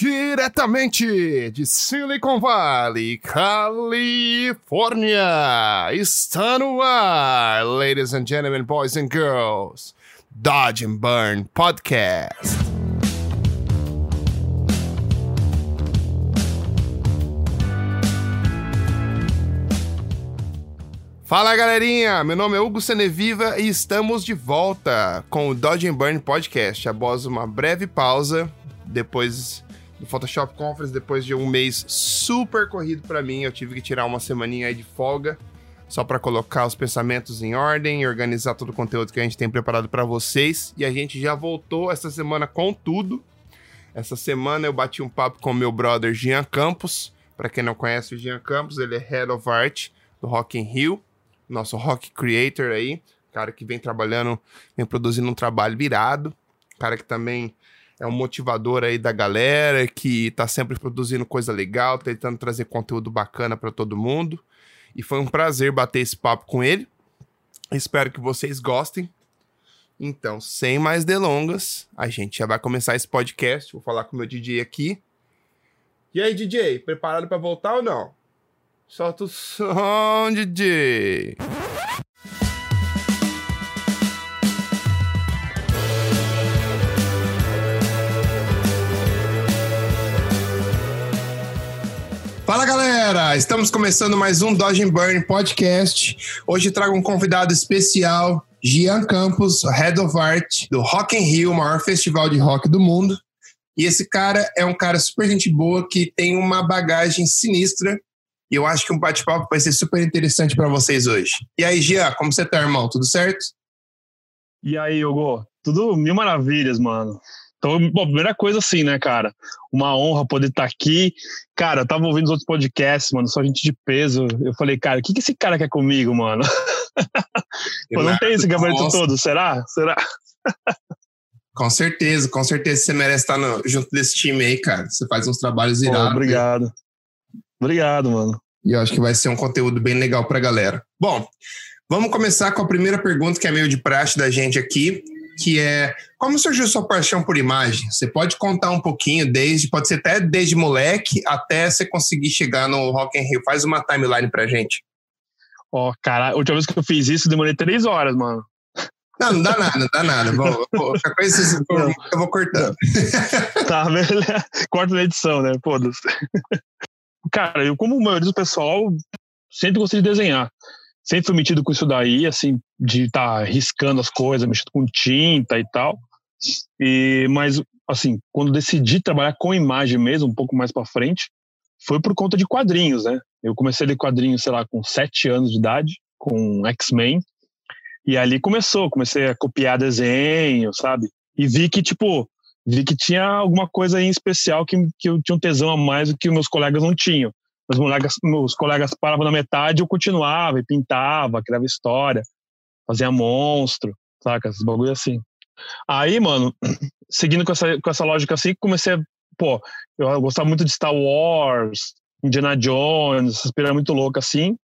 Diretamente de Silicon Valley, Califórnia, está no ar, ladies and gentlemen, boys and girls, Dodge and Burn Podcast. Fala galerinha, meu nome é Hugo Seneviva e estamos de volta com o Dodge and Burn Podcast. Após uma breve pausa depois do Photoshop Conference, depois de um mês super corrido para mim, eu tive que tirar uma semaninha aí de folga só para colocar os pensamentos em ordem e organizar todo o conteúdo que a gente tem preparado para vocês. E a gente já voltou essa semana com tudo. Essa semana eu bati um papo com meu brother Jean Campos. Para quem não conhece o Jean Campos, ele é Head of Art do Rock in Rio, nosso rock creator aí, cara que vem trabalhando, vem produzindo um trabalho virado, cara que também é um motivador aí da galera, que tá sempre produzindo coisa legal, tentando trazer conteúdo bacana para todo mundo. E foi um prazer bater esse papo com ele. Espero que vocês gostem. Então, sem mais delongas, a gente já vai começar esse podcast. Vou falar com o meu DJ aqui. E aí, DJ, preparado para voltar ou não? Solta o som, DJ. Fala galera, estamos começando mais um Dodge and Burn podcast. Hoje trago um convidado especial, Gian Campos, Head of Art do Rock in Rio, o maior festival de rock do mundo. E esse cara é um cara super gente boa que tem uma bagagem sinistra. E eu acho que um bate-papo vai ser super interessante para vocês hoje. E aí, Gian, como você tá, irmão? Tudo certo? E aí, Hugo? Tudo mil maravilhas, mano. Então, bom, primeira coisa assim, né, cara? Uma honra poder estar tá aqui. Cara, eu tava ouvindo os outros podcasts, mano, só gente de peso. Eu falei, cara, o que, que esse cara quer comigo, mano? Pô, não tem esse gabarito Nossa. todo, será? Será? com certeza, com certeza você merece estar no, junto desse time aí, cara. Você faz uns trabalhos irados. obrigado. Obrigado, mano. E eu acho que vai ser um conteúdo bem legal pra galera. Bom, vamos começar com a primeira pergunta, que é meio de praxe da gente aqui que é como surgiu sua paixão por imagem? Você pode contar um pouquinho desde, pode ser até desde moleque até você conseguir chegar no Rock in Rio. Faz uma timeline pra gente. Ó, oh, cara, a última vez que eu fiz isso, demorei três horas, mano. Não, não dá nada, não dá nada. Bom, qualquer coisa eu vou cortando. Tá, beleza. Corta na edição, né? Foda-se. Cara, eu, como a maioria do pessoal, sempre gostei de desenhar sempre fui metido com isso daí, assim, de estar tá riscando as coisas, mexendo com tinta e tal. E, mas, assim, quando decidi trabalhar com imagem mesmo, um pouco mais para frente, foi por conta de quadrinhos, né? Eu comecei a ler quadrinhos, sei lá, com sete anos de idade, com X-Men. E ali começou, comecei a copiar desenho, sabe? E vi que, tipo, vi que tinha alguma coisa em especial que, que eu tinha um tesão a mais do que meus colegas não tinham meus colegas, meus colegas paravam na metade, eu continuava e pintava, criava história, fazia monstro, saca? Esses bagulho assim. Aí, mano, seguindo com essa, com essa lógica assim, comecei a, pô, eu gostava muito de Star Wars, Indiana Jones, essas piranhas muito loucas assim.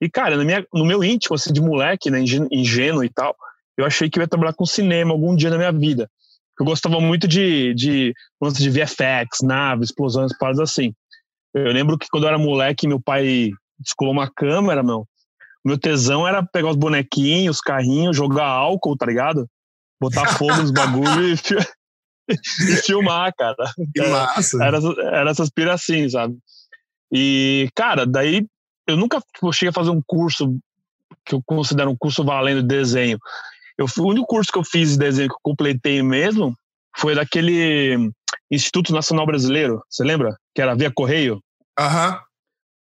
E, cara, na minha, no meu íntimo, assim, de moleque, né, ingênuo e tal, eu achei que eu ia trabalhar com cinema algum dia na minha vida. Eu gostava muito de, de, de VFX, naves, explosões, paradas assim. Eu lembro que quando eu era moleque, meu pai descolou uma câmera, meu. Meu tesão era pegar os bonequinhos, os carrinhos, jogar álcool, tá ligado? Botar fogo nos bagulhos e, e, filmar, cara. Que massa. Era, era essas piras assim, sabe? E, cara, daí eu nunca tipo, cheguei a fazer um curso que eu considero um curso valendo de desenho. Eu, o único curso que eu fiz de desenho que eu completei mesmo foi daquele Instituto Nacional Brasileiro, você lembra? Que era via correio? Aham.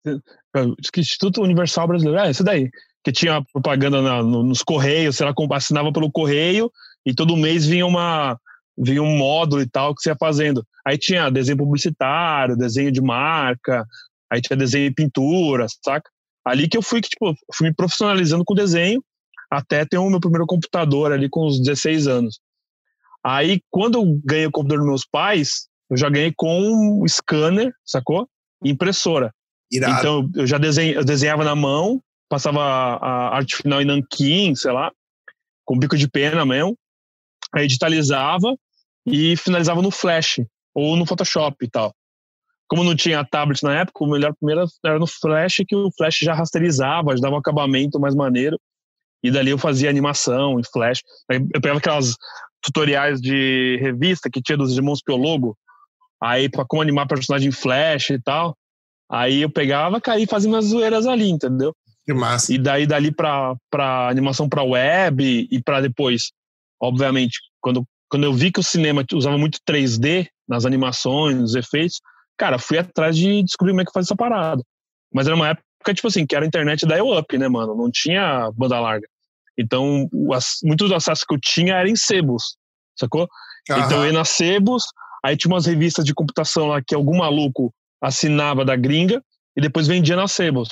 Uhum. Instituto Universal Brasileiro, é, isso daí. Que tinha propaganda na, no, nos correios, você assinava pelo correio e todo mês vinha uma vinha um módulo e tal que você ia fazendo. Aí tinha desenho publicitário, desenho de marca, aí tinha desenho e pintura, saca? Ali que eu fui que tipo, fui me profissionalizando com desenho até ter o meu primeiro computador ali com uns 16 anos. Aí, quando eu ganhei o computador dos meus pais, eu já ganhei com um scanner, sacou? E impressora. Irado. Então, eu já desenho, eu desenhava na mão, passava a arte final em nanquim, sei lá, com bico de pena mesmo. Aí digitalizava e finalizava no flash. ou no Photoshop e tal. Como não tinha tablet na época, o melhor primeiro era no Flash, que o Flash já rasterizava, já dava um acabamento mais maneiro. E dali eu fazia animação em Flash. Eu pegava aquelas tutoriais de revista que tinha dos irmãos Piologo, aí para como animar personagem em Flash e tal. Aí eu pegava, caía e fazia umas zoeiras ali, entendeu? Que massa. E daí dali para para animação para web e para depois, obviamente, quando quando eu vi que o cinema usava muito 3D nas animações, nos efeitos, cara, fui atrás de descobrir como é que faz essa parada. Mas era uma época, tipo assim, que era a internet da up né, mano? Não tinha banda larga. Então, muitos dos acessos que eu tinha eram em sebos, sacou? Então eu ia nas sebos, aí tinha umas revistas de computação lá que algum maluco assinava da gringa e depois vendia nas sebos.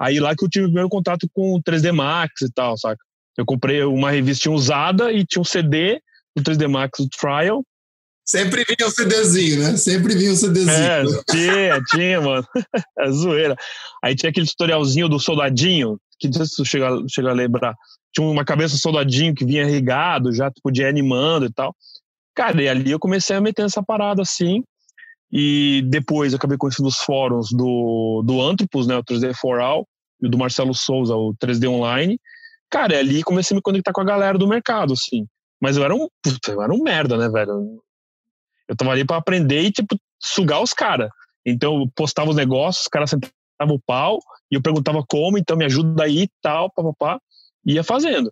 Aí lá que eu tive o primeiro contato com o 3D Max e tal, saca? Eu comprei uma revista usada e tinha um CD do 3D Max do Trial. Sempre vinha um CDzinho, né? Sempre vinha um CDzinho. É, tinha, tinha, mano. É zoeira. Aí tinha aquele tutorialzinho do soldadinho, que não sei se tu chega, chega a lembrar. Tinha uma cabeça soldadinho que vinha irrigado, já tu podia ir animando e tal. Cara, e ali eu comecei a meter essa parada assim. E depois eu acabei conhecendo os fóruns do, do Antropos, né? O 3D For All, e do Marcelo Souza, o 3D Online. Cara, e ali comecei a me conectar com a galera do mercado, assim. Mas eu era um, puta, eu era um merda, né, velho? Eu tava ali pra aprender e, tipo, sugar os caras. Então eu postava os negócios, os caras sentavam o pau, e eu perguntava como, então me ajuda aí e tal, papapá, ia fazendo.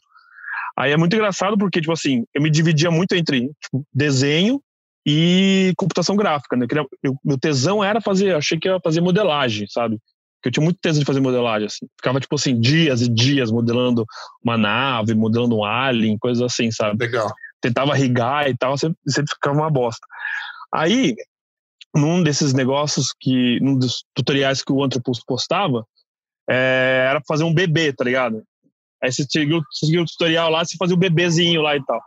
Aí é muito engraçado porque, tipo assim, eu me dividia muito entre tipo, desenho e computação gráfica, né? Eu, meu tesão era fazer, achei que ia fazer modelagem, sabe? Porque eu tinha muito tesão de fazer modelagem, assim. Ficava, tipo assim, dias e dias modelando uma nave, modelando um alien, coisas assim, sabe? Legal. Tentava rigar e tal, sempre, sempre ficava uma bosta. Aí, num desses negócios que, num dos tutoriais que o Anthropos postava, é, era fazer um bebê, tá ligado? Aí você seguiu, seguiu o tutorial lá, você fazia o bebezinho lá e tal.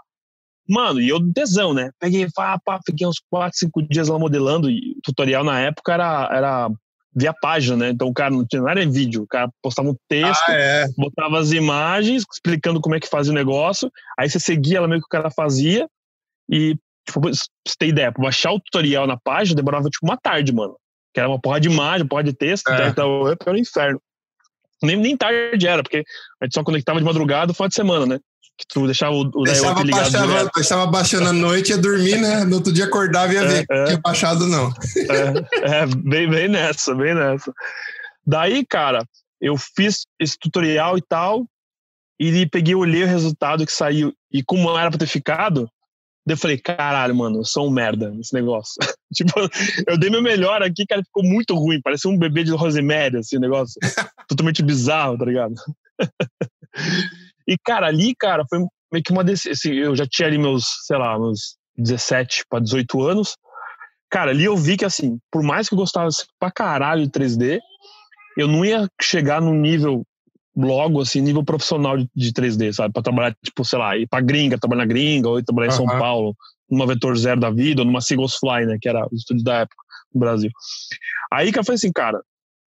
Mano, e eu tesão, né? Peguei, pá, pá, fiquei uns 4, 5 dias lá modelando. E o tutorial na época era, era via página, né? Então o cara não, tinha, não era em vídeo, o cara postava um texto, ah, é. botava as imagens, explicando como é que fazia o negócio. Aí você seguia lá meio que o cara fazia. E, tipo, pra você ter ideia, pra baixar o tutorial na página demorava tipo uma tarde, mano. Que era uma porra de imagem, porra de texto, é. então, era um inferno. Nem, nem tarde era, porque a gente só conectava de madrugada no final de semana, né? Que tu deixava o, o deixava, ligado baixava, deixava baixando à noite, ia dormir, né? No outro dia acordava e ia é, ver é, que tinha baixado, não. É, é, bem, bem nessa, bem nessa. Daí, cara, eu fiz esse tutorial e tal, e peguei, olhei o resultado que saiu, e como era pra ter ficado, Daí eu falei, caralho, mano, eu sou um merda nesse negócio. tipo, eu dei meu melhor aqui, cara, ficou muito ruim. Parecia um bebê de Rosemary, assim, negócio. totalmente bizarro, tá ligado? e, cara, ali, cara, foi meio que uma decisão. Assim, eu já tinha ali meus, sei lá, meus 17 para 18 anos. Cara, ali eu vi que, assim, por mais que eu gostasse pra caralho de 3D, eu não ia chegar num nível logo, assim, nível profissional de, de 3D, sabe? Pra trabalhar, tipo, sei lá, ir pra gringa, trabalhar na gringa, ou ir trabalhar em São Paulo, numa Vetor Zero da vida, ou numa Seagulls Fly, né? Que era o estúdio da época no Brasil. Aí que eu falei assim, cara,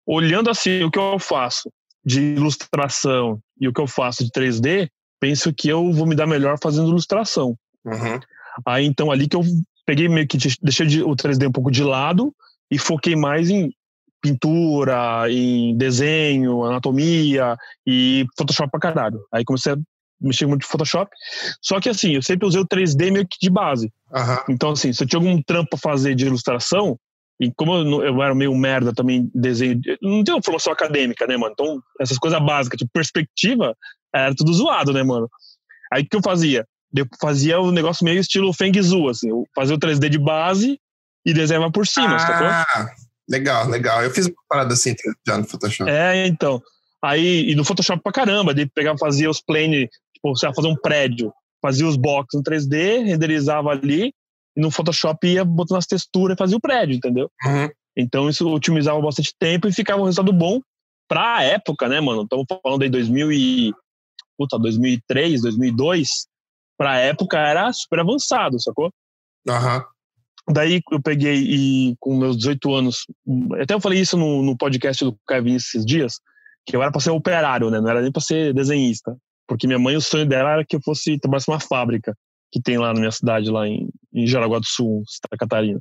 olhando assim o que eu faço de ilustração e o que eu faço de 3D, penso que eu vou me dar melhor fazendo ilustração. Uhum. Aí então ali que eu peguei meio que deixei o 3D um pouco de lado e foquei mais em pintura, em desenho, anatomia e Photoshop pra caralho. Aí comecei a mexer muito em Photoshop. Só que assim, eu sempre usei o 3D meio que de base. Uhum. Então, assim, se eu tinha algum trampo pra fazer de ilustração, e como eu, eu era meio merda também, desenho. Não tenho formação acadêmica, né, mano? Então, essas coisas básicas, tipo perspectiva, era tudo zoado, né, mano? Aí o que eu fazia? Eu fazia o um negócio meio estilo Feng Zhu, assim. Eu fazia o 3D de base e desenhava por cima, ah. sacou? Legal, legal. Eu fiz uma parada assim já no Photoshop. É, então. Aí, e no Photoshop pra caramba, de pegava, fazia os plane, tipo, você ia fazer um prédio, fazia os boxes no 3D, renderizava ali, e no Photoshop ia botando as texturas e fazia o prédio, entendeu? Uhum. Então isso otimizava bastante tempo e ficava um resultado bom pra época, né, mano? Estamos falando aí 2000 e... Puta, 2003, 2002, pra época era super avançado, sacou? Aham. Uhum. Daí eu peguei e com meus 18 anos, até eu falei isso no, no podcast do Kevin esses dias, que eu era para ser operário, né? Não era nem para ser desenhista, porque minha mãe o sonho dela era que eu fosse trabalhar numa fábrica que tem lá na minha cidade, lá em, em Jaraguá do Sul, Santa Catarina.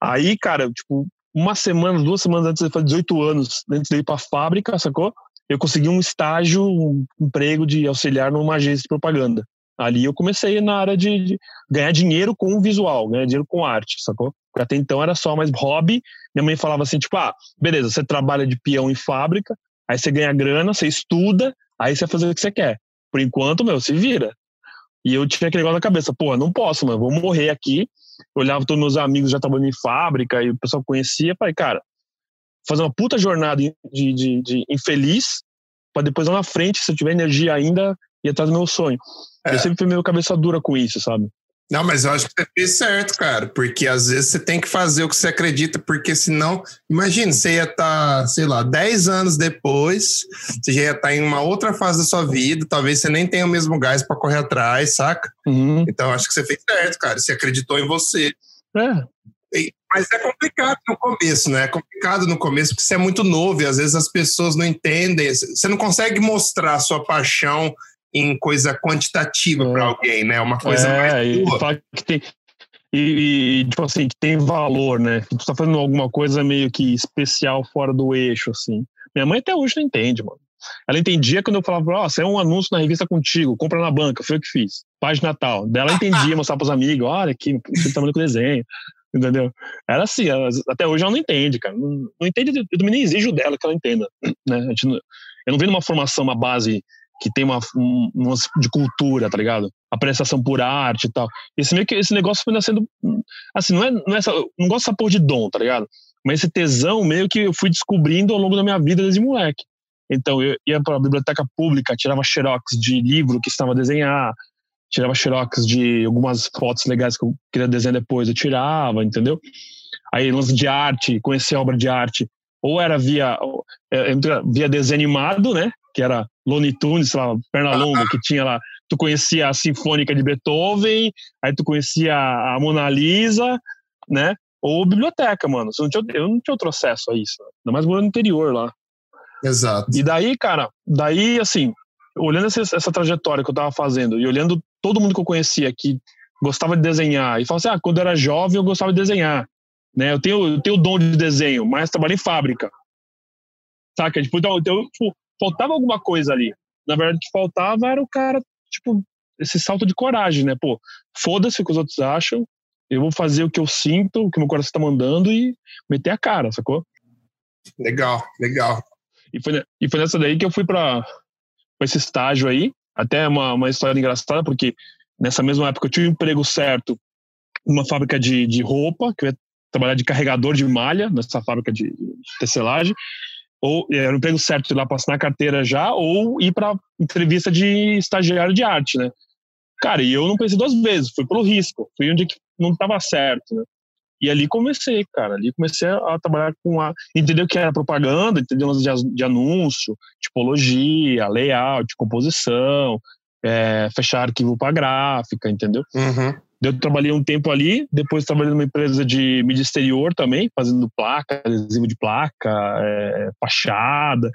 Aí, cara, tipo, uma semana, duas semanas antes de fazer 18 anos, antes de ir pra fábrica, sacou? Eu consegui um estágio, um emprego de auxiliar numa agência de propaganda. Ali eu comecei na área de, de ganhar dinheiro com o visual, ganhar dinheiro com arte, sacou? Porque até então era só mais hobby. Minha mãe falava assim, tipo, ah, beleza, você trabalha de peão em fábrica, aí você ganha grana, você estuda, aí você vai fazer o que você quer. Por enquanto, meu, se vira. E eu tinha aquele negócio na cabeça, pô, não posso, mano, vou morrer aqui. Eu olhava todos meus amigos já trabalhando em fábrica e o pessoal conhecia, falei, cara, fazer uma puta jornada de, de, de infeliz para depois lá na frente, se eu tiver energia ainda, ir atrás do meu sonho. É. Eu sempre fui meio cabeça dura com isso, sabe? Não, mas eu acho que você fez certo, cara, porque às vezes você tem que fazer o que você acredita, porque senão, imagina, você ia estar, tá, sei lá, 10 anos depois, você já ia estar tá em uma outra fase da sua vida, talvez você nem tenha o mesmo gás para correr atrás, saca? Uhum. Então acho que você fez certo, cara, você acreditou em você. É. Mas é complicado no começo, né? É complicado no começo, porque você é muito novo e às vezes as pessoas não entendem, você não consegue mostrar sua paixão em coisa quantitativa é. para alguém, né? Uma coisa é, mais boa. que tem, e, e, tipo assim, que tem valor, né? Que tu tá fazendo alguma coisa meio que especial fora do eixo, assim. Minha mãe até hoje não entende, mano. Ela entendia quando eu falava, ó, oh, é um anúncio na revista contigo, compra na banca, foi o que fiz. Página tal. Daí ela entendia, mostrar pros amigos, olha aqui, você tá com desenho. Entendeu? Era assim, ela, até hoje ela não entende, cara. Não, não entende, eu também nem exijo dela que ela entenda. Né? Gente, eu não venho numa formação, uma base que tem uma, um, uma de cultura, tá ligado? Apreciação por arte e tal. Esse meio que esse negócio foi nascendo assim, não é, não é essa, não gosto dessa porra de dom, tá ligado? Mas esse tesão meio que eu fui descobrindo ao longo da minha vida desde moleque. Então eu ia para a biblioteca pública, tirava xerox de livro que estava a desenhar, tirava xerox de algumas fotos legais que eu queria desenhar depois, eu tirava, entendeu? Aí lance de arte, conhecer obra de arte, ou era via é, via desenho animado, né? Que era Looney Tunes, sei lá, Pernalonga, que tinha lá. Tu conhecia a Sinfônica de Beethoven, aí tu conhecia a Mona Lisa, né? Ou biblioteca, mano. Não tinha, eu não tinha outro acesso a isso. Ainda mais morando no interior lá. Exato. E daí, cara, daí, assim, olhando essa, essa trajetória que eu tava fazendo e olhando todo mundo que eu conhecia que gostava de desenhar e falava assim, ah, quando eu era jovem eu gostava de desenhar, né? Eu tenho, eu tenho dom de desenho, mas trabalho em fábrica. Saca? Tipo, então, eu, tipo, faltava alguma coisa ali. Na verdade, o que faltava era o cara, tipo, esse salto de coragem, né? Pô, foda-se o que os outros acham, eu vou fazer o que eu sinto, o que meu coração tá mandando e meter a cara, sacou? Legal, legal. E foi, e foi nessa daí que eu fui para esse estágio aí. Até uma, uma história engraçada, porque nessa mesma época eu tinha um emprego certo numa fábrica de, de roupa, que eu ia trabalhar de carregador de malha nessa fábrica de, de tecelagem ou era o emprego certo ir lá para assinar carteira já, ou ir para entrevista de estagiário de arte, né? Cara, e eu não pensei duas vezes, fui pelo risco, fui onde não estava certo, né? E ali comecei, cara, ali comecei a trabalhar com a. Entendeu que era propaganda, entendeu de, de anúncio, tipologia, layout, composição, é, fechar arquivo para gráfica, entendeu? Uhum. Eu trabalhei um tempo ali, depois trabalhei numa empresa de mídia exterior também, fazendo placa, adesivo de placa, é, fachada.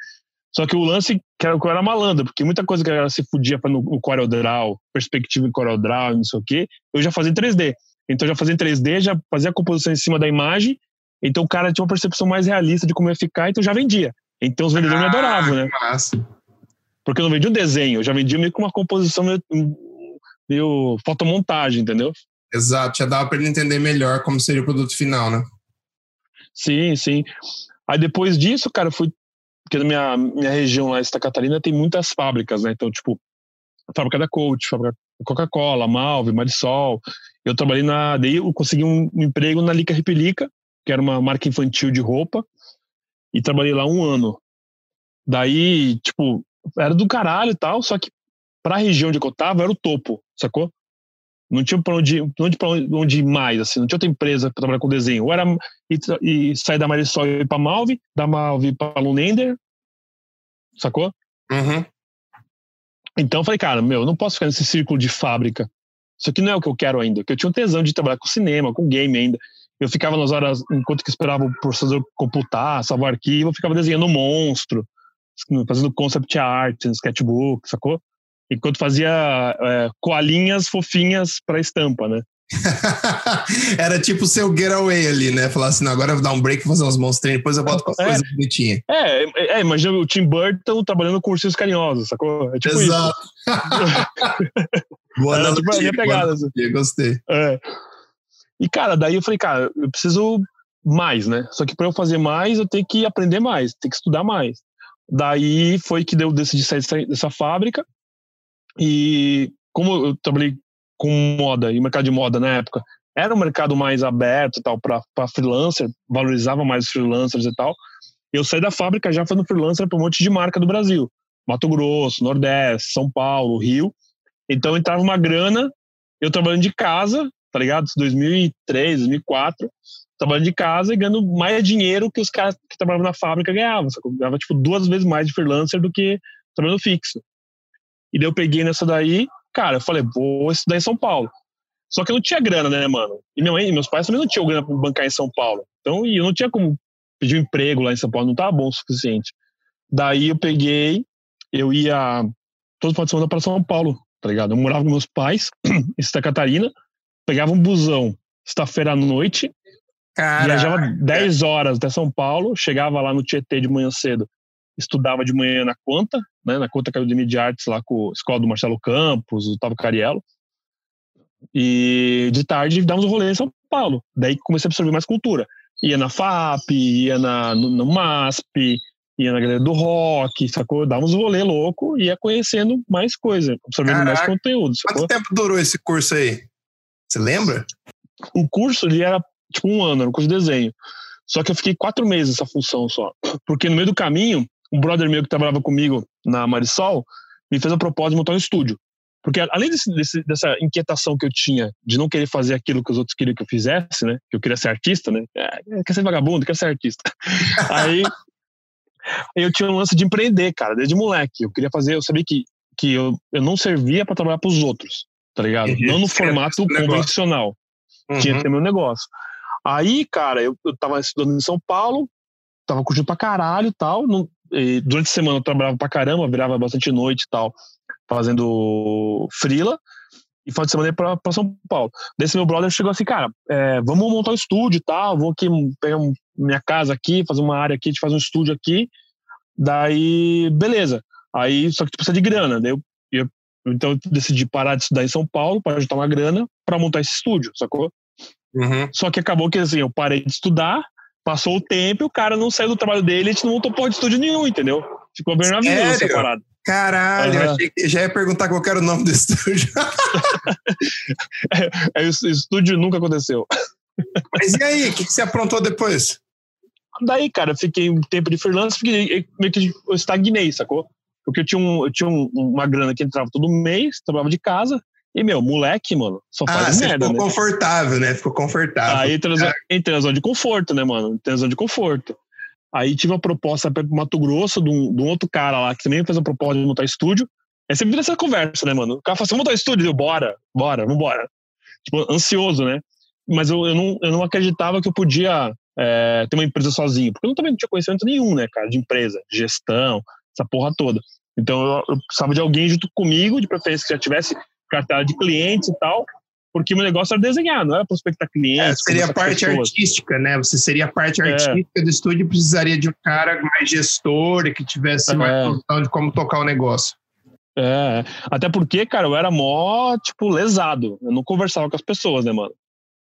Só que o lance que era, que eu era malandro, porque muita coisa que ela se fudia no, no CorelDRAW, perspectiva em CorelDRAW, não sei o quê, eu já fazia em 3D. Então já fazia em 3D, já fazia a composição em cima da imagem, então o cara tinha uma percepção mais realista de como ia ficar, então já vendia. Então os vendedores ah, me adoravam, né? Massa. Porque eu não vendia um desenho, eu já vendia meio com uma composição meio, meio fotomontagem, entendeu? Exato, já dava para ele entender melhor como seria o produto final, né? Sim, sim. Aí depois disso, cara, eu fui. Porque na minha, minha região lá, Santa Catarina, tem muitas fábricas, né? Então, tipo, a fábrica da Coach, a fábrica Coca-Cola, Malve, Marisol. Eu trabalhei na. Daí eu consegui um, um emprego na Lica Repelica, que era uma marca infantil de roupa, e trabalhei lá um ano. Daí, tipo, era do caralho e tal, só que para a região de Cotava era o topo, sacou? Não tinha para onde, onde, pra onde ir mais, assim, não tinha outra empresa para trabalhar com desenho. Ou era e, e sair da Marisol e ir para Malve, da Malve para Lunender, sacou? Uhum. Então eu falei, cara, meu, eu não posso ficar nesse círculo de fábrica. Isso aqui não é o que eu quero ainda. Porque eu tinha um tesão de trabalhar com cinema, com game ainda. Eu ficava nas horas, enquanto que esperava o processador computar, salvar arquivo, eu ficava desenhando monstro, fazendo concept art sketchbook, sacou? Enquanto fazia é, coalinhas fofinhas para estampa, né? Era tipo o seu getaway ali, né? Falar assim, não, agora eu vou dar um break, fazer uns monstrinhos, depois eu volto com as é. coisas bonitinhas. É, é, é, imagina o Tim Burton trabalhando com ursinhos carinhosos, sacou? É tipo Exato. boa é, tipo, é pegada, assim. Gostei. É. E, cara, daí eu falei, cara, eu preciso mais, né? Só que para eu fazer mais, eu tenho que aprender mais, tenho que estudar mais. Daí foi que eu decidi sair dessa fábrica. E como eu trabalhei com moda e mercado de moda na época, era um mercado mais aberto tal para freelancer, valorizava mais os freelancers e tal. Eu saí da fábrica já fazendo freelancer para um monte de marca do Brasil. Mato Grosso, Nordeste, São Paulo, Rio. Então entrava uma grana, eu trabalhando de casa, tá ligado? 2003, 2004, trabalhando de casa e ganhando mais dinheiro que os caras que trabalhavam na fábrica ganhavam. Ganhava tipo duas vezes mais de freelancer do que trabalhando fixo. E daí eu peguei nessa daí, cara, eu falei, vou estudar em São Paulo. Só que eu não tinha grana, né, mano? E minha mãe meus pais também não tinham grana pra bancar em São Paulo. Então, e eu não tinha como pedir um emprego lá em São Paulo, não tava bom o suficiente. Daí eu peguei, eu ia todo final de semana para São Paulo, tá ligado? Eu morava com meus pais em Santa Catarina, pegava um busão sexta-feira à noite, Caraca. viajava 10 horas até São Paulo, chegava lá no Tietê de manhã cedo, estudava de manhã na Conta, né, na Conta Academia de Artes, lá com a escola do Marcelo Campos, o Otávio Cariello. E de tarde dávamos um rolê em São Paulo. Daí comecei a absorver mais cultura. Ia na FAP, ia na, no, no MASP, ia na galera do rock, sacou? Dávamos um rolê louco e ia conhecendo mais coisa, absorvendo Caraca. mais conteúdo. Sacou? Quanto tempo durou esse curso aí? Você lembra? O curso ele era tipo um ano, era um curso de desenho. Só que eu fiquei quatro meses nessa função só. Porque no meio do caminho, um brother meu que trabalhava comigo na Marisol me fez a proposta de montar um estúdio. Porque além desse, desse, dessa inquietação que eu tinha de não querer fazer aquilo que os outros queriam que eu fizesse, né? Que eu queria ser artista, né? É, quer ser vagabundo, quer ser artista. Aí eu tinha um lance de empreender, cara, desde moleque. Eu queria fazer, eu sabia que, que eu, eu não servia para trabalhar para os outros, tá ligado? Uhum. Não no formato convencional. Uhum. Tinha que ter meu negócio. Aí, cara, eu, eu tava estudando em São Paulo, tava curtindo pra caralho e tal. Não, e durante a semana eu trabalhava pra caramba, virava bastante noite e tal, fazendo frila. E final de semana ia pra, pra São Paulo. Desse meu brother chegou assim, cara, é, vamos montar um estúdio e tal, vou aqui pegar um, minha casa aqui, fazer uma área aqui, a gente faz um estúdio aqui. Daí, beleza. Aí, só que tu precisa de grana. Daí eu, eu então eu decidi parar de estudar em São Paulo para juntar uma grana para montar esse estúdio, sacou? Uhum. Só que acabou que assim, eu parei de estudar, Passou o tempo e o cara não saiu do trabalho dele, a gente não montou porra de estúdio nenhum, entendeu? Ficou bem na vida separado. Caralho, uhum. achei que já ia perguntar qual era o nome do estúdio. é, é, o estúdio nunca aconteceu. Mas e aí, o que, que você aprontou depois? Daí, cara, fiquei um tempo de freelance, porque meio que eu estagnei, sacou? Porque eu tinha, um, eu tinha um, uma grana que entrava todo mês, trabalhava de casa, e, meu, moleque, mano, só faz ah, você merda, ficou né? confortável, né? Ficou confortável. Aí entra na, entra na zona de conforto, né, mano? Entra na zona de conforto. Aí tive uma proposta para Mato Grosso de um, de um, outro cara lá que também fez uma proposta de montar estúdio. Aí sempre vira essa conversa, né, mano? O cara fala assim, montar estúdio? Eu, bora, bora, vambora. Tipo, ansioso, né? Mas eu, eu, não, eu não acreditava que eu podia é, ter uma empresa sozinho. Porque eu também não tinha conhecimento nenhum, né, cara, de empresa, de gestão, essa porra toda. Então eu, eu precisava de alguém junto comigo, de preferência que já tivesse cartela de clientes e tal, porque o meu negócio era desenhar, não era prospectar clientes. É, seria a parte pessoas. artística, né? Você seria a parte é. artística é. do estúdio e precisaria de um cara mais gestor e que tivesse é. mais noção de como tocar o negócio. É, até porque, cara, eu era mó, tipo, lesado. Eu não conversava com as pessoas, né, mano?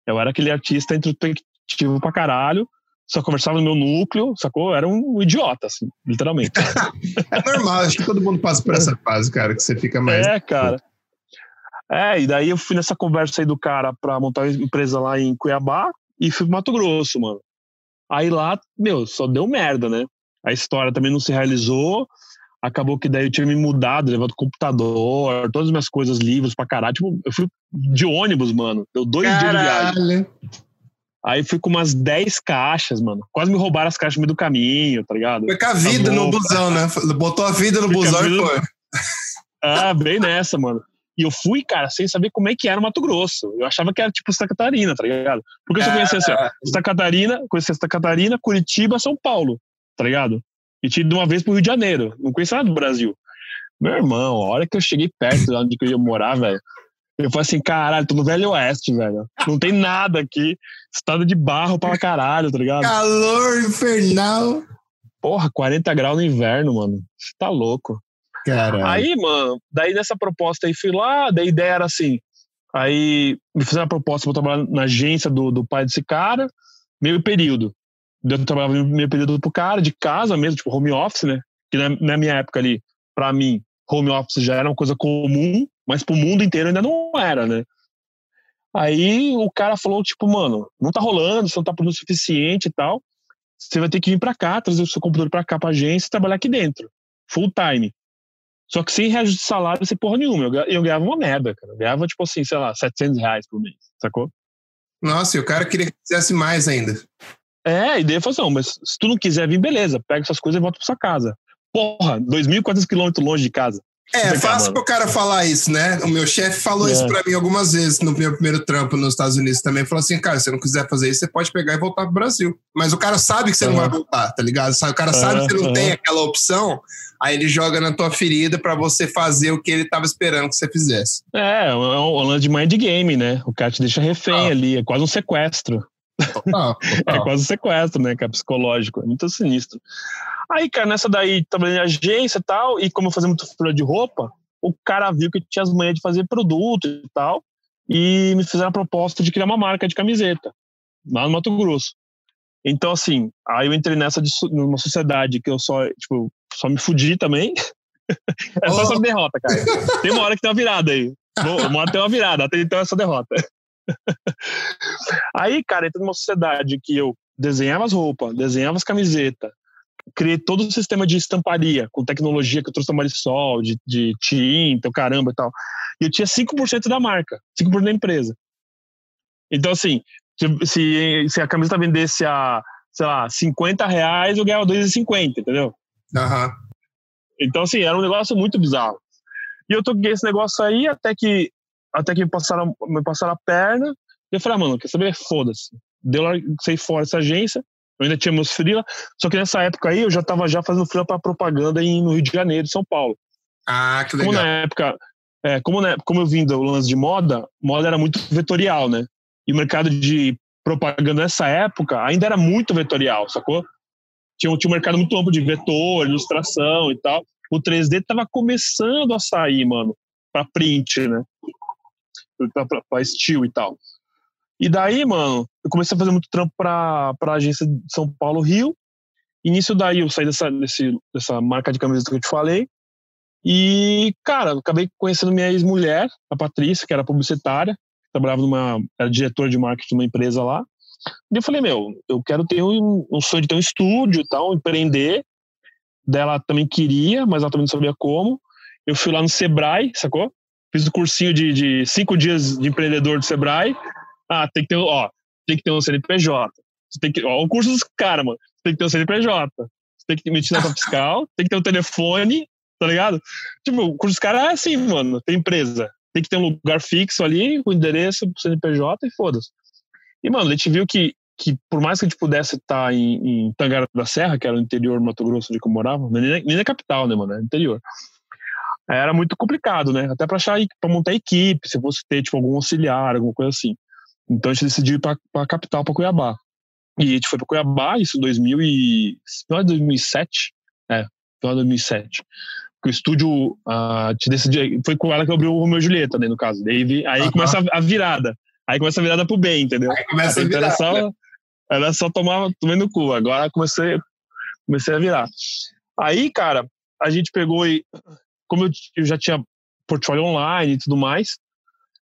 Eu era aquele artista introspectivo pra caralho, só conversava no meu núcleo, sacou? Eu era um idiota, assim, literalmente. é normal, acho que todo mundo passa por essa fase, cara, que você fica mais. É, cara. É, e daí eu fui nessa conversa aí do cara pra montar uma empresa lá em Cuiabá e fui pro Mato Grosso, mano. Aí lá, meu, só deu merda, né? A história também não se realizou. Acabou que daí eu tive me mudado, levado computador, todas as minhas coisas, livros pra caralho. Tipo, eu fui de ônibus, mano. Deu dois caralho. dias de viagem. Aí fui com umas 10 caixas, mano. Quase me roubaram as caixas no meio do caminho, tá ligado? Foi com a vida no busão, né? Botou a vida no busão e foi. Ah, bem nessa, mano. E eu fui, cara, sem saber como é que era o Mato Grosso. Eu achava que era tipo Santa Catarina, tá ligado? Porque eu só conhecia assim, ó, Santa Catarina, conhecia Santa Catarina, Curitiba, São Paulo, tá ligado? E tinha de uma vez pro Rio de Janeiro. Não conhecia nada do Brasil. Meu irmão, a hora que eu cheguei perto de onde eu ia morar, velho, Eu falei assim, caralho, tô no Velho Oeste, velho. Não tem nada aqui. Estado de barro pra caralho, tá ligado? Calor infernal. Porra, 40 graus no inverno, mano. Você tá louco. Caralho. Aí, mano, daí nessa proposta aí fui lá, daí a ideia era assim. Aí me fizeram a proposta pra eu trabalhar na agência do, do pai desse cara, meio período. Eu trabalhava meio período pro cara, de casa mesmo, tipo home office, né? Que na, na minha época ali, pra mim, home office já era uma coisa comum, mas pro mundo inteiro ainda não era, né? Aí o cara falou, tipo, mano, não tá rolando, você não tá produzindo o suficiente e tal. Você vai ter que vir pra cá, trazer o seu computador pra cá pra agência e trabalhar aqui dentro. Full time. Só que sem reajuste de salário, sem porra nenhuma. Eu, eu ganhava uma merda, cara. Eu ganhava, tipo assim, sei lá, 700 reais por mês, sacou? Nossa, e o cara queria que fizesse mais ainda. É, a ideia foi assim, mas se tu não quiser vir, beleza, pega suas coisas e volta pra sua casa. Porra, 2.400 quilômetros longe de casa. É, cá, fácil pro cara falar isso, né? O meu chefe falou É. isso pra mim algumas vezes no meu primeiro trampo nos Estados Unidos também. Falou assim, cara, se você não quiser fazer isso, você pode pegar e voltar pro Brasil. Mas o cara sabe que você não Aham. vai voltar, tá ligado? O cara sabe que você não tem aquela opção, aí ele joga na tua ferida pra você fazer o que ele tava esperando que você fizesse. É, é um lance de mind game, né? O cara te deixa refém Ah. ali, é quase um sequestro. Total, É total. quase um sequestro, né? Que é psicológico, é muito sinistro. Aí, cara, nessa daí, trabalhei em agência e tal, e como eu fazia muito fura de roupa, o cara viu que eu tinha as manhas de fazer produto e tal, e me fizeram a proposta de criar uma marca de camiseta, lá no Mato Grosso. Então, assim, aí eu entrei nessa de, numa sociedade que eu só, tipo, só me fudi também. é só essa derrota, cara. Tem uma hora que tem uma virada aí. Vou- Uma hora tem uma virada, até então é essa derrota. Aí, cara, entrei numa sociedade que eu desenhava as roupas, desenhava as camisetas, criei todo o sistema de estamparia, com tecnologia que eu trouxe da Marisol, de, de tinta, o caramba e tal. E eu tinha 5% da marca, 5% da empresa. Então, assim, se, se, a camiseta vendesse a, sei lá, 50 reais, eu ganhava 2,50, entendeu? Aham. Então, assim, era um negócio muito bizarro. E eu toquei esse negócio aí até que, até que me, passaram, me passaram a perna. E eu falei, ah, mano, quer saber? Foda-se. Deu lá, saí fora dessa agência. Eu ainda tinha meus freela. Só que nessa época aí eu já tava já fazendo freela pra propaganda em, no Rio de Janeiro, São Paulo. Ah, que Como legal. na época, é, como, na, como eu vim do lance de moda, moda era muito vetorial, né? E o mercado de propaganda nessa época ainda era muito vetorial, sacou? Tinha, tinha um mercado muito amplo de vetor, ilustração e tal. O 3D tava começando a sair, mano, pra print, né? Pra estilo e tal. E daí, mano, eu comecei a fazer muito trampo pra, pra agência de São Paulo, Rio. E nisso daí eu saí dessa, desse, dessa marca de camiseta que eu te falei. E, cara, acabei conhecendo minha ex-mulher, a Patrícia, que era publicitária, trabalhava numa. era diretora de marketing de uma empresa lá. E eu falei, meu, eu quero ter um, um sonho de ter um estúdio e tal, empreender. Dela também queria, mas ela também não sabia como. Eu fui lá no Sebrae, sacou? Fiz o cursinho de, de cinco dias de empreendedor do Sebrae. Ah, tem que ter, ó, tem que ter um CNPJ. Você tem que, ó, o curso dos caras, mano. Você tem que ter um CNPJ. Você tem que emitir nota fiscal, tem que ter um telefone, tá ligado? Tipo, o curso dos caras é assim, mano. Tem empresa. Tem que ter um lugar fixo ali, com endereço CNPJ e foda-se. E, mano, a gente viu que, que por mais que a gente pudesse estar em, em Tangará da Serra, que era o interior do Mato Grosso onde eu morava, nem, nem na capital, né, mano? Era interior. Era muito complicado, né? Até pra achar, pra montar equipe, se fosse ter, tipo, algum auxiliar, alguma coisa assim. Então a gente decidiu ir pra, pra capital, pra Cuiabá. E a gente foi pra Cuiabá, isso em 2000 e... Final de 2007. É, final de 2007. Porque o estúdio, ah, te decidiu, foi com ela que abriu o Romeu e Julieta, né, no caso. Daí, aí Aham. começa a, a virada. Aí começa a virada pro bem, entendeu? Aí começa a Então virar. era só, né? era só tomar tomar no cu. Agora comecei, comecei a virar. Aí, cara, a gente pegou e. Como eu, eu já tinha portfólio online e tudo mais,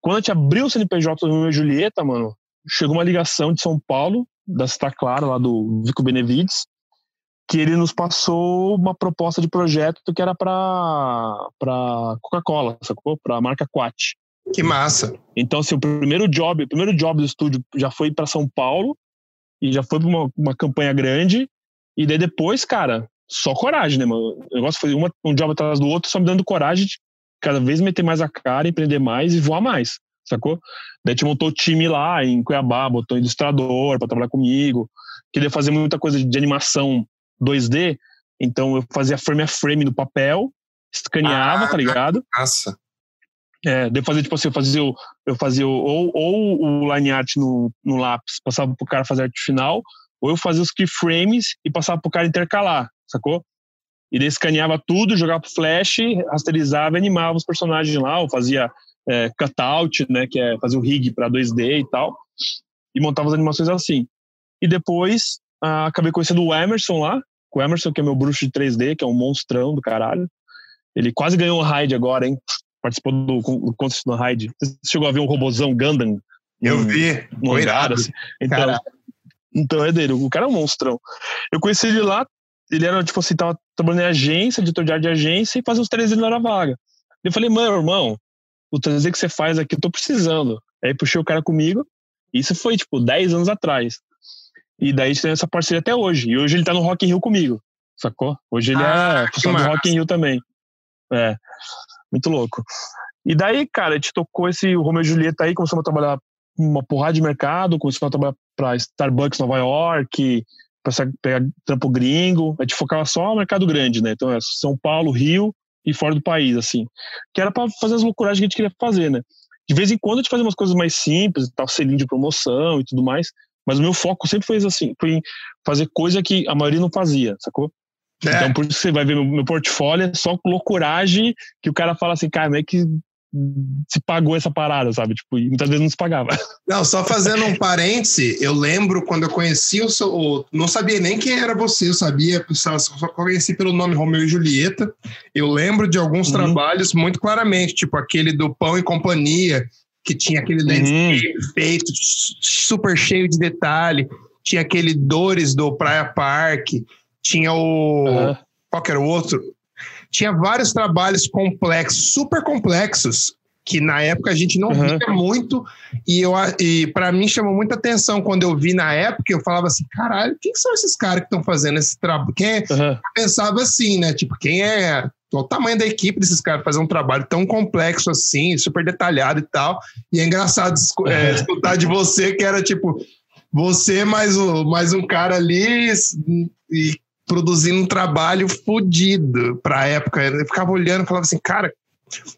quando a gente abriu o CNPJ do Romeu e Julieta, mano, chegou uma ligação de São Paulo, da Santa Clara, lá do Vico Benevides, que ele nos passou uma proposta de projeto que era pra, pra Coca-Cola, sacou? Pra marca Quat. Que massa. Então, assim, o primeiro job, o primeiro job do estúdio já foi para São Paulo e já foi para uma, uma campanha grande. E daí depois, cara, só coragem, né, mano? O negócio foi uma, um job atrás do outro, só me dando coragem de cada vez meter mais a cara, empreender mais e voar mais, sacou? Daí a gente montou o time lá em Cuiabá, botou ilustrador para trabalhar comigo. Queria fazer muita coisa de animação 2D, então eu fazia frame a frame no papel, escaneava, Ah, tá ligado? Massa. É, de fazer, tipo assim, eu fazia, o, eu fazia o, ou, ou o line art no, no lápis, passava pro cara fazer arte final, ou eu fazia os keyframes e passava pro cara intercalar, sacou? E daí escaneava tudo, jogava pro flash, rasterizava e animava os personagens lá, ou fazia é, cutout, né, que é fazer o rig para 2D e tal, e montava as animações assim. E depois ah, acabei conhecendo o Emerson lá, o Emerson, que é meu bruxo de 3D, que é um monstrão do caralho. Ele quase ganhou o Raid agora, hein? Participou do, do contest do Raid. Você chegou a ver um robozão Gundam? Eu um, vi. Um irado. Assim. Então, então é dele. O cara é um monstrão. Eu conheci ele lá, ele era, tipo assim, tava trabalhando em agência, editor de arte de agência, e fazia uns 3D na vaga. Eu falei, mano, irmão, o 3D que você faz aqui, eu tô precisando. Aí puxei o cara comigo. Isso foi, tipo, 10 anos atrás. E daí a gente tem essa parceria até hoje. E hoje ele tá no Rock in Rio comigo, sacou? Hoje ele ah, é funcionário do Rock in Rio também. É, muito louco. E daí, cara, a gente tocou esse Romeo e Julieta aí, começamos a trabalhar uma porrada de mercado, começamos a trabalhar pra Starbucks Nova York, pra pegar trampo gringo. A gente focava só no mercado grande, né? Então é São Paulo, Rio e fora do país, assim. Que era pra fazer as loucuras que a gente queria fazer, né? De vez em quando a gente fazia umas coisas mais simples, tal, selinho de promoção e tudo mais. Mas o meu foco sempre foi assim, foi em fazer coisa que a maioria não fazia, sacou? É. Então, por isso que você vai ver meu, meu portfólio, é só loucuragem que o cara fala assim, cara, como é que se pagou essa parada, sabe? Tipo, e muitas vezes não se pagava. Não, só fazendo um parêntese, eu lembro quando eu conheci o seu. Não sabia nem quem era você, eu sabia, só, só conheci pelo nome Romeu e Julieta. Eu lembro de alguns uhum. trabalhos muito claramente, tipo aquele do Pão e Companhia, que tinha aquele landscape uhum. feito super cheio de detalhe, tinha aquele Dores do Praia Park, tinha o. Uhum. Qual era o outro? Tinha vários trabalhos complexos, super complexos, que na época a gente não uhum. via muito, e, eu, e para mim chamou muita atenção quando eu vi na época, eu falava assim, caralho, quem são esses caras que estão fazendo esse trabalho? Quem é? uhum. pensava assim, né? Tipo, quem é o tamanho da equipe desses caras fazer um trabalho tão complexo assim, super detalhado e tal. E é engraçado é, escutar de você que era tipo você mais, o, mais um cara ali e produzindo um trabalho fodido para a época. Eu ficava olhando e falava assim, cara,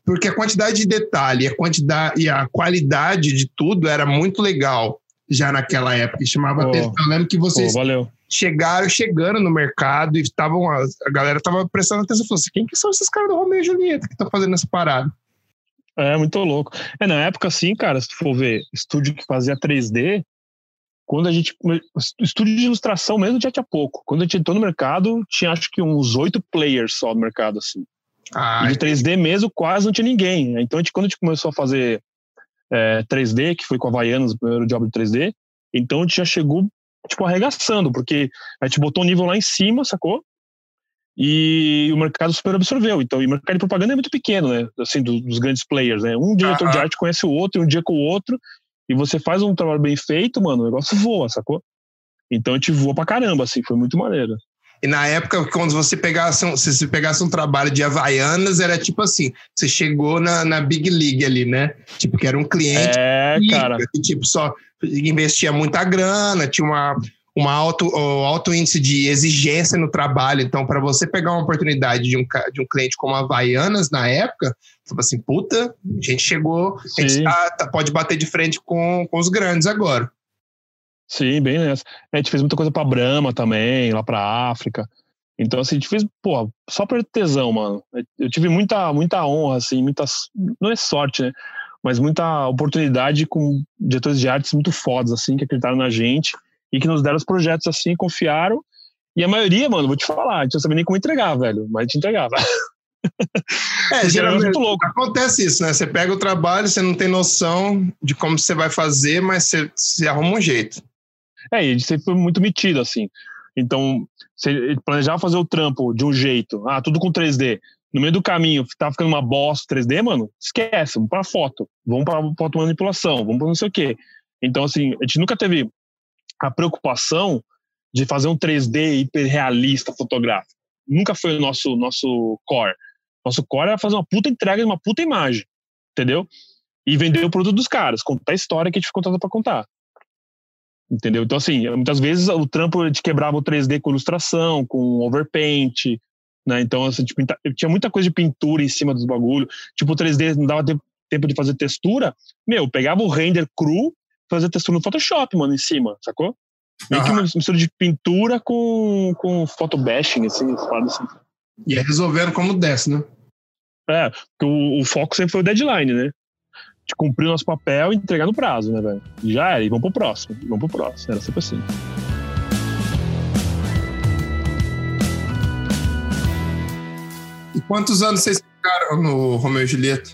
porque a quantidade de detalhe, a quantidade e a qualidade de tudo era muito legal já naquela época. E chamava oh, atenção. Eu lembro que vocês oh, chegaram chegando no mercado e estavam a, a galera estava prestando atenção, falou assim, quem que são esses caras do Romeo e Julieta que estão fazendo essa parada? É, muito louco. É, na época, assim, cara, se tu for ver estúdio que fazia 3D, quando a gente. Estúdio de ilustração mesmo já tinha pouco. Quando a gente entrou no mercado, tinha acho que uns oito players só no mercado, assim. Ah, e de 3D mesmo, quase não tinha ninguém. Então, a gente, quando a gente começou a fazer é, 3D, que foi com a Havaianas, o primeiro job de 3D, então a gente já chegou, tipo, arregaçando, porque a gente botou o um nível lá em cima, sacou? E o mercado super absorveu. Então, e o mercado de propaganda é muito pequeno, né? Assim, dos, dos grandes players, né? Um diretor de arte conhece o outro, um dia com o outro, e você faz um trabalho bem feito, mano, o negócio voa, sacou? Então a gente voa pra caramba, assim, foi muito maneiro. E na época, quando você pegasse um, se você pegasse um trabalho de Havaianas, era tipo assim, você chegou na, na Big League ali, né? Tipo, que era um cliente é, que, cara. que tipo, só investia muita grana, tinha uma, uma alto, alto índice de exigência no trabalho. Então, para você pegar uma oportunidade de um, de um cliente como a Havaianas na época, você assim, puta, a gente chegou, a gente tá, tá, pode bater de frente com, com os grandes agora. Sim, bem nessa. A gente fez muita coisa pra Brahma também, lá pra África. Então, assim, a gente fez, pô, só por tesão, mano. Eu tive muita, muita honra, assim, muitas. Não é sorte, né? Mas muita oportunidade com diretores de artes muito fodas, assim, que acreditaram na gente e que nos deram os projetos assim, confiaram. E a maioria, mano, vou te falar, a gente não sabia nem como entregar, velho, mas a gente entregava. É, geralmente muito louco. acontece isso, né? Você pega o trabalho, você não tem noção de como você vai fazer, mas você, você arruma um jeito. É, e a gente sempre foi muito metido, assim. Então, você planejava fazer o trampo de um jeito, ah, tudo com 3D. No meio do caminho, tava ficando uma bosta 3D, mano, esquece, vamos pra foto, vamos pra foto manipulação, vamos pra não sei o quê. Então, assim, a gente nunca teve a preocupação de fazer um 3D hiperrealista fotográfico. Nunca foi o nosso, nosso core. Nosso core era fazer uma puta entrega de uma puta imagem, entendeu? E vender o produto dos caras, contar a história que a gente foi contratado para contar. Entendeu? Então, assim, muitas vezes o trampo de quebrava o 3D com ilustração, com overpaint, né? Então, assim, tipo, tinha muita coisa de pintura em cima dos bagulho. Tipo, o 3D não dava tempo de fazer textura, meu, eu pegava o render cru, fazia textura no Photoshop, mano, em cima, sacou? Meio que uma mistura de pintura com, com photobashing, assim, assim. E é resolvendo como desce, né? É, porque o, o foco sempre foi o deadline, né? De cumprir o nosso papel e entregar no prazo, né, velho? Já era, e vamos pro próximo, vamos pro próximo. Era sempre assim. E quantos anos vocês ficaram no Romeo e Julieta?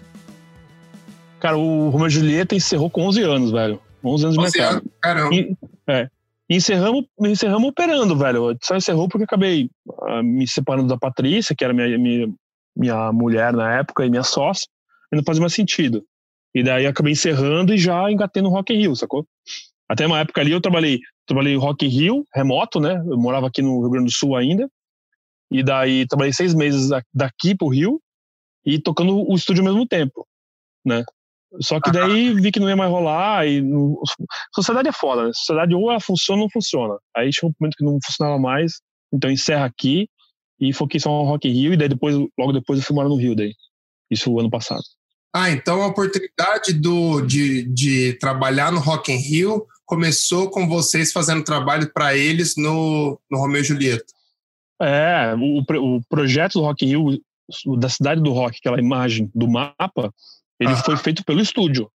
Cara, o Romeo e Julieta encerrou com 11 anos, velho. 11 anos de mercado. Caramba. E, é. encerramos, encerramos operando, velho. Só encerrou porque acabei uh, me separando da Patrícia, que era minha, minha, minha mulher na época e minha sócia. E não fazia mais sentido. E daí acabei encerrando e já engatei no Rock in Rio, sacou? Até uma época ali eu trabalhei, trabalhei Rock in Rio, remoto, né? Eu morava aqui no Rio Grande do Sul ainda. E daí trabalhei seis meses daqui pro Rio e tocando o estúdio ao mesmo tempo, né? Só que daí vi que não ia mais rolar e no... sociedade é foda, né? Sociedade ou ela funciona ou não funciona. Aí chegou um momento que não funcionava mais, então encerra aqui e foquei só no Rock in Rio e daí depois, logo depois eu fui morar no Rio daí. Isso ano passado. Ah, então a oportunidade do, de, de trabalhar no Rock in Rio começou com vocês fazendo trabalho para eles no, no Romeo e Julieta. É, o, o projeto do Rock in Rio, da cidade do rock, aquela imagem do mapa, ele foi feito pelo estúdio.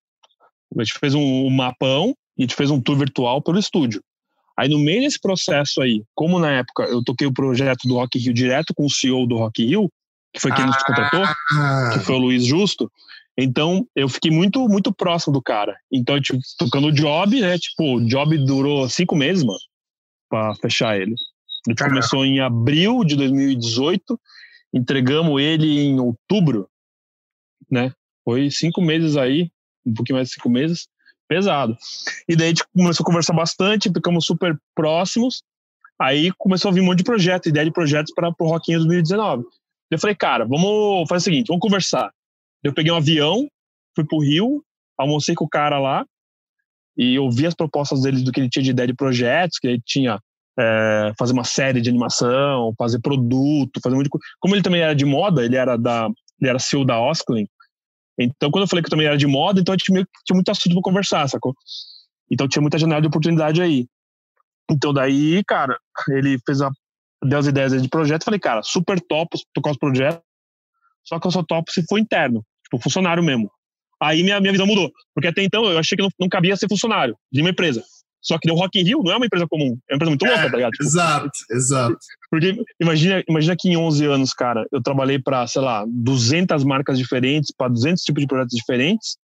A gente fez um, mapão e a gente fez um tour virtual pelo estúdio. Aí no meio desse processo aí, como na época eu toquei o projeto do Rock Rio direto com o CEO do Rock Rio, que foi quem nos contratou, ah. que foi o Luiz Justo, então eu fiquei muito muito próximo do cara. Então, tipo, tocando o job, né? Tipo, o job durou cinco meses, mano, pra fechar ele. A gente Caramba. começou em abril de 2018, entregamos ele em outubro, né? Foi cinco meses aí, um pouquinho mais de cinco meses, pesado. E daí a gente começou a conversar bastante, ficamos super próximos. Aí começou a vir um monte de projetos, ideia de projetos para o Rockinho 2019. Eu falei, cara, vamos fazer o seguinte, vamos conversar. Eu peguei um avião, fui pro Rio, almocei com o cara lá e ouvi as propostas dele do que ele tinha de ideia de projetos, que ele tinha é, fazer uma série de animação, fazer produto, fazer um monte de coisa. Como ele também era de moda, ele era da ele era CEO da Osklin, então, quando eu falei que eu também era de moda, então a gente meio que tinha muito assunto para conversar, sacou? Então tinha muita janela de oportunidade aí. Então daí, cara, ele fez a, deu as ideias de projeto, falei, cara, super top tocar os projetos, só que eu só topo se for interno, tipo, funcionário mesmo. Aí minha, minha visão mudou, porque até então eu achei que não, não cabia ser funcionário de uma empresa. Só que o Rock in Rio não é uma empresa comum, é uma empresa muito louca, é, tá ligado? Tipo, exato, exato. Porque imagina, imagina que em 11 anos, cara, eu trabalhei para, sei lá, 200 marcas diferentes, para 200 tipos de projetos diferentes.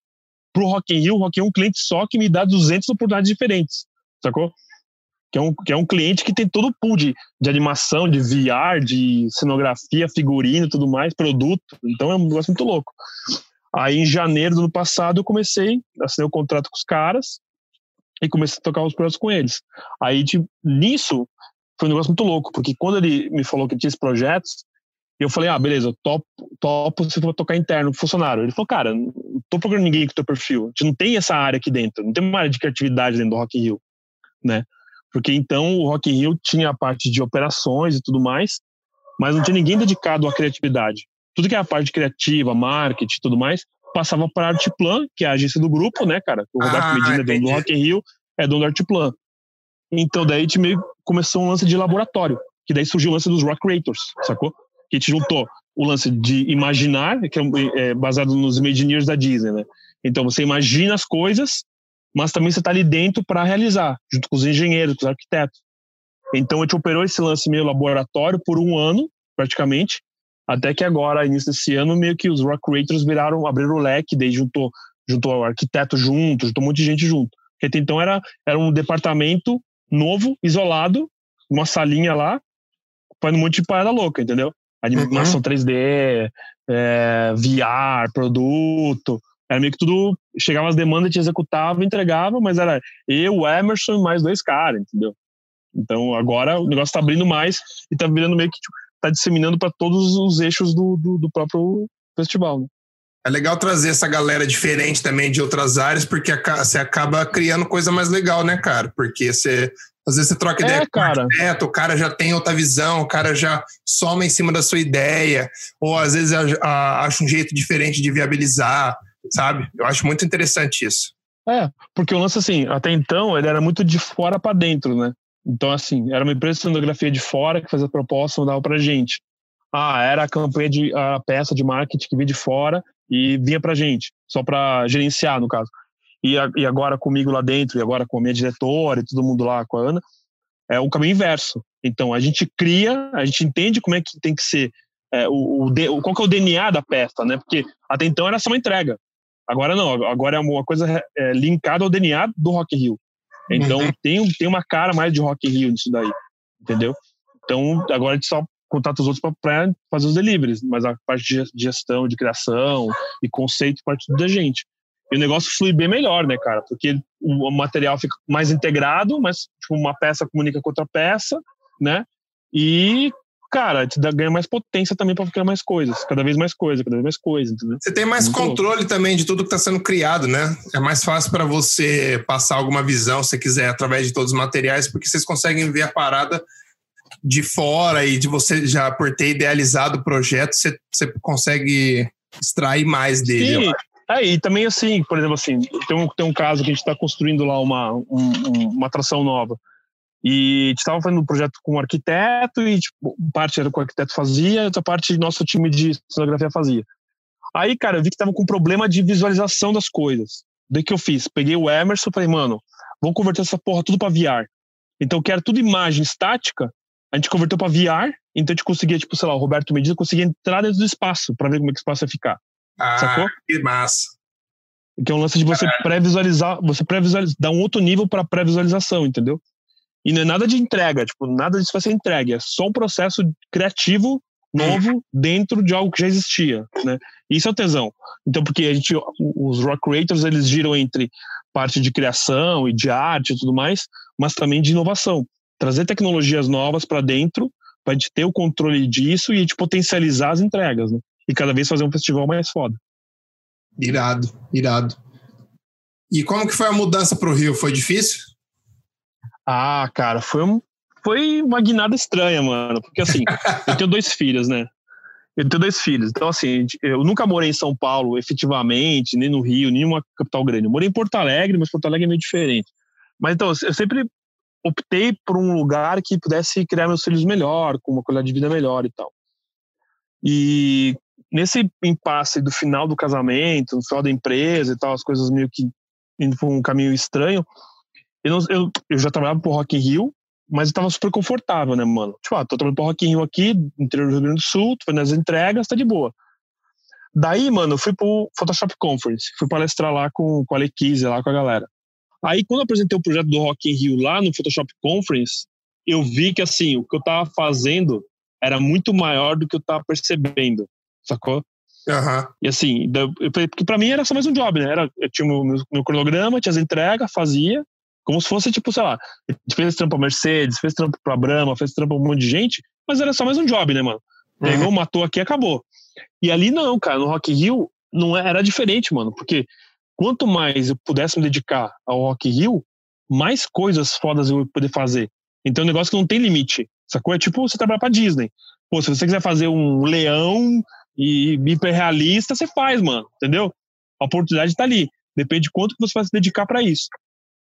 Pro Rock in Rio, o Rock in Rio é um cliente só que me dá 200 oportunidades diferentes, sacou? Que é um, que é um cliente que tem todo o pool de, de animação, de VR, de cenografia, figurino e tudo mais, produto. Então é um negócio muito louco. Aí em janeiro do ano passado eu comecei, assinei o contrato com os caras, e comecei a tocar os projetos com eles. Aí, tipo, nisso, foi um negócio muito louco, porque quando ele me falou que tinha esses projetos, eu falei, ah, beleza, topo, topo se for tocar interno, funcionário. Ele falou, cara, não tô procurando ninguém com teu perfil. A gente não tem essa área aqui dentro, não tem uma área de criatividade dentro do Rock in Rio, né? Porque então o Rock in Rio tinha a parte de operações e tudo mais, mas não tinha ninguém dedicado à criatividade. Tudo que é a parte criativa, marketing e tudo mais, passava para a Artplan, que é a agência do grupo, né, cara? O Roberto ah, Medina é dono do Rock in Rio, é dono do Artplan. Então daí a gente meio começou um lance de laboratório, que daí surgiu o lance dos Rock Creators, sacou? Que a gente juntou o lance de imaginar, que é, é baseado nos Imagineers da Disney, né? Então você imagina as coisas, mas também você está ali dentro para realizar, junto com os engenheiros, com os arquitetos. Então a gente operou esse lance meio laboratório por um ano, praticamente, até que agora, início desse ano, meio que os rock creators viraram, abriram o leque, daí juntou, juntou o arquiteto junto, juntou um monte de gente junto. Porque até então era, era um departamento novo, isolado, uma salinha lá, fazendo um monte de parada louca, entendeu? Animação uhum. 3D, é, VR, produto. Era meio que tudo. Chegava as demandas, a gente executava, entregava, mas era eu, o Emerson mais dois caras, entendeu? Então agora o negócio tá abrindo mais e tá virando meio que tipo, está disseminando para todos os eixos do, do, do próprio festival. Né? É legal trazer essa galera diferente também de outras áreas, porque você acaba criando coisa mais legal, né, cara? Porque você às vezes você troca ideia é, com cara. o arquiteto, o cara já tem outra visão, o cara já soma em cima da sua ideia, ou às vezes acha um jeito diferente de viabilizar. sabe? Eu acho muito interessante isso. É, porque o lance, assim, até então, ele era muito de fora para dentro, né? Então, assim, era uma empresa de cenografia de fora que fazia a proposta, mandava pra gente. Ah, era a campanha de a peça de marketing que vinha de fora e vinha pra gente, só para gerenciar, no caso. E, a, e agora comigo lá dentro, e agora com a minha diretora e todo mundo lá com a Ana, é o caminho inverso. Então, a gente cria, a gente entende como é que tem que ser, é, o, o, qual que é o DNA da peça, né? Porque até então era só uma entrega. Agora não, agora é uma coisa é, linkada ao DNA do Rock Rio. Então uhum. tem, tem uma cara mais de Rock Rio nisso daí, entendeu? Então agora a gente só contata os outros para fazer os deliveries, mas a parte de gestão, de criação e conceito parte da gente. E o negócio flui bem melhor, né, cara? Porque o material fica mais integrado, mas tipo, uma peça comunica com outra peça, né? E cara, te dá, ganha mais potência também para criar mais coisas, cada vez mais coisa, cada vez mais coisa, entendeu? Você tem mais Muito controle louco. também de tudo que está sendo criado, né? É mais fácil para você passar alguma visão, se quiser, através de todos os materiais, porque vocês conseguem ver a parada de fora e de você já por ter idealizado o projeto, você, você consegue extrair mais dele. Sim. É, e também assim, por exemplo, assim, tem um, tem um caso que a gente está construindo lá uma, um, uma atração nova. E a gente estava fazendo um projeto com um arquiteto e tipo, parte era o que o arquiteto fazia, outra parte nosso time de cenografia fazia. Aí, cara, eu vi que tava com problema de visualização das coisas. Daí que eu fiz? Peguei o Emerson e falei, mano, vamos converter essa porra tudo para VR. Então, eu quero tudo imagem estática. A gente converteu para VR, então a gente conseguia, tipo, sei lá, o Roberto Medina conseguia entrar dentro do espaço para ver como é que o espaço ia ficar. Ah, sacou? que massa. Que é um lance de você pré-visualizar, você pré-visualizar, dar um outro nível para pré-visualização, entendeu? E não é nada de entrega, tipo, nada disso vai ser entregue, é só um processo criativo novo dentro de algo que já existia, né? Isso é o tesão. Então, porque a gente, os rock creators, eles giram entre parte de criação e de arte e tudo mais, mas também de inovação. Trazer tecnologias novas para dentro, para a gente ter o controle disso e a gente potencializar as entregas, né? E cada vez fazer um festival mais foda. Irado, irado. E como que foi a mudança para o Rio? Foi difícil? Ah, cara, foi, um, foi uma guinada estranha, mano. Porque assim, eu tenho dois filhos, né? Eu tenho dois filhos. Então, assim, eu nunca morei em São Paulo, efetivamente, nem no Rio, nem uma capital grande. Eu morei em Porto Alegre, mas Porto Alegre é meio diferente. Mas então, eu sempre optei por um lugar que pudesse criar meus filhos melhor, com uma qualidade de vida melhor e tal. E nesse impasse do final do casamento, no final da empresa e tal, as coisas meio que indo por um caminho estranho, eu, não, eu, eu já trabalhava pro Rock in Rio, mas eu tava super confortável, né, mano? Tipo, ah, tô trabalhando pro Rock in Rio aqui, interior do Rio Grande do Sul, tô fazendo as entregas, tá de boa. Daí, mano, eu fui pro Photoshop Conference, fui palestrar lá com, com a Lequise, lá com a galera. Aí, quando eu apresentei o projeto do Rock in Rio lá no Photoshop Conference, eu vi que, assim, o que eu tava fazendo era muito maior do que eu tava percebendo, sacou? Uhum. E assim, porque pra mim era só mais um job, né? Era, eu tinha o meu, meu cronograma, tinha as entregas, fazia, como se fosse, tipo, sei lá, a gente fez trampo pra Mercedes, fez trampo pra Brahma, fez trampo pra um monte de gente, mas era só mais um job, né, mano? Uhum. Pegou, matou aqui acabou. E ali não, cara, no Rock Hill não é, era diferente, mano, porque quanto mais eu pudesse me dedicar ao Rock Hill, mais coisas fodas eu ia poder fazer. Então é um negócio que não tem limite, sacou? É tipo você trabalhar pra Disney. Pô, se você quiser fazer um leão e hiperrealista, você faz, mano, entendeu? A oportunidade tá ali. Depende de quanto que você vai se dedicar para isso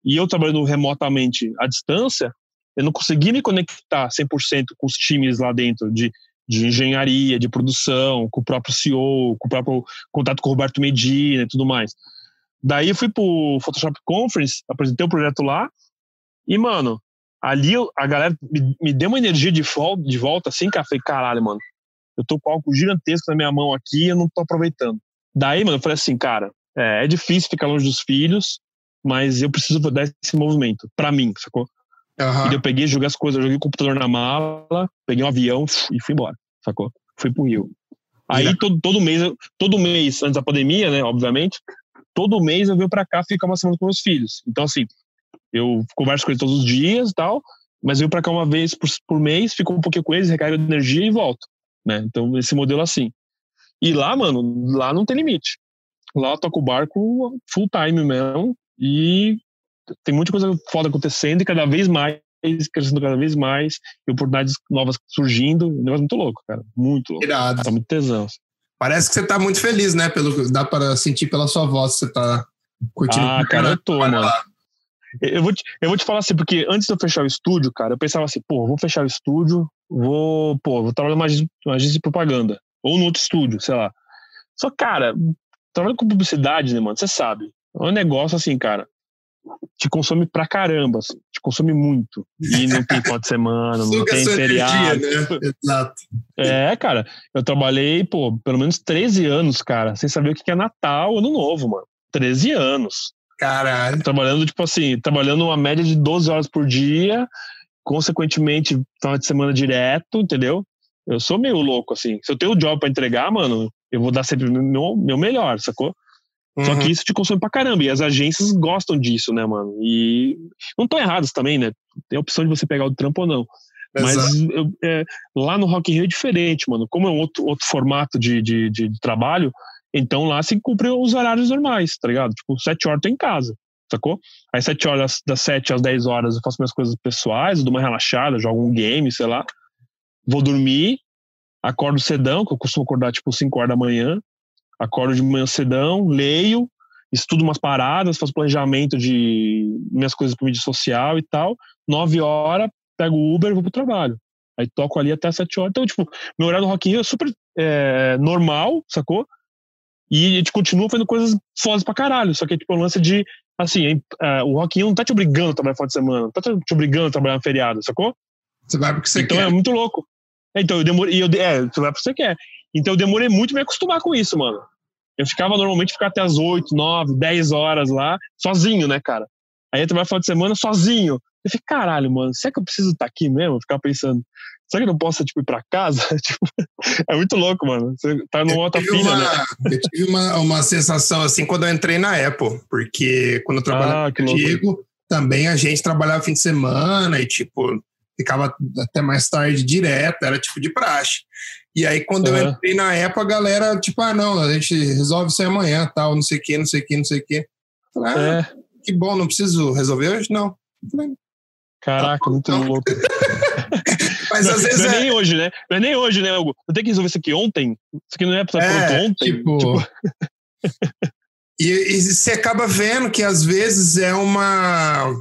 e eu trabalhando remotamente à distância, eu não consegui me conectar 100% com os times lá dentro de, de engenharia, de produção, com o próprio CEO, com o próprio contato com o Roberto Medina e tudo mais. Daí eu fui pro Photoshop Conference, apresentei o projeto lá, e, mano, ali a galera me, me deu uma energia de volta, de volta assim, cara, falei, caralho, mano, eu tô com algo gigantesco na minha mão aqui e eu não tô aproveitando. Daí, mano, eu falei assim, cara, é, é difícil ficar longe dos filhos, mas eu preciso dar esse movimento para mim, sacou? Uhum. E eu peguei, joguei as coisas, joguei o computador na mala, peguei um avião e fui embora, sacou? Fui pro Rio. Aí todo, todo mês, todo mês, antes da pandemia, né, obviamente, todo mês eu venho para cá ficar uma semana com meus filhos. Então, assim, eu converso com eles todos os dias e tal, mas eu venho para cá uma vez por, por mês, fico um pouquinho com eles, recargo de energia e volto, né? Então, esse modelo assim. E lá, mano, lá não tem limite. Lá eu toco o barco full time mesmo, e tem muita coisa foda acontecendo e cada vez mais, crescendo cada vez mais, e oportunidades novas surgindo. Um negócio muito louco, cara. Muito louco. Irado. Tá muito tesão. Parece que você tá muito feliz, né? Pelo, dá para sentir pela sua voz que você tá curtindo. Ah, cara, eu tô, mano. Eu vou, te, eu vou te falar assim, porque antes de eu fechar o estúdio, cara, eu pensava assim, pô, vou fechar o estúdio, vou, pô, vou trabalhar numa agência, agência de propaganda. Ou no outro estúdio, sei lá. Só, cara, trabalhando com publicidade, né, mano? Você sabe. É um negócio assim, cara. Te consome pra caramba, assim, te consome muito. E não tem final de semana, não tem feriado. Né? Exato. É, cara, eu trabalhei, pô, pelo menos 13 anos, cara, sem saber o que é Natal, Ano Novo, mano. 13 anos. Caralho. Trabalhando, tipo assim, trabalhando uma média de 12 horas por dia, consequentemente, final de semana direto, entendeu? Eu sou meio louco, assim. Se eu tenho o job pra entregar, mano, eu vou dar sempre meu, meu melhor, sacou? Uhum. Só que uhum. isso te consome pra caramba. E as agências gostam disso, né, mano? E não estão errados também, né? Tem a opção de você pegar o trampo ou não. Mas eu, é, lá no Rock in Rio é diferente, mano. Como é um outro, outro formato de, de, de, de trabalho, então lá se cumpre os horários normais, tá ligado? Tipo, sete horas tô em casa, sacou? Aí sete horas, das sete às dez horas eu faço minhas coisas pessoais, dou uma relaxada, jogo um game, sei lá. Vou dormir, acordo cedão, que eu costumo acordar tipo cinco horas da manhã. Acordo de manhã cedão, leio, estudo umas paradas, faço planejamento de minhas coisas para mídia social e tal. Nove horas, pego o Uber e vou pro trabalho. Aí toco ali até sete horas. Então, tipo, meu horário do Rock in Rio é super é, normal, sacou? E a gente continua fazendo coisas fodas pra caralho. Só que é tipo o lance de, assim, é, o Rock in Rio não tá te obrigando a trabalhar no final de semana, não tá te obrigando a trabalhar no feriado, sacou? Você vai porque você então quer. Então é muito louco. Então eu demorei, eu, é, você vai porque você quer. Então eu demorei muito me acostumar com isso, mano. Eu ficava normalmente ficar até as 8, 9, 10 horas lá, sozinho, né, cara? Aí eu trabalhava no final de semana sozinho. Eu falei, caralho, mano, será que eu preciso estar aqui mesmo? Ficar pensando, será que eu não posso, tipo, ir pra casa? tipo, é muito louco, mano. Você tá numa outra filha, né? Eu tive uma, uma sensação assim quando eu entrei na Apple, porque quando eu trabalhava ah, com o Diego, também a gente trabalhava fim de semana e, tipo, ficava até mais tarde direto, era tipo de praxe. E aí, quando uhum. eu entrei na Apple, a galera, tipo, ah, não, a gente resolve isso amanhã, tal, não sei o que, não sei o que, não sei o que. Falei, ah, é. que bom, não preciso resolver hoje? Não. Falei, Caraca, muito não. louco. Mas às vezes. Não é, é, nem hoje, né? Não é nem hoje, né, Hugo? Eu tenho que resolver isso aqui ontem. Isso aqui não é pra estar é, ontem. Tipo. tipo... e, e você acaba vendo que às vezes é uma.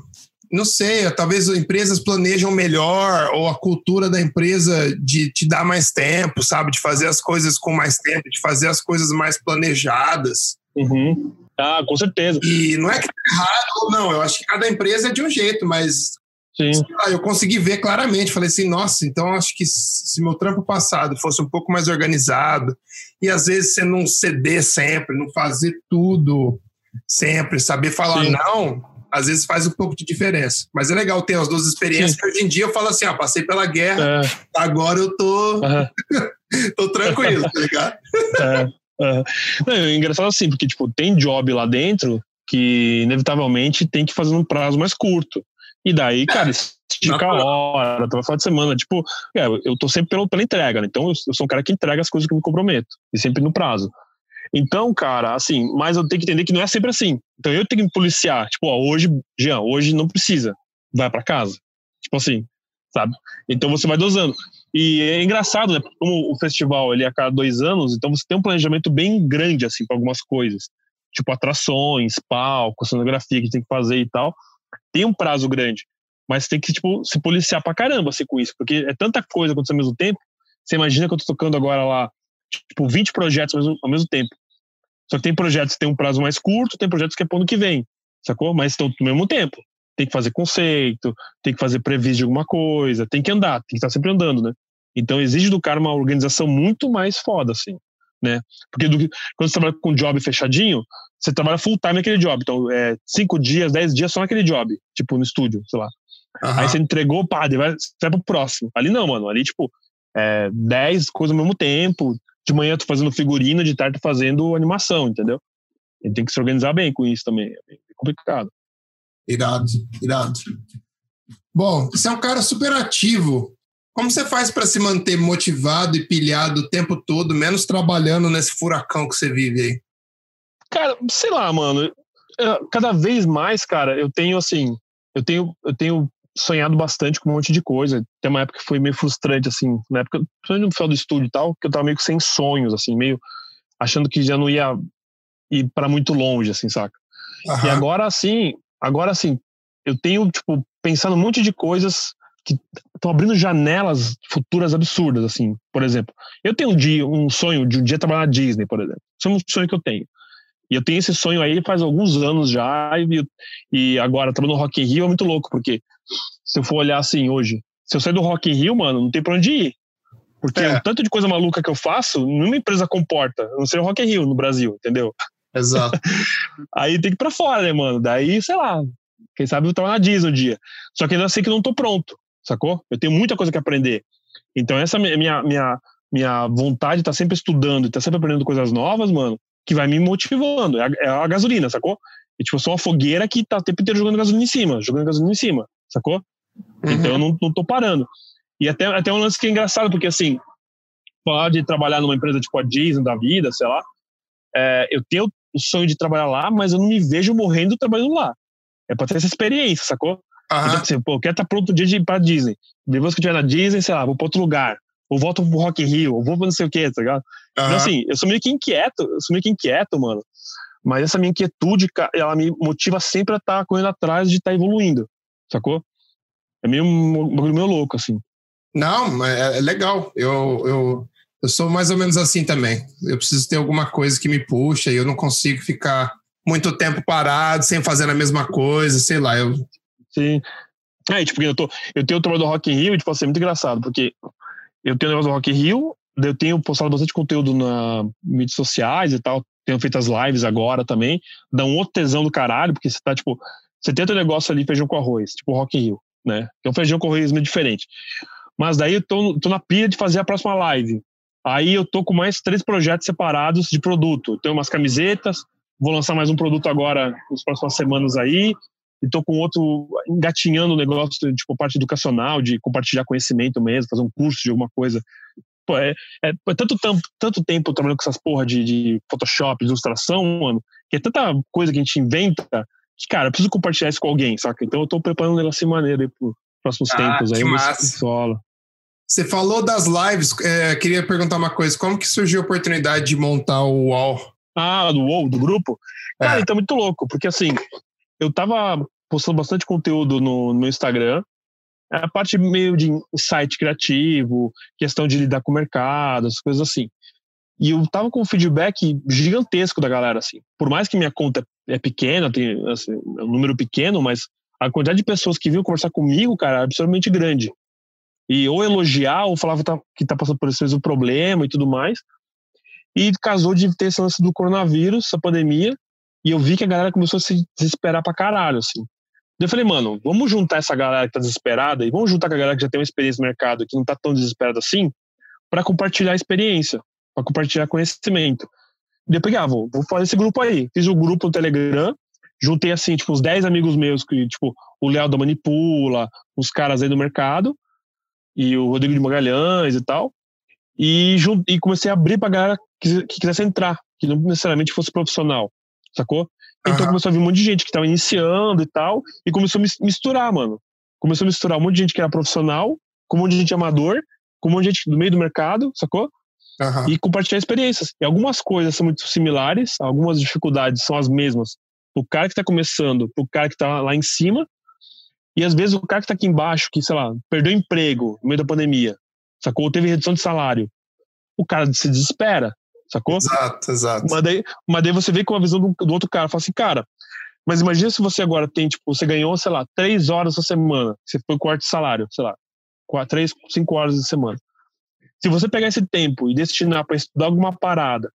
Não sei, talvez empresas planejam melhor, ou a cultura da empresa de te dar mais tempo, sabe? De fazer as coisas com mais tempo, de fazer as coisas mais planejadas. Uhum. Ah, com certeza. E não é que tá errado ou não, eu acho que cada empresa é de um jeito, mas Lá, eu consegui ver claramente, falei assim, nossa, então acho que se meu trampo passado fosse um pouco mais organizado e às vezes você não ceder sempre, não fazer tudo sempre, saber falar Sim. não, às vezes faz um pouco de diferença. Mas é legal ter as duas experiências, hoje em dia eu falo assim, ah, passei pela guerra, é. agora eu tô, uhum. tô tranquilo, tá ligado? É. É. Não, é engraçado assim, porque tipo, tem job lá dentro que inevitavelmente tem que fazer num prazo mais curto. E daí, cara, estica a hora, tô final de semana. Tipo, é, eu tô sempre pela, pela entrega, né? Então eu, eu, sou um cara que entrega as coisas que eu me comprometo. E sempre no prazo. Então, cara, assim, mas eu tenho que entender que não é sempre assim. Então eu tenho que me policiar. Tipo, ó, hoje, Jean, hoje não precisa. Vai para casa. Tipo assim, sabe? Então você vai dosando. E é engraçado, né? Como o festival ele é a cada dois anos, então você tem um planejamento bem grande, assim, para algumas coisas. Tipo atrações, palco, cenografia que tem que fazer e tal tem um prazo grande, mas tem que tipo, se policiar pra caramba assim, com isso, porque é tanta coisa acontecendo ao mesmo tempo. Você imagina que eu tô tocando agora lá, tipo, 20 projetos ao mesmo, ao mesmo tempo. Só que tem projetos que tem um prazo mais curto, tem projetos que é pro ano que vem, sacou? Mas estão ao mesmo tempo. Tem que fazer conceito, tem que fazer previsão de alguma coisa, tem que andar, tem que estar sempre andando, né? Então exige do cara uma organização muito mais foda, assim né? Porque do, quando você trabalha com um job fechadinho, você trabalha full time naquele job. Então, é cinco dias, dez dias só naquele job, tipo, no estúdio, sei lá. Uhum. Aí você entregou, pá, vai, você vai pro próximo. Ali não, mano. Ali, tipo, é, dez coisas ao mesmo tempo. De manhã tô fazendo figurino, de tarde tô fazendo animação, entendeu? Ele tem que se organizar bem com isso também. É complicado. Irado, irado. Bom, você é um cara super ativo. Como você faz para se manter motivado e pilhado o tempo todo, menos trabalhando nesse furacão que você vive aí? Cara, sei lá, mano. Cada vez mais, cara, eu tenho assim, eu tenho, eu tenho sonhado bastante com um monte de coisa. Tem uma época que foi meio frustrante, assim, na época, principalmente no final do estúdio e tal, que eu tava meio que sem sonhos, assim, meio. achando que já não ia ir para muito longe, assim, saca? Uhum. E agora, assim, agora, assim, eu tenho, tipo, pensando um monte de coisas que estão abrindo janelas futuras absurdas, assim. Por exemplo, eu tenho um dia, um sonho de um dia trabalhar na Disney, por exemplo. Isso é um sonho que eu tenho. E eu tenho esse sonho aí faz alguns anos já, e, e agora trabalhando no Rock in Rio é muito louco, porque se eu for olhar assim hoje, se eu sair do Rock in Rio, mano, não tem pra onde ir. Porque é. o tanto de coisa maluca que eu faço, nenhuma empresa comporta. Não sei o Rock in Rio no Brasil, entendeu? Exato. aí tem que ir pra fora, né, mano? Daí, sei lá, quem sabe eu trabalho na Disney um dia. Só que ainda sei que não tô pronto, sacou? Eu tenho muita coisa que aprender. Então essa minha, minha, minha vontade de tá sempre estudando, tá sempre aprendendo coisas novas, mano, que vai me motivando. É a, é a gasolina, sacou? E, tipo, eu sou uma fogueira que tá o tempo inteiro jogando gasolina em cima, jogando gasolina em cima, sacou? Uhum. Então eu não, não tô parando. E até, até um lance que é engraçado, porque assim, falar de trabalhar numa empresa tipo a Disney da vida, sei lá, é, eu tenho o sonho de trabalhar lá, mas eu não me vejo morrendo trabalhando lá. É pra ter essa experiência, sacou? Uhum. Então, assim, pô, eu quero estar tá pronto o dia de ir pra Disney. Depois que eu estiver na Disney, sei lá, vou pra outro lugar. Ou volto pro Rock in Rio, ou vou pra não sei o que, tá ligado? Uhum. Então, assim, eu sou meio que inquieto, eu sou meio que inquieto, mano. Mas essa minha inquietude, ela me motiva sempre a estar tá correndo atrás de estar tá evoluindo, sacou? É meio um bagulho meio louco, assim. Não, é, é legal. Eu, eu, eu sou mais ou menos assim também. Eu preciso ter alguma coisa que me puxa e eu não consigo ficar muito tempo parado, sem fazer a mesma coisa, sei lá. Eu... Sim. É, tipo, eu, tô, eu tenho o trabalho do Rock in Rio e, tipo, assim, é muito engraçado, porque eu tenho o negócio do Rock in Rio, eu tenho postado bastante conteúdo na mídias sociais e tal, tenho feito as lives agora também, dá um outro tesão do caralho, porque você tá, tipo, você tenta o negócio ali, feijão com arroz, tipo Rock in Rio, né? É um feijão com arroz meio diferente. Mas daí eu tô, tô na pilha de fazer a próxima live. Aí eu tô com mais três projetos separados de produto. Tenho umas camisetas, vou lançar mais um produto agora nas próximas semanas aí. E tô com outro engatinhando o negócio de tipo, parte educacional, de compartilhar conhecimento mesmo, fazer um curso de alguma coisa. Pô, é, é, é tanto, tanto, tempo trabalhando com essas porra de, de Photoshop, ilustração, mano, que é tanta coisa que a gente inventa cara, eu preciso compartilhar isso com alguém, saca? Então eu tô preparando um negócio maneiro aí pro próximos ah, tempos aí, solo. Você falou das lives, é, queria perguntar uma coisa: como que surgiu a oportunidade de montar o UOL? Ah, do UOL, do grupo? É. Cara, então é muito louco, porque assim, eu tava postando bastante conteúdo no, no meu Instagram, é a parte meio de site criativo, questão de lidar com o mercado, as coisas assim. E eu tava com um feedback gigantesco da galera, assim. Por mais que minha conta é pequena, tem assim, é um número pequeno, mas a quantidade de pessoas que vinham conversar comigo, cara, é absurdamente grande e ou elogiar ou falava que está tá passando por esse mesmo problema e tudo mais. E casou de ter esse lance do coronavírus, essa pandemia, e eu vi que a galera começou a se desesperar pra caralho, assim. Eu falei, mano, vamos juntar essa galera que tá desesperada e vamos juntar com a galera que já tem uma experiência no mercado, que não tá tão desesperada assim, para compartilhar a experiência, para compartilhar conhecimento. Eu peguei, ah, vou, vou fazer esse grupo aí. Fiz o um grupo no Telegram, juntei assim, tipo, uns 10 amigos meus, que, tipo, o Léo da Manipula, uns caras aí do mercado, e o Rodrigo de Magalhães e tal. E, e comecei a abrir pra galera que, que quisesse entrar, que não necessariamente fosse profissional, sacou? Então uhum. começou a vir um monte de gente que tava iniciando e tal, e começou a misturar, mano. Começou a misturar um monte de gente que era profissional, com um monte de gente amador, com um monte de gente do meio do mercado, sacou? Uhum. E compartilhar experiências. E algumas coisas são muito similares, algumas dificuldades são as mesmas. O cara que tá começando, o cara que tá lá em cima, e às vezes o cara que está aqui embaixo, que, sei lá, perdeu emprego no meio da pandemia, sacou? Teve redução de salário. O cara se desespera, sacou? Exato, exato. Mas daí, mas daí você vê com a visão do, do outro cara, fala assim, cara, mas imagina se você agora tem, tipo, você ganhou, sei lá, três horas a semana, você foi quarto de salário, sei lá, quatro, três, cinco horas a semana. Se você pegar esse tempo e destinar para estudar alguma parada,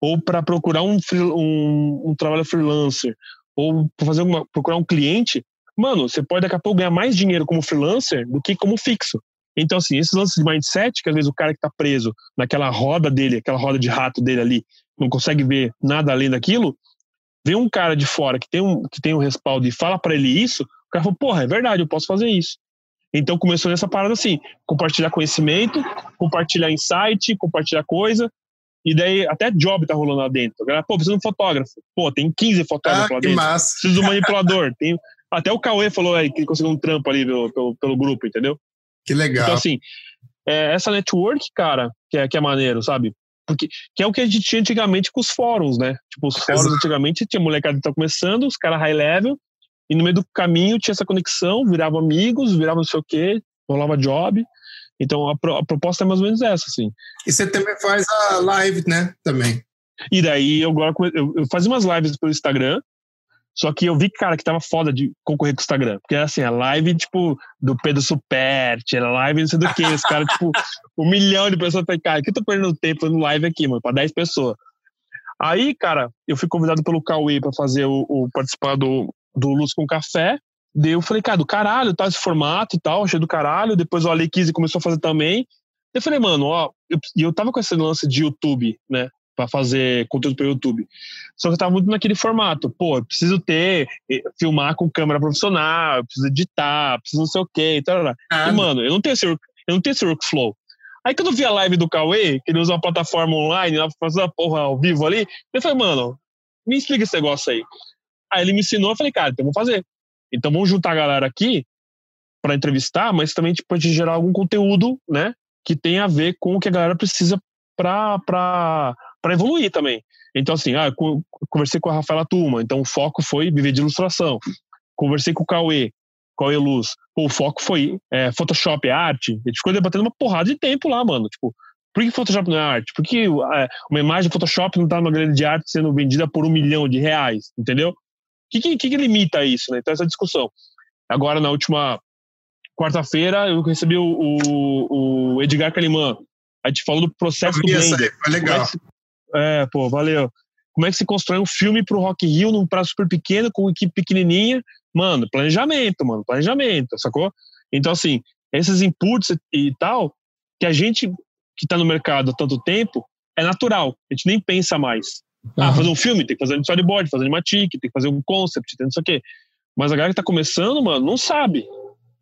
ou para procurar um, um, um, trabalho freelancer, ou fazer uma, procurar um cliente, mano, você pode daqui a pouco ganhar mais dinheiro como freelancer do que como fixo. Então, assim, esses lances de mindset, que às vezes o cara que tá preso naquela roda dele, aquela roda de rato dele ali, não consegue ver nada além daquilo, vê um cara de fora que tem um, que tem um respaldo e fala para ele isso, o cara fala, porra, é verdade, eu posso fazer isso. Então começou nessa parada assim, compartilhar conhecimento, compartilhar insight, compartilhar coisa, e daí até job tá rolando lá dentro. Galera, pô, precisa de um fotógrafo. Pô, tem 15 fotógrafos ah, lá dentro. Massa. Preciso de um manipulador. tem, até o Cauê falou aí que conseguiu um trampo ali pelo, pelo, pelo grupo, entendeu? Que legal. Então, assim, é, essa network, cara, que é, que é maneiro, sabe? porque que é o que a gente tinha antigamente com os fóruns, né? Tipo, os fóruns Exato. antigamente tinha molecada que tá começando, os caras high level, e no meio do caminho tinha essa conexão, viravam amigos, viravam não sei o quê, rolava job. Então a, pro- a proposta é mais ou menos essa, assim. E você também faz a live, né? Também. E daí eu agora eu, eu fazia umas lives pelo Instagram, só que eu vi, cara, que tava foda de concorrer com o Instagram. Porque era assim, a live, tipo, do Pedro Superti, era live não sei do que, os caras, tipo, um milhão de pessoas. Eu falei, cara, que eu tô perdendo tempo no live aqui, mano, pra 10 pessoas. Aí, cara, eu fui convidado pelo Cauê pra fazer o, o participar do, do Luz com Café. Daí eu falei, cara, do caralho, tá esse formato e tal, achei do caralho. Depois o Ale Kizzy começou a fazer também. Eu falei, mano, ó, eu- e eu, tava com esse lance de YouTube, né, pra fazer conteúdo pro YouTube. Só que eu tava muito naquele formato, pô, eu preciso ter, eh, filmar com câmera profissional, eu preciso editar, preciso não sei o quê, e tal. E, mano, eu não tenho esse, eu não tenho esse workflow. Aí quando eu vi a live do Cauê, que ele usa uma plataforma online, lá pra fazer a porra ao vivo ali, eu falei, mano, me explica esse negócio aí. Aí ele me ensinou, eu falei, cara, então vamos fazer. Então vamos juntar a galera aqui pra entrevistar, mas também tipo, de gerar algum conteúdo, né, que tenha a ver com o que a galera precisa pra evoluir também. Então, assim, ah, conversei com a Rafaela Turma, então o foco foi viver de ilustração. Conversei com o Cauê, Cauê Luz. Pô, o foco foi é, Photoshop é arte. A gente ficou debatendo uma porrada de tempo lá, mano. Tipo, por que Photoshop não é arte? Por que é, uma imagem Photoshop não tá numa galeria de arte sendo vendida por um milhão de reais? Entendeu? O que, que, que limita isso, né? Então, essa discussão. Agora, na última quarta-feira, eu recebi o, o, o Edgar Calimã. A gente falou do processo do aí, foi legal. É, se- é, pô, valeu. Como é que se constrói um filme pro Rock Rio num prazo super pequeno, com equipe pequenininha? Mano, planejamento, mano, planejamento, sacou? Então, assim, esses inputs e tal, que a gente que tá no mercado há tanto tempo, é natural. A gente nem pensa mais. Ah, fazer um filme, tem que fazer um storyboard, fazer uma tic, tem que fazer um concept, tem não sei o quê. Mas a galera que tá começando, mano, não sabe.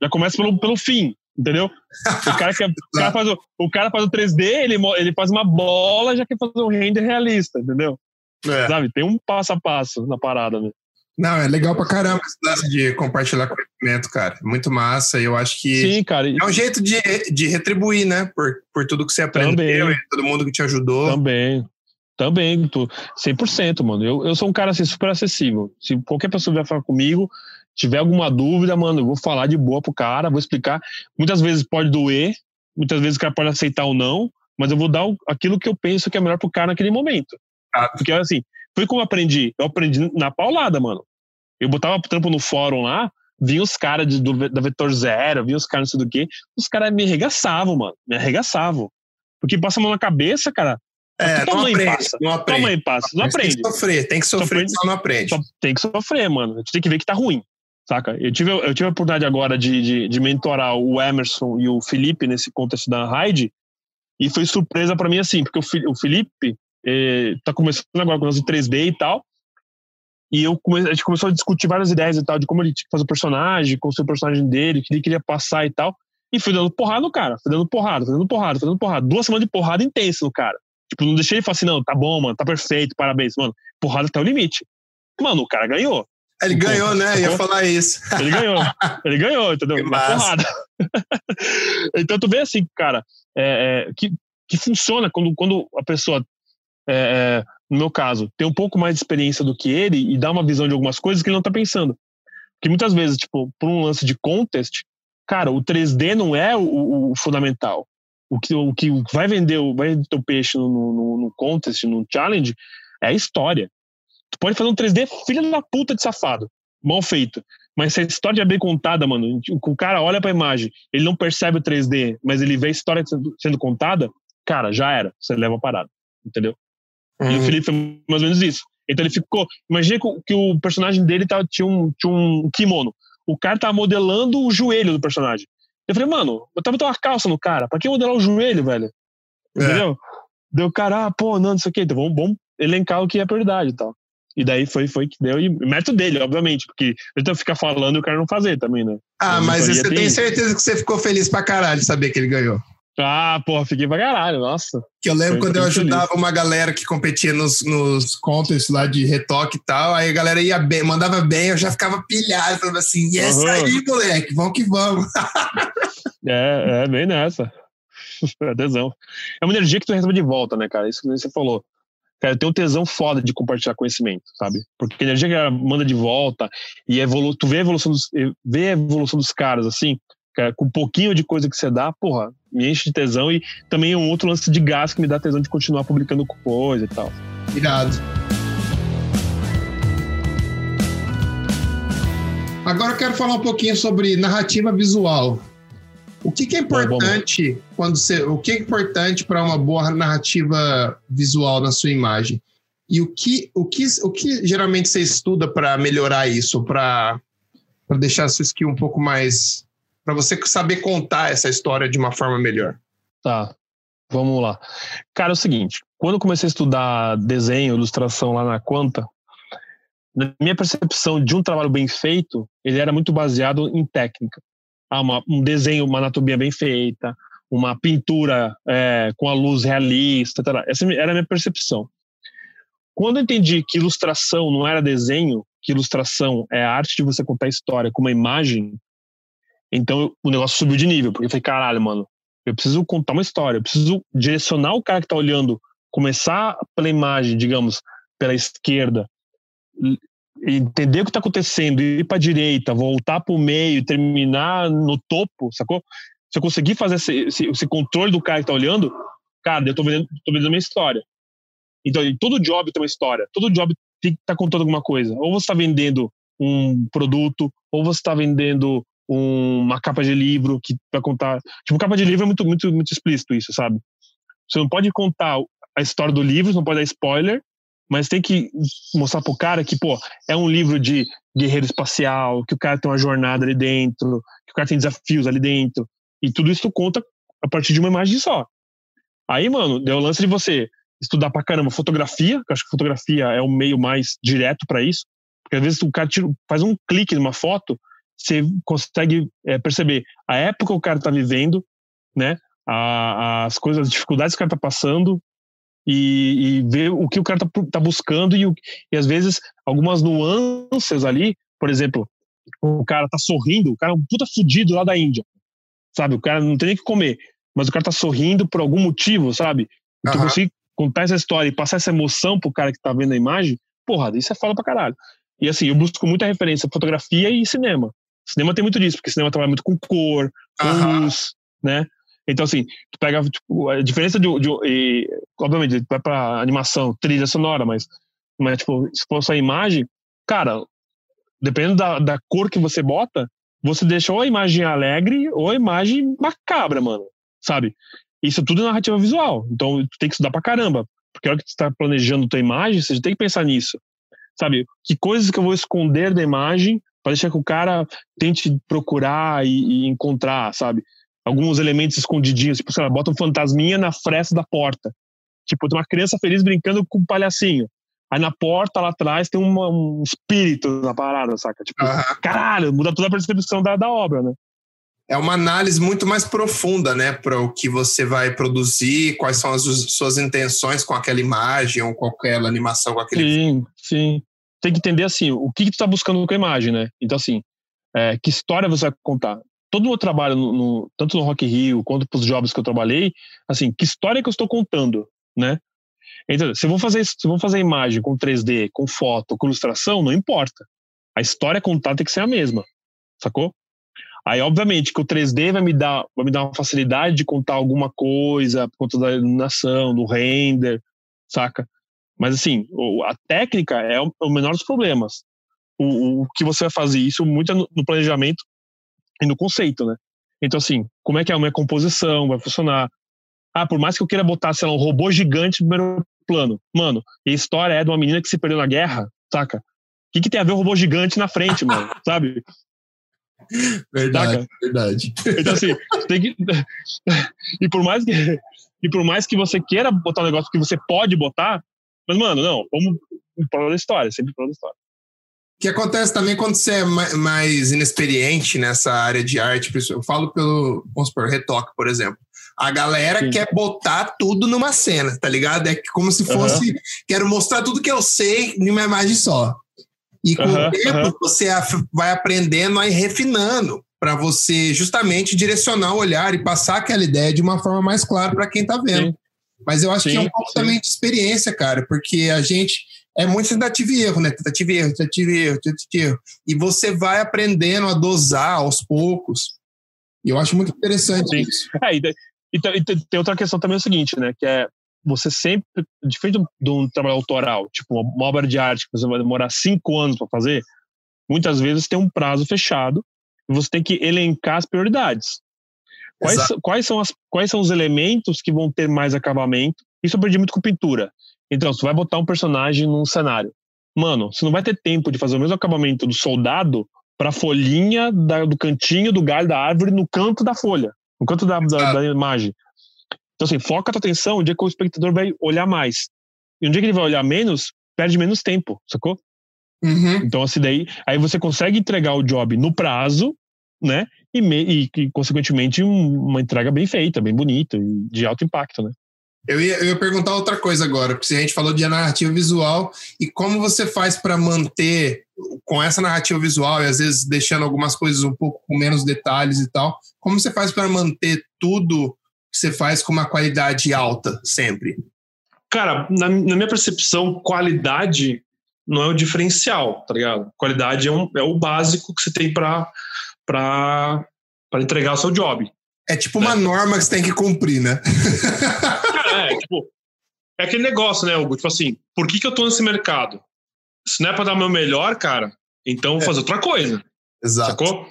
Já começa pelo, pelo fim, entendeu? O cara, quer, o, cara faz o, o cara faz o 3D, ele, ele faz uma bola já quer fazer um render realista, entendeu? É. Sabe? Tem um passo a passo na parada, né? Não, é legal pra caramba esse lance de compartilhar conhecimento, cara. Muito massa. E eu acho que Sim, cara. é um jeito de, de retribuir, né? Por, por tudo que você aprendeu Também. e todo mundo que te ajudou. Também. Também, tu, 100%, mano. Eu, eu sou um cara assim, super acessível. Se qualquer pessoa vier falar comigo, tiver alguma dúvida, mano, eu vou falar de boa pro cara, vou explicar. Muitas vezes pode doer, muitas vezes o cara pode aceitar ou não, mas eu vou dar aquilo que eu penso que é melhor pro cara naquele momento. Ah. Porque assim, foi como eu aprendi. Eu aprendi na paulada, mano. Eu botava trampo no fórum lá, vinha os caras da Vetor Zero, vinha os caras não sei do que, os caras me arregaçavam, mano. Me arregaçavam. Porque passa a mão na cabeça, cara. É, não aprende, passa. não aprende. passa. Não aprende. Tem que sofrer, tem que sofrer, só não aprende. Só tem que sofrer, mano. A gente tem que ver que tá ruim. Saca? Eu tive, eu tive a oportunidade agora de, de, de mentorar o Emerson e o Felipe nesse contexto da Raid. E foi surpresa pra mim, assim, porque o, o Felipe eh, tá começando agora com o lance de 3D e tal. E eu come, a gente começou a discutir várias ideias e tal, de como ele tinha que fazer o personagem, construir o personagem dele, o que ele queria passar e tal. E fui dando porrada no cara, fui dando porrada, fui dando porrada, fui dando porrada. Duas semanas de porrada intensa no cara. Tipo, não deixei ele falar assim, não, tá bom, mano, tá perfeito, parabéns, mano. Porrada até o limite. Mano, o cara ganhou. Ele ganhou, né? Eu ia Sacou? falar isso. Ele ganhou. Ele ganhou, entendeu? Porrada. então tu vê assim, cara, é, é, que, que funciona quando, quando a pessoa, é, é, no meu caso, tem um pouco mais de experiência do que ele e dá uma visão de algumas coisas que ele não tá pensando. Porque muitas vezes, tipo, por um lance de contest, cara, o 3D não é o- o fundamental. O que, o que vai vender, o- vai vender teu peixe no, no, no contest, no challenge, é a história. Tu pode fazer um 3D filho da puta de safado, mal feito. Mas se a história é bem contada, mano, o cara olha pra imagem, ele não percebe o 3D, mas ele vê a história sendo, sendo contada, cara, já era. Você leva a parada, entendeu? E o Uhum. Felipe foi mais ou menos isso. Então ele ficou. Imagina que o- personagem dele tava, tinha, um, tinha um kimono. O cara tava modelando o joelho do personagem. Eu falei, mano, eu tava botando uma calça no cara. Pra que modelar o joelho, velho? É. Entendeu? Deu o cara, ah, pô, não, não sei o quê. Então vamos, vamos elencar o que é prioridade e tal. E daí foi, foi que deu. E mérito dele, obviamente, porque eu ficar falando e o cara não fazer também, né? Ah, mas você tem tem certeza que você ficou feliz pra caralho de saber que ele ganhou. Ah, porra, fiquei pra caralho, nossa. Que eu lembro quando eu ajudava uma galera que competia nos, nos contests lá de retoque e tal, aí a galera ia bem, mandava bem, eu já ficava pilhado, falava assim, e essa Aham. aí, moleque, vamos que vamos. É, é, bem nessa. é tesão. É uma energia que tu recebe de volta, né, cara? Isso que você falou. Cara, eu tenho um tesão foda de compartilhar conhecimento, sabe? Porque a energia que ela manda de volta e evolu tu vê a evolução dos, vê a evolução dos caras, assim, cara, com um pouquinho de coisa que você dá, porra, me enche de tesão e também é um outro lance de gás que me dá tesão de continuar publicando coisa e tal. Irado. Agora eu quero falar um pouquinho sobre narrativa visual. O que, que é importante bom. quando você, o que é importante para uma boa narrativa visual na sua imagem? E o que, o que, o que geralmente você estuda para melhorar isso, para deixar a sua skill um pouco mais, para você saber contar essa história de uma forma melhor? Tá, vamos lá. Cara, é o seguinte, quando eu comecei a estudar desenho, ilustração lá na Quanta, na minha percepção de um trabalho bem feito, ele era muito baseado em técnica ah, uma, um desenho, uma anatomia bem feita, uma pintura é, com a luz realista, etc. essa era a minha percepção. Quando eu entendi que ilustração não era desenho, que ilustração é a arte de você contar história com uma imagem, então o negócio subiu de nível, porque eu falei, caralho, mano, eu preciso contar uma história, eu preciso direcionar o cara que tá olhando, começar pela imagem, digamos, pela esquerda, entender o que está acontecendo, ir para a direita, voltar para o meio, terminar no topo, sacou? Se eu conseguir fazer esse, esse, esse controle do cara que está olhando, cara, eu estou vendendo, tô vendendo minha história. Então, todo job tem uma história, todo job tem que estar tá contando alguma coisa. Ou você está vendendo um produto, ou você está vendendo uma capa de livro que vai contar. Tipo, capa de livro é muito, muito, muito explícito isso, sabe? Você não pode contar a história do livro, não pode dar spoiler, mas tem que mostrar pro cara que, pô, é um livro de guerreiro espacial, que o cara tem uma jornada ali dentro, que o cara tem desafios ali dentro. E tudo isso conta a partir de uma imagem só. Aí, mano, deu o lance de você estudar pra caramba fotografia, que acho que fotografia é o meio mais direto para isso. Porque às vezes o cara tira, faz um clique numa foto, você consegue é, perceber a época que o cara tá vivendo, né? A, as coisas, as dificuldades que o cara tá passando, e, e ver o que o cara tá, tá buscando e, e às vezes algumas nuances ali, por exemplo, o cara tá sorrindo, o cara é um puta fudido lá da Índia, sabe? O cara não tem nem que comer, mas o cara tá sorrindo por algum motivo, sabe? E tu uhum. conseguir contar essa história e passar essa emoção pro cara que tá vendo a imagem, porra, isso é fala pra caralho. E assim, eu busco muita referência fotografia e cinema. Cinema tem muito disso, porque cinema trabalha muito com cor, com uhum. luz, né? Então, assim, tu pega tipo, a diferença de. de e, obviamente, vai pra animação, trilha sonora, mas, mas tipo, se for só imagem, cara, dependendo da, da cor que você bota, você deixa ou a imagem alegre ou a imagem macabra, mano. Sabe? Isso tudo é narrativa visual. Então, tu tem que estudar pra caramba. Porque a hora que tu tá planejando tua imagem, você tem que pensar nisso. Sabe? Que coisas que eu vou esconder da imagem para deixar que o cara tente procurar e, e encontrar, sabe? alguns elementos escondidinhos, tipo, sei lá, bota um fantasminha na fresta da porta. Tipo, tem uma criança feliz brincando com um palhacinho. Aí na porta lá atrás tem uma, um espírito na parada, saca? Tipo, uhum. caralho, muda toda a percepção da, da obra, né? É uma análise muito mais profunda, né, para o que você vai produzir, quais são as suas intenções com aquela imagem ou com aquela animação, com aquele. Sim, sim. Tem que entender assim, o que, que tu tá buscando com a imagem, né? Então, assim, é, que história você vai contar? todo o meu trabalho, no, no, tanto no Rock Rio quanto para os jobs que eu trabalhei, assim, que história que eu estou contando, né? Então, se eu vou fazer, se eu vou fazer imagem com 3D, com foto, com ilustração, não importa. A história contada tem que ser a mesma, sacou? Aí, obviamente, que o 3D vai me dar, vai me dar uma facilidade de contar alguma coisa por conta da iluminação, do render, saca? Mas, assim, a técnica é o, menor dos problemas. O, o que você vai fazer isso muito no planejamento e no conceito, né? Então, assim, como é que é a minha composição vai funcionar? Ah, por mais que eu queira botar, sei lá, um robô gigante no primeiro plano. Mano, a história é de uma menina que se perdeu na guerra, saca? O que, que tem a ver o um robô gigante na frente, mano? Sabe? Verdade, saca? verdade. Então, assim, tem que. e, por mais que, e por mais que você queira botar um negócio que você pode botar, mas, mano, não, vamos falar da história, sempre falar da história que acontece também quando você é mais inexperiente nessa área de arte, eu falo pelo, vamos supor, retoque, por exemplo. A galera Sim. quer botar tudo numa cena, tá ligado? É como se fosse, uhum. quero mostrar tudo que eu sei numa imagem só. E com uhum, o tempo uhum. você vai aprendendo ir refinando. para você justamente direcionar o olhar e passar aquela ideia de uma forma mais clara para quem está vendo. Sim. Mas eu acho sim, que é um pouco sim. também de experiência, cara, porque a gente é muito tentativa e erro, né? Tentativa e erro, tentativa e erro, tentativa e erro. E você vai aprendendo a dosar aos poucos. E eu acho muito interessante sim. isso. É, e, e, e, tem outra questão também é o seguinte, né? Que é você sempre, diferente de um trabalho autoral, tipo uma obra de arte que você vai demorar cinco anos para fazer, muitas vezes tem um prazo fechado e você tem que elencar as prioridades. Quais, quais, são as, quais são os elementos que vão ter mais acabamento? Isso eu aprendi muito com pintura. Então, você vai botar um personagem num cenário. Mano, você não vai ter tempo de fazer o mesmo acabamento do soldado para a folhinha da, do cantinho do galho da árvore no canto da folha, no canto da, da, da imagem. Então, assim, foca a tua atenção onde é que o espectador vai olhar mais. E onde é que ele vai olhar menos, perde menos tempo, sacou? Uhum. Então, assim, daí, aí você consegue entregar o job no prazo, né? E, me, e, consequentemente, um, uma entrega bem feita, bem bonita e de alto impacto, né? Eu ia, eu ia perguntar outra coisa agora, porque a gente falou de narrativa visual e como você faz para manter com essa narrativa visual e às vezes deixando algumas coisas um pouco com menos detalhes e tal, como você faz para manter tudo que você faz com uma qualidade alta sempre? Cara, na, na minha percepção, qualidade não é o diferencial, tá ligado? Qualidade é, um, é o básico que você tem para entregar o seu job. É tipo uma é. norma que você tem que cumprir, né? Cara, é, tipo, é aquele negócio, né, Hugo? Tipo assim, por que, que eu tô nesse mercado? Se não é pra dar o meu melhor, cara, então vou é. fazer outra coisa. Exato. Sacou?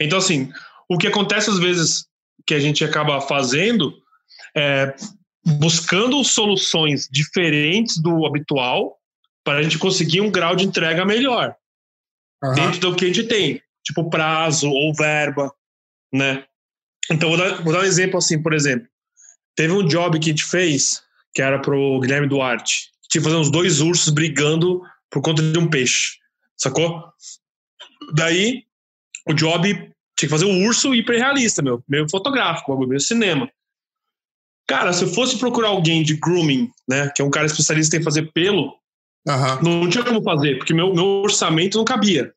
Então, assim, o que acontece às vezes que a gente acaba fazendo é buscando soluções diferentes do habitual para a gente conseguir um grau de entrega melhor uhum. dentro do que a gente tem, tipo prazo ou verba, né? Então vou dar, vou dar um exemplo assim, por exemplo, teve um job que a gente fez que era pro Guilherme Duarte, tinha que fazer uns dois ursos brigando por conta de um peixe, sacou? Daí o job tinha que fazer um urso hiperrealista, meu, meio fotográfico, meio cinema. Cara, se eu fosse procurar alguém de grooming, né, que é um cara especialista em fazer pelo, Uhum. Não tinha como fazer, porque meu, meu orçamento não cabia.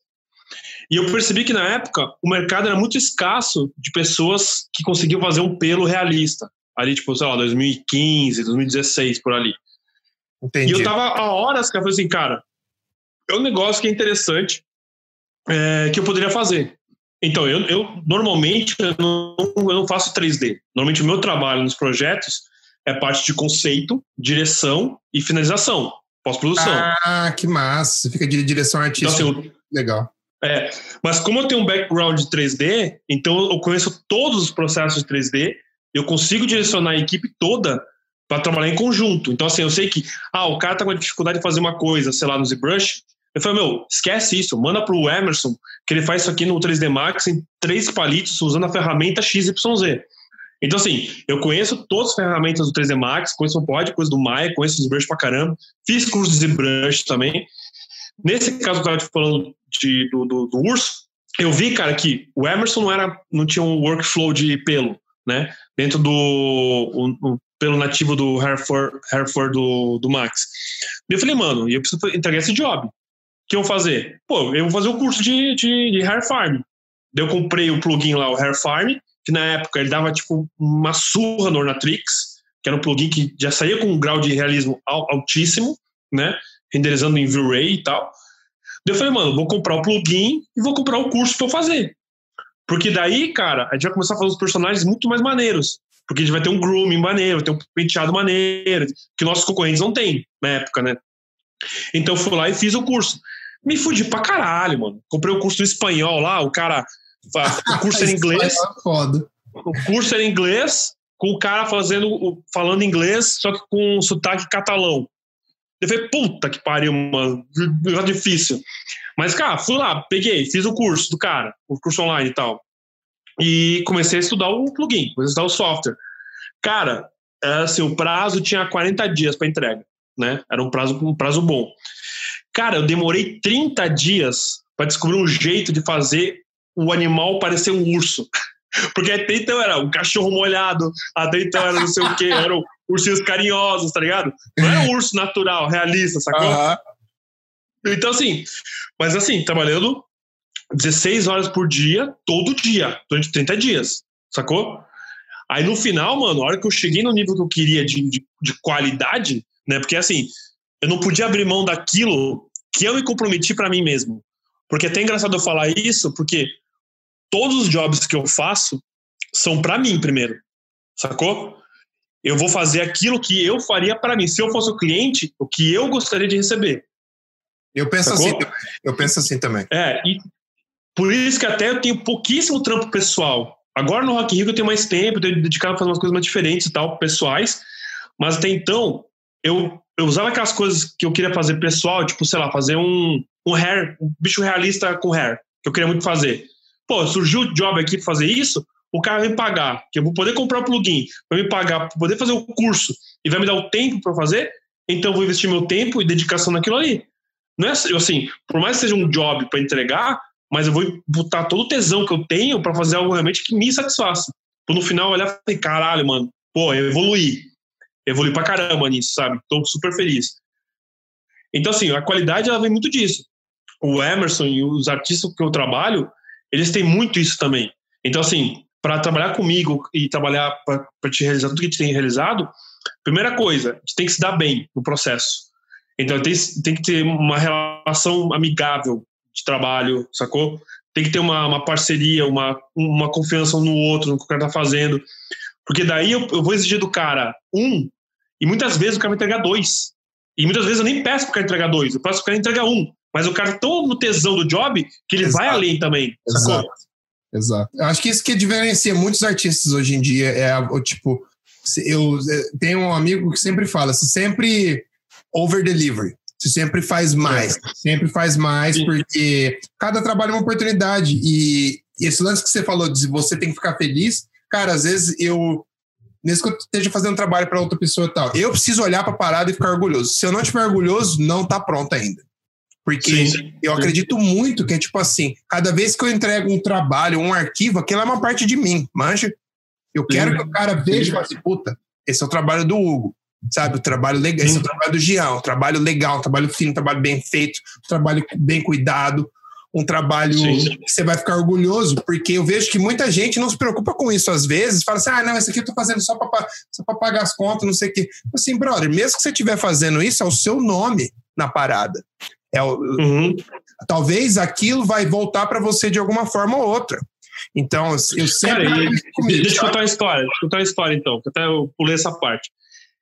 E eu percebi que na época o mercado era muito escasso de pessoas que conseguiam fazer um pelo realista. Ali, tipo, sei lá, 2015, 2016, por ali. Entendi. E eu tava há horas que eu falei assim, cara, é um negócio que é interessante é, que eu poderia fazer. Então, eu, eu normalmente eu não, eu não faço 3D. Normalmente o meu trabalho nos projetos é parte de conceito, direção e finalização pós-produção. Ah, que massa. Você fica de direção artística. Então, assim, Legal. É, mas como eu tenho um background de 3D, então eu conheço todos os processos de 3D, eu consigo direcionar a equipe toda para trabalhar em conjunto. Então, assim, eu sei que, ah, o cara tá com dificuldade de fazer uma coisa, sei lá, no ZBrush. Eu falei, meu, esquece isso, manda pro Emerson, que ele faz isso aqui no 3D Max em três palitos usando a ferramenta XYZ. Então, assim, eu conheço todas as ferramentas do 3D Max, conheço o Pod, conheço do Maya, conheço o ZBrush pra caramba, fiz curso de ZBrush também. Nesse caso que eu estava falando de, do, do, do, urso, eu vi, cara, que o Emerson não, era, não tinha um workflow de pelo, né? Dentro do pelo nativo do Hereford, Hereford do, do Max. E eu falei, mano, eu preciso entregar esse job. O que eu vou fazer? Pô, eu vou fazer o um curso de, de, de Hair Farm. Daí eu comprei o plugin lá, o Hair Farm, que na época ele dava tipo uma surra no Ornatrix, que era um plugin que já saía com um grau de realismo altíssimo, né? Renderizando em V-Ray e tal. Daí eu falei, mano, vou comprar o plugin e vou comprar o curso para eu fazer. Porque daí, cara, a gente vai começar a fazer os personagens muito mais maneiros. Porque a gente vai ter um grooming maneiro, vai ter um penteado maneiro, que nossos concorrentes não têm na época, né? Então eu fui lá e fiz o curso. Me fudi pra caralho, mano. Comprei o curso do espanhol lá, o cara o curso era em inglês. É foda. O curso era em inglês, com o cara fazendo, falando inglês, só que com um sotaque catalão. Eu falei, puta que pariu, mano. difícil. Mas, cara, fui lá, peguei, fiz o curso do cara, o curso online e tal. E comecei a estudar o plugin, comecei a estudar o software. Cara, é assim, o prazo tinha 40 dias para entrega, né? Era um prazo, um prazo bom. Cara, eu demorei 30 dias para descobrir um jeito de fazer o animal parecer um urso. Porque até então era um cachorro molhado, até então era não sei o que, eram ursinhos carinhosos, tá ligado? Não era um urso natural, realista, sacou? Uhum. Então, assim, mas assim, trabalhando 16 horas por dia, todo dia, durante 30 dias, sacou? Aí no final, mano, a hora que eu cheguei no nível que eu queria de, de, de qualidade, né? Porque assim, eu não podia abrir mão daquilo que eu me comprometi para mim mesmo. Porque é até engraçado eu falar isso, porque todos os jobs que eu faço são para mim primeiro, sacou? Eu vou fazer aquilo que eu faria para mim. Se eu fosse o cliente, o que eu gostaria de receber. Eu penso Sacou? assim, também. eu penso assim também. É, e por isso que até eu tenho pouquíssimo trampo pessoal. Agora no Rock in Rio eu tenho mais tempo, eu tenho dedicado a fazer umas coisas mais diferentes e tal, pessoais. Mas até então, eu, eu usava aquelas coisas que eu queria fazer pessoal, tipo, sei lá, fazer um, um hair, um bicho realista com hair, que eu queria muito fazer. Pô, surgiu o job aqui pra fazer isso, o cara vai me pagar, que eu vou poder comprar o plugin, vai me pagar para poder fazer o curso e vai me dar o tempo para fazer, então eu vou investir meu tempo e dedicação naquilo ali. Não é assim, por mais que seja um job para entregar, mas eu vou botar todo o tesão que eu tenho para fazer algo realmente que me satisfaça. Pra no final olhar e falar, caralho, mano, pô, eu evoluí. Evoluí pra caramba nisso, sabe? Tô super feliz. Então, assim, a qualidade ela vem muito disso. O Emerson e os artistas que eu trabalho, eles têm muito isso também. Então, assim, para trabalhar comigo e trabalhar para te realizar tudo que a gente tem realizado, primeira coisa, a gente tem que se dar bem no processo. Então, tem, tem que ter uma relação amigável de trabalho, sacou? Tem que ter uma, uma parceria, uma, uma confiança um no outro, no que o cara tá fazendo. Porque daí eu, eu vou exigir do cara um, e muitas vezes o cara vai entregar dois. E muitas vezes eu nem peço pro cara entregar dois, eu peço pro cara entregar um. Mas o cara tão no tesão do job que ele Exato. vai além também, sacou? Exato. Exato. Eu acho que isso que diferencia muitos artistas hoje em dia é o tipo. se- Eu eh, tenho um amigo que sempre fala: se sempre over delivery. Você sempre faz mais, sempre faz mais, Sim. porque cada trabalho é uma oportunidade. E esse lance que você falou de você tem que ficar feliz, cara, às vezes eu. Mesmo que eu esteja fazendo trabalho para outra pessoa e tal, eu preciso olhar para a parada e ficar orgulhoso. Se eu não estiver orgulhoso, não tá pronto ainda. Porque Sim, sim. eu acredito muito que é tipo assim, cada vez que eu entrego um trabalho, um arquivo, aquilo é uma parte de mim, manja? Eu quero que o cara veja e fale assim, puta, esse é o trabalho do Hugo, sabe? O trabalho legal, esse é o trabalho do Jean, um trabalho legal, um trabalho fino, um trabalho bem feito, um trabalho bem cuidado, um trabalho Sim. que você vai ficar orgulhoso, porque eu vejo que muita gente não se preocupa com isso às vezes, fala assim, ah, não, esse aqui eu tô fazendo só para só pra pagar as contas, não sei o quê. Assim, brother, mesmo que você estiver fazendo isso, é o seu nome na parada. É o, Uhum. talvez aquilo vai voltar para você de alguma forma ou outra. Então, eu sempre. Cara, e- comigo, Deixa eu contar uma história, deixa eu contar uma história então, que até eu pulei essa parte.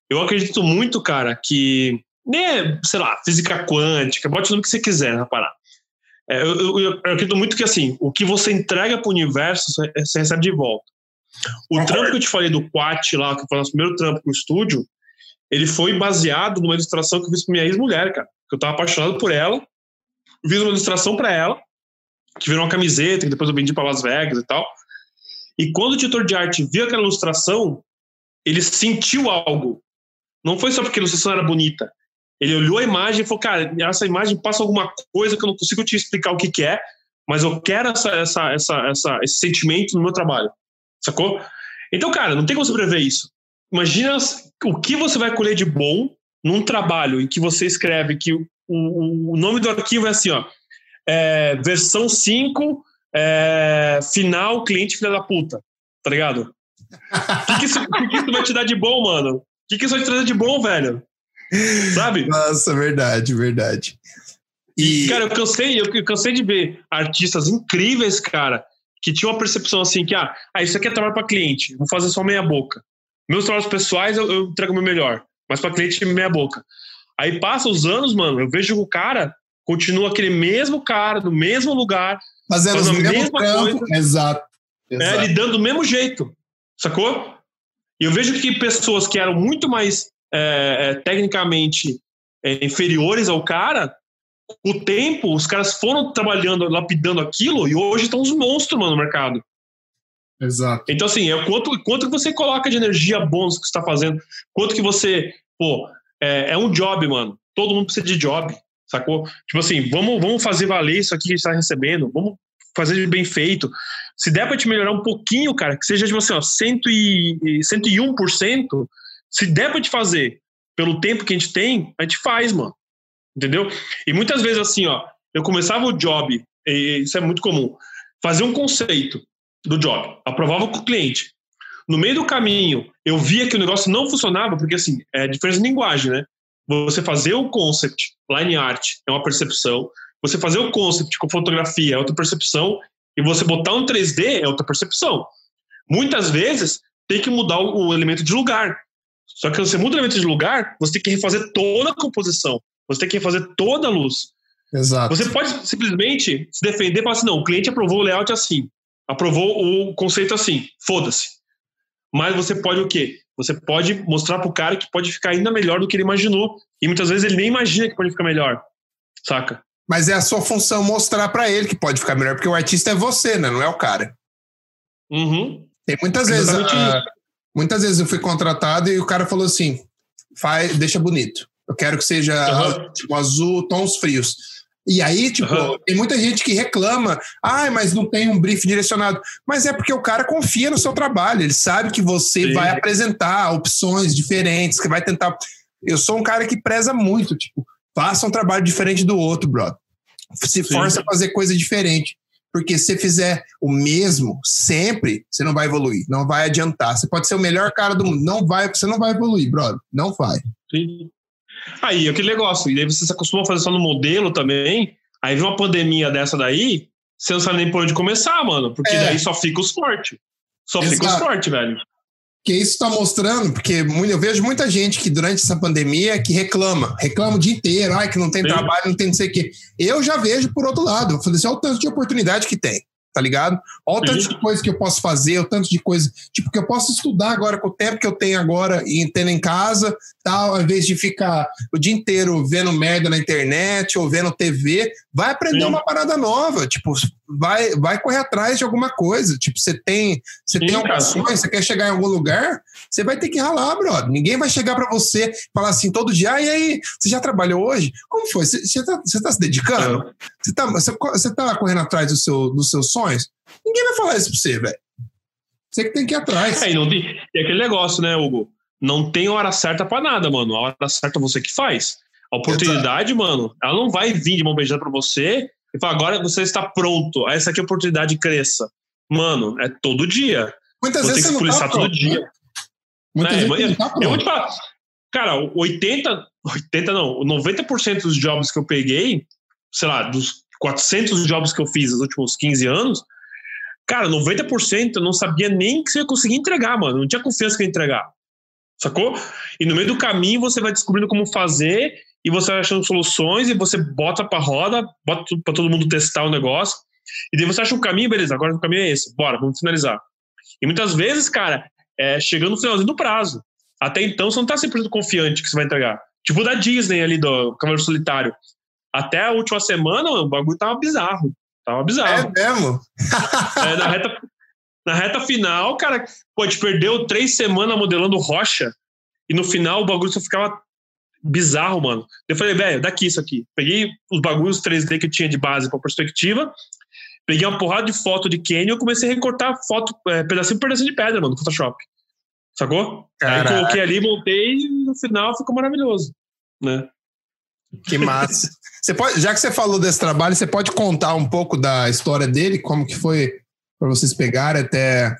Eu acredito muito, cara, que, né, sei lá, física quântica, bote o nome que você quiser na parada. É, eu, eu- eu acredito muito que, assim, o que você entrega para o universo, você- recebe de volta. O Concordo. trampo que eu te falei do Quat lá, que foi o nosso primeiro trampo no estúdio, ele foi baseado numa ilustração que eu fiz com minha ex-mulher, cara. Eu tava apaixonado por ela. Fiz uma ilustração para ela, que virou uma camiseta, que depois eu vendi para Las Vegas e tal. E quando o diretor de arte viu aquela ilustração, ele sentiu algo. Não foi só porque a ilustração era bonita. Ele olhou a imagem e falou: Cara, essa imagem passa alguma coisa que eu não consigo te explicar o que, que é, mas eu quero essa, essa, essa, essa, esse sentimento no meu trabalho. Sacou? Então, cara, não tem como prever isso. Imagina o que você vai colher de bom num trabalho em que você escreve que o, o, o nome do arquivo é assim: ó, é, versão 5, é, final, cliente filha da puta. Tá ligado? O que, que, isso, que que isso vai te dar de bom, mano? O que, que isso vai te trazer de bom, velho? Sabe? Nossa, verdade, verdade. E, Cara, eu cansei, eu, eu cansei de ver artistas incríveis, cara, que tinham uma percepção assim que, ah, ah isso aqui é trabalho para cliente, vou fazer só meia boca. Meus trabalhos pessoais eu, eu entrego o meu melhor, mas para cliente meia boca. Aí passa os anos, mano, eu vejo que o cara continua aquele mesmo cara, no mesmo lugar, fazendo os faz a mesma trampos. Exato. né, exato. lidando do mesmo jeito, sacou? E eu vejo que pessoas que eram muito mais é, é, tecnicamente é, inferiores ao cara, com o tempo, os caras foram trabalhando, lapidando aquilo e hoje estão uns monstros, mano, no mercado. Exato. Então, assim, é quanto, quanto que você coloca de energia bônus que você está fazendo, quanto que você, pô, é, é um job, mano. Todo mundo precisa de job, sacou? Tipo assim, vamos, vamos fazer valer isso aqui que a gente tá recebendo, vamos fazer de bem feito. Se der pra te melhorar um pouquinho, cara, que seja, tipo assim, ó, 100 e, 101%, se der pra te fazer pelo tempo que a gente tem, a gente faz, mano. Entendeu? E muitas vezes, assim, ó, eu começava o job isso é muito comum, fazer um conceito do job, aprovava com o cliente. No meio do caminho, eu via que o negócio não funcionava, porque assim, é diferença de linguagem, né? Você fazer o concept, line art, é uma percepção. Você fazer o concept com fotografia é outra percepção. E você botar um 3D é outra percepção. Muitas vezes, tem que mudar o elemento de lugar. Só que você muda o elemento de lugar, você tem que refazer toda a composição. Você tem que refazer toda a luz. Exato. Você pode simplesmente se defender e falar assim: não, o cliente aprovou o layout assim, aprovou o conceito assim, foda-se. Mas você pode o quê? Você pode mostrar pro cara que pode ficar ainda melhor do que ele imaginou. E muitas vezes ele nem imagina que pode ficar melhor. Saca? Mas é a sua função mostrar para ele que pode ficar melhor, porque o artista é você, né? Não é o cara. Uhum. Tem muitas vezes. Exatamente ah, muitas vezes eu fui contratado e o cara falou assim: faz, deixa bonito. Eu quero que seja Aham. tipo azul, tons frios. E aí, tipo, Aham. tem muita gente que reclama, ai, mas não tem um brief direcionado. Mas é porque o cara confia no seu trabalho, ele sabe que você Sim. vai apresentar opções diferentes, que vai tentar. Eu sou um cara que preza muito, tipo, faça um trabalho diferente do outro, brother. Se Sim. força a fazer coisa diferente. Porque se você fizer o mesmo sempre, você não vai evoluir, não vai adiantar. Você pode ser o melhor cara do mundo, não vai, você não vai evoluir, brother. Não vai. Sim. Aí, aquele negócio. E aí você se acostuma a fazer só no modelo também. Aí vem uma pandemia dessa daí, você não sabe nem por onde começar, mano. Porque É. daí só fica os fortes. Só fica os Exato. fortes, velho. que isso está mostrando, porque eu vejo muita gente que durante essa pandemia que reclama, reclama o dia inteiro, ai, que não tem Sim. trabalho, não tem não sei o quê. Eu já vejo por outro lado, eu falei assim, olha o tanto de oportunidade que tem, tá ligado? Olha o tanto Sim. de coisa que eu posso fazer, o tanto de coisa, tipo, que eu posso estudar agora com o tempo que eu tenho agora e tendo em casa, tal, ao invés de ficar o dia inteiro vendo merda na internet ou vendo TV, vai aprender Sim. uma parada nova, tipo, vai, vai correr atrás de alguma coisa, tipo, você tem, você Sim, tem ambições, você quer chegar em algum lugar, você vai ter que ralar, brother. Ninguém vai chegar pra você e falar assim todo dia, ah, e aí, você já trabalhou hoje? Como foi? Você, você, tá, você tá se dedicando? Você, tá, você, você tá correndo atrás do seu, dos seus Ninguém vai falar isso pra você, velho. Você que tem que ir atrás. É, e, não tem, e aquele negócio, né, Hugo? Não tem hora certa pra nada, mano. A hora certa é você que faz. A oportunidade, mano, ela não vai vir de mão beijada pra você e falar, agora você está pronto. Essa aqui é a oportunidade cresça. Mano, é todo dia. Muitas Você vezes tem que você não tá todo pronto, dia. né? Muitas É, vezes não tá Eu vou pronto. te falar. Cara, 80, 80 não, 90% dos jobs que eu peguei, sei lá, dos 400 jobs que eu fiz nos últimos 15 anos, cara, 90% eu não sabia nem que você ia conseguir entregar, mano. Não tinha confiança que ia entregar. Sacou? E no meio do caminho você vai descobrindo como fazer e você vai achando soluções e você bota pra roda, bota pra todo mundo testar o negócio. E daí você acha um caminho, beleza, agora o caminho é esse. Bora, vamos finalizar. E muitas vezes, cara, é chegando no finalzinho do prazo. Até então você não tá 100% confiante que você vai entregar. Tipo da Disney ali, do Cavaleiro Solitário. Até a última semana, o bagulho tava bizarro. Tava bizarro. É mesmo? É, na, reta, na reta final, cara, pô, a gente perdeu três semanas modelando rocha e no final o bagulho só ficava bizarro, mano. Eu falei, velho, daqui isso aqui. Peguei os bagulhos 3D que tinha de base pra perspectiva, peguei uma porrada de foto de Canyon e comecei a recortar foto, é, pedacinho por pedacinho de pedra, mano, no Photoshop. Sacou? Aí Caraca. coloquei ali, montei e no final ficou maravilhoso. Né? Que massa. Você pode, já que você falou desse trabalho, você pode contar um pouco da história dele, como que foi para vocês pegarem até.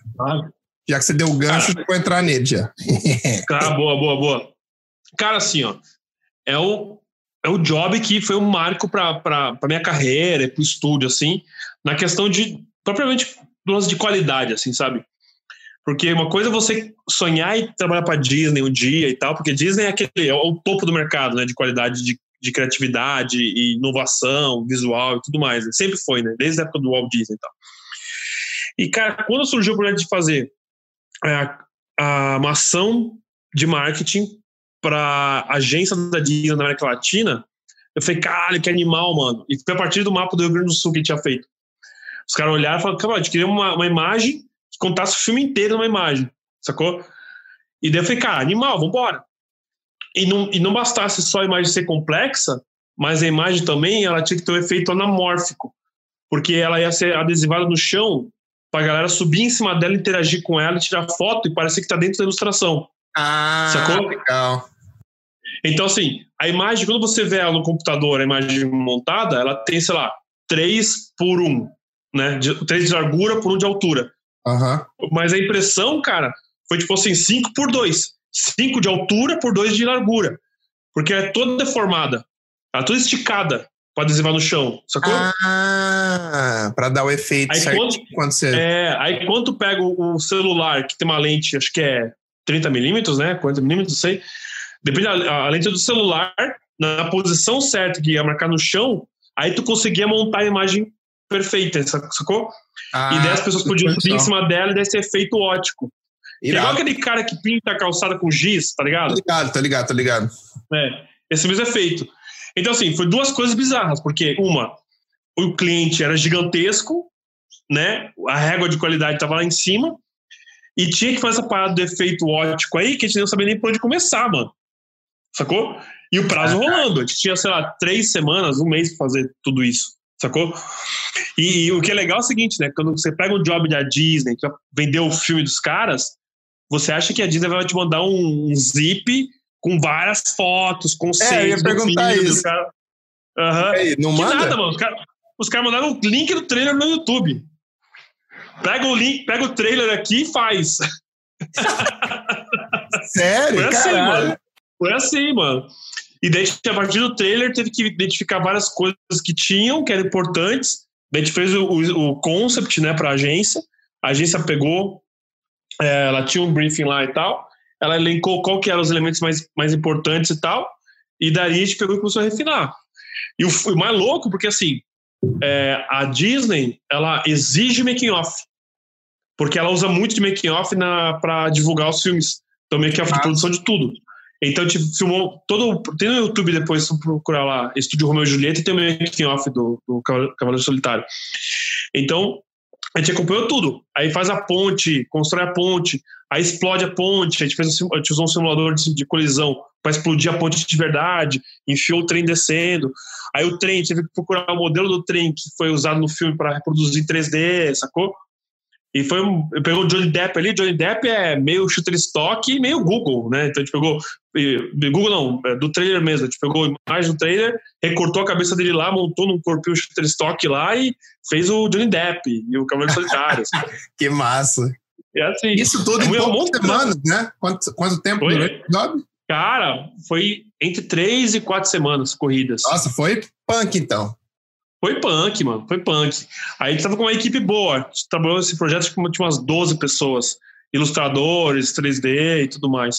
Já que você deu o gancho, eu vou entrar nele já. Ah, boa, boa, boa. Cara, assim, ó, é o, é o job que foi um marco para minha carreira e para o estúdio, assim, na questão de, propriamente, lance de qualidade, assim, sabe? Porque uma coisa é você sonhar e trabalhar para Disney um dia e tal, porque Disney é aquele é o topo do mercado, né, de qualidade de, de criatividade e inovação visual e tudo mais. né? Sempre foi, né, desde a época do Walt Disney e tal. E cara, quando surgiu o projeto de fazer a, a, uma ação de marketing para agência da Disney na América Latina, eu falei, caralho, que animal, mano. E foi a partir do mapa do Rio Grande do Sul que a tinha feito. Os caras olharam e falaram, cara, a gente queria uma, uma imagem que contasse o filme inteiro numa imagem, sacou? E daí eu falei, cara, animal, vambora. E não, e não bastasse só a imagem ser complexa, mas a imagem também ela tinha que ter um efeito anamórfico, porque ela ia ser adesivada no chão pra galera subir em cima dela, interagir com ela, tirar foto e parecer que tá dentro da ilustração. Ah, Sacou? legal. Então, assim, a imagem, quando você vê ela no computador, a imagem montada, ela tem, sei lá, 3 por 1, né? De, 3 de largura por 1 de altura. Aham. Mas a impressão, cara, foi tipo assim, 5 por 2. 5 de altura por 2 de largura. Porque ela é toda deformada. Ela é toda esticada pra adesivar no chão, sacou? Ah, pra dar o efeito Aí certinho quando- quando você. É, aí quando tu pega o celular, que tem uma lente, acho que é 30 milímetros, né? 40 milímetros, não sei. Depende da a lente do celular, na posição certa que ia marcar no chão, aí tu conseguia montar a imagem perfeita, sa- sacou? Ah, e daí as pessoas podiam subir em cima dela e desse efeito ótico. É igual Irado. aquele cara que pinta a calçada com giz, tá ligado? ligado, tô ligado, tô ligado. É, esse mesmo efeito. Então, assim, foi duas coisas bizarras, porque uma, o cliente era gigantesco, né? A régua de qualidade estava lá em cima, e tinha que fazer essa parada do efeito ótico aí, que a gente não sabia nem por onde começar, mano. Sacou? E o prazo rolando. A gente tinha, sei lá, três semanas, um mês pra fazer tudo isso. Sacou? E, e o que é legal é o seguinte, né? Quando você pega um job da Disney, que vai vender o filme dos caras, você acha que a Disney vai te mandar um, um zip com várias fotos, conceitos. É, eu ia perguntar filme, isso. dos caras. Aham. Aí, não Que manda? nada, mano. Os caras os caras mandaram o link do trailer no YouTube. Pega o link, pega o trailer aqui e faz. Sério? Foi assim, Caralho. mano. Foi assim, mano. E daí, a partir do trailer, teve que identificar várias coisas que tinham, que eram importantes. Daí a gente fez o, o, o concept, né, pra agência. A agência pegou, é, ela tinha um briefing lá e tal. Ela elencou qual que eram os elementos mais, mais importantes e tal. E daí a gente pegou e começou a refinar. E o, o mais louco, porque assim, é, a Disney, ela exige making off. Porque ela usa muito de making off para divulgar os filmes. Então, making off de Ah. produção de tudo. Então, tipo, filmou todo. Tem no YouTube depois, se procurar lá, Estúdio Romeu e Julieta, e tem o making off do, do Cavaleiro Solitário. Então, a gente acompanhou tudo. Aí faz a ponte, constrói a ponte, aí explode a ponte. A gente, fez um, a gente usou um simulador de, de colisão para explodir a ponte de verdade, enfiou o trem descendo. Aí o trem, teve que procurar o modelo do trem que foi usado no filme para reproduzir em 3D, sacou? E foi um. Pegou o Johnny Depp ali. Johnny Depp é meio Shutterstock e meio Google, né? Então a gente pegou. Google não, é do trailer mesmo. A gente pegou a imagem do trailer, recortou a cabeça dele lá, montou num corpinho Shutterstock lá e fez o Johnny Depp e o Cavaleiro Solitário. assim. Que massa. E assim, Isso tudo É em poucas semanas, né? Quanto, quanto tempo Foi. durou o job? cara, foi entre três e quatro semanas corridas. Nossa, foi punk então. Foi punk, mano. Foi punk. Aí a gente tava com uma equipe boa. A gente trabalhou nesse projeto que tinha umas 12 pessoas. Ilustradores, 3D e tudo mais.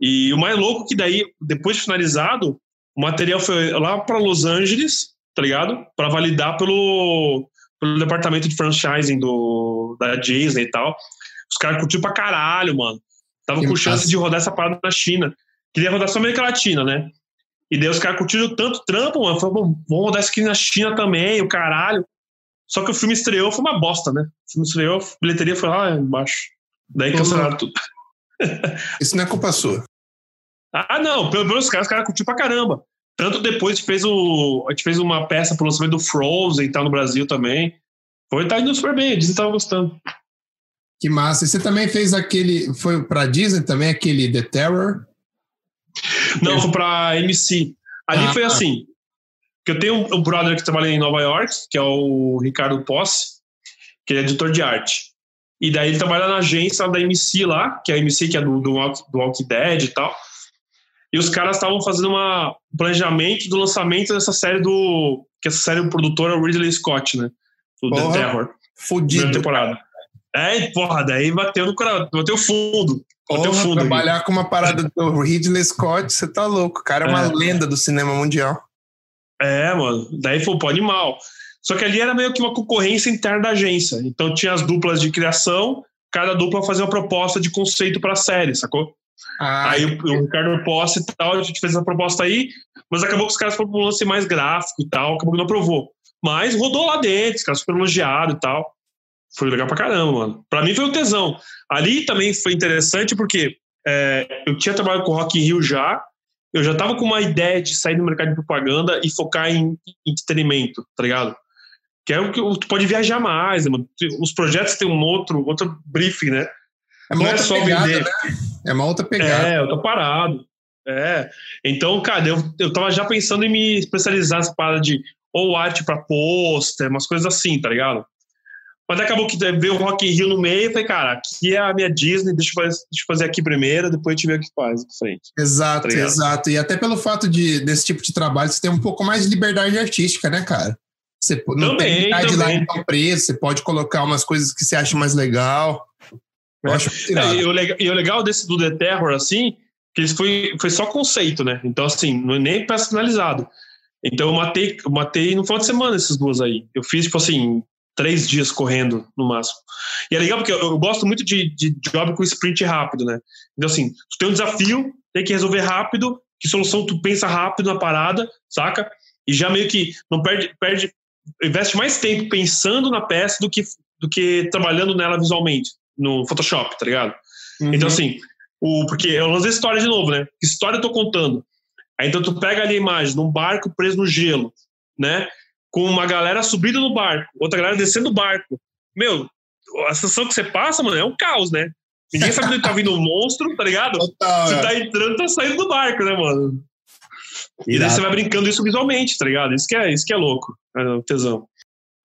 E o mais louco é que daí, depois de finalizado, o material foi lá para Los Angeles, tá ligado? Para validar pelo, pelo departamento de franchising do, da Disney e tal. Os caras curtiram pra caralho, mano. Tava Que com chance massa. de rodar essa parada na China. Queria rodar só América Latina, né? E daí os caras curtiram tanto trampo, mano. Falaram, "Bom, vamos rodar isso aqui na China também, o caralho. Só que o filme estreou, foi uma bosta, né? O filme estreou, a bilheteria foi lá embaixo. Daí Uhum. cancelaram tudo. Isso não é culpa sua. Ah, não, pelo menos os caras, os caras curtiram pra caramba. Tanto depois a gente fez, o, a gente fez uma peça pro lançamento do Frozen e tal no Brasil também. Foi, tá indo super bem, a Disney tava gostando. Que massa. E você também fez aquele. Foi pra Disney também, aquele The Terror? Não, foi pra MC. Ali Ah, foi tá. assim. Que eu tenho um, brother que trabalha em Nova York, que é o Ricardo Posse, que ele é editor de arte. E daí ele trabalha na agência da MC lá, que é a MC que é do, do, Walk- do Walking Dead e tal. E os caras estavam fazendo uma, um planejamento do lançamento dessa série do. Que essa série o produtor é o Ridley Scott, né? Do Porra. The Terror, Fudido. temporada. É, porra, daí bateu no coração, bateu fundo. Porra, fundo. trabalhar com uma parada do Ridley Scott, você tá louco. O cara é uma É. lenda do cinema mundial. É, mano. Daí foi pô, animal. Só que ali era meio que uma concorrência interna da agência. Então tinha as duplas de criação, cada dupla fazia uma proposta de conceito pra série, sacou? Ah, aí o, o Ricardo Posse e tal, a gente fez essa proposta aí, mas acabou que os caras foram pra um lance mais gráfico e tal, acabou que não aprovou. Mas rodou lá dentro, os caras super elogiados e tal. Foi legal pra caramba, mano. Pra mim foi um tesão. Ali também foi interessante porque é, eu tinha trabalhado com Rock in Rio já, eu já tava com uma ideia de sair do mercado de propaganda e focar em entretenimento, tá ligado? Que é o que tu pode viajar mais, né, mano? Os projetos têm um outro, outro briefing, né? é uma não é outra só pegada, vender. né? É uma outra pegada. É, eu tô parado. É. Então, cara, eu, eu tava já pensando em me especializar nessa parada de ou arte para pôster, umas coisas assim, tá ligado? Mas acabou que veio o Rock in Rio no meio e falei, cara, aqui é a minha Disney, deixa eu fazer, deixa eu fazer aqui primeiro, depois a gente vê o que faz em frente. Exato, Tá exato. E até pelo fato de, desse tipo de trabalho, você tem um pouco mais de liberdade artística, né, cara? Você não Também, tem que lá em preso, você pode colocar umas coisas que você acha mais legal. Eu É. acho. É, e, o legal, desse do The Terror, assim, que eles foi, foi só conceito, né? Então, assim, não é nem personalizado. Então, eu matei, eu matei no final de semana esses duas aí. Eu fiz, tipo assim, três dias correndo no máximo. E é legal porque eu, eu gosto muito de, de job com sprint rápido, né? Então, assim, tu tem um desafio, tem que resolver rápido, que solução tu pensa rápido na parada, saca? E já meio que não perde, perde investe mais tempo pensando na peça do que, do que trabalhando nela visualmente, no Photoshop, tá ligado? Uhum. Então, assim, o, porque eu lancei história de novo, né? Que história eu tô contando? Aí então tu pega ali a imagem num barco preso no gelo, né? Com uma galera subindo no barco, outra galera descendo do barco. Meu, a sensação que você passa, mano, é um caos, né? Ninguém sabe onde tá vindo um monstro, tá ligado? Total, Você é. tá entrando, tá saindo do barco, né, mano? E daí você vai brincando isso visualmente, tá ligado? Isso que é, isso que é louco, é o tesão.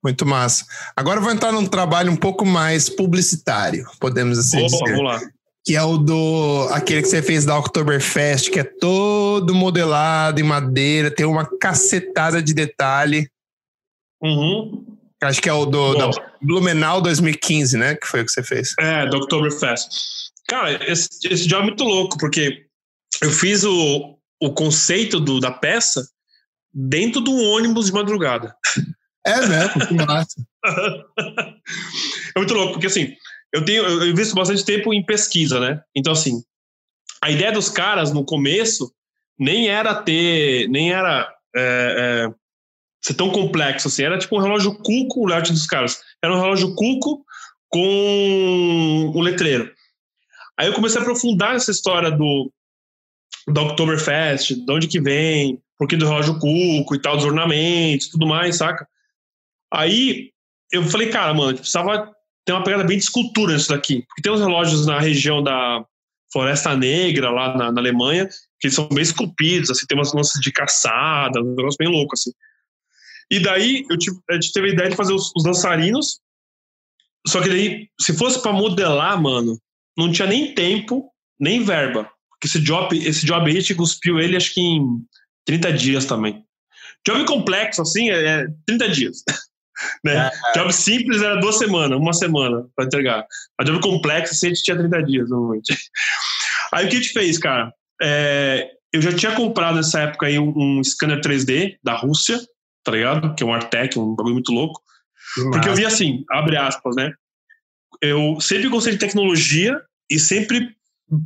Muito massa. Agora eu vou entrar num trabalho um pouco mais publicitário, podemos assim Opa, dizer. vamos lá. Que é o do. aquele que você fez da Oktoberfest, que é todo modelado em madeira, tem uma cacetada de detalhe. Uhum. Acho que é o do Bom. da Blumenau 2015, né? Que foi o que você fez. É, do Oktoberfest. Cara, esse, esse job é muito louco, porque eu fiz o, o conceito do, da peça dentro de um ônibus de madrugada. É mesmo, que massa. é muito louco, porque assim, eu tenho eu invisto bastante tempo em pesquisa, né? Então, assim, a ideia dos caras no começo nem era ter, nem era é, é, ser tão complexo assim, era tipo um relógio cuco, o layout dos caras. Era um relógio cuco com o letreiro. Aí eu comecei a aprofundar nessa história do, do Oktoberfest, de onde que vem, por que do relógio cuco e tal, dos ornamentos, tudo mais, saca? Aí eu falei, cara, mano, precisava ter uma pegada bem de escultura nisso daqui. Porque tem uns relógios na região da Floresta Negra, lá na, na Alemanha, que são bem esculpidos, assim, tem umas lanças de caçada, um negócio bem louco, assim. E daí eu tive, a gente teve a ideia de fazer os, os dançarinos, só que daí, se fosse para modelar, mano, não tinha nem tempo, nem verba. Porque esse job, esse job aí, a gente cuspiu ele acho que em 30 dias também. Job complexo, assim, é 30 dias. né? Job simples era duas semanas, uma semana para entregar. A job complexo, assim, a gente tinha 30 dias, normalmente. Aí o que a gente fez, cara? É, eu já tinha comprado nessa época aí um, um scanner 3D da Rússia, tá ligado? Que é um Artec, um bagulho muito louco. Porque eu vi assim, abre aspas, né? Eu sempre gostei de tecnologia e sempre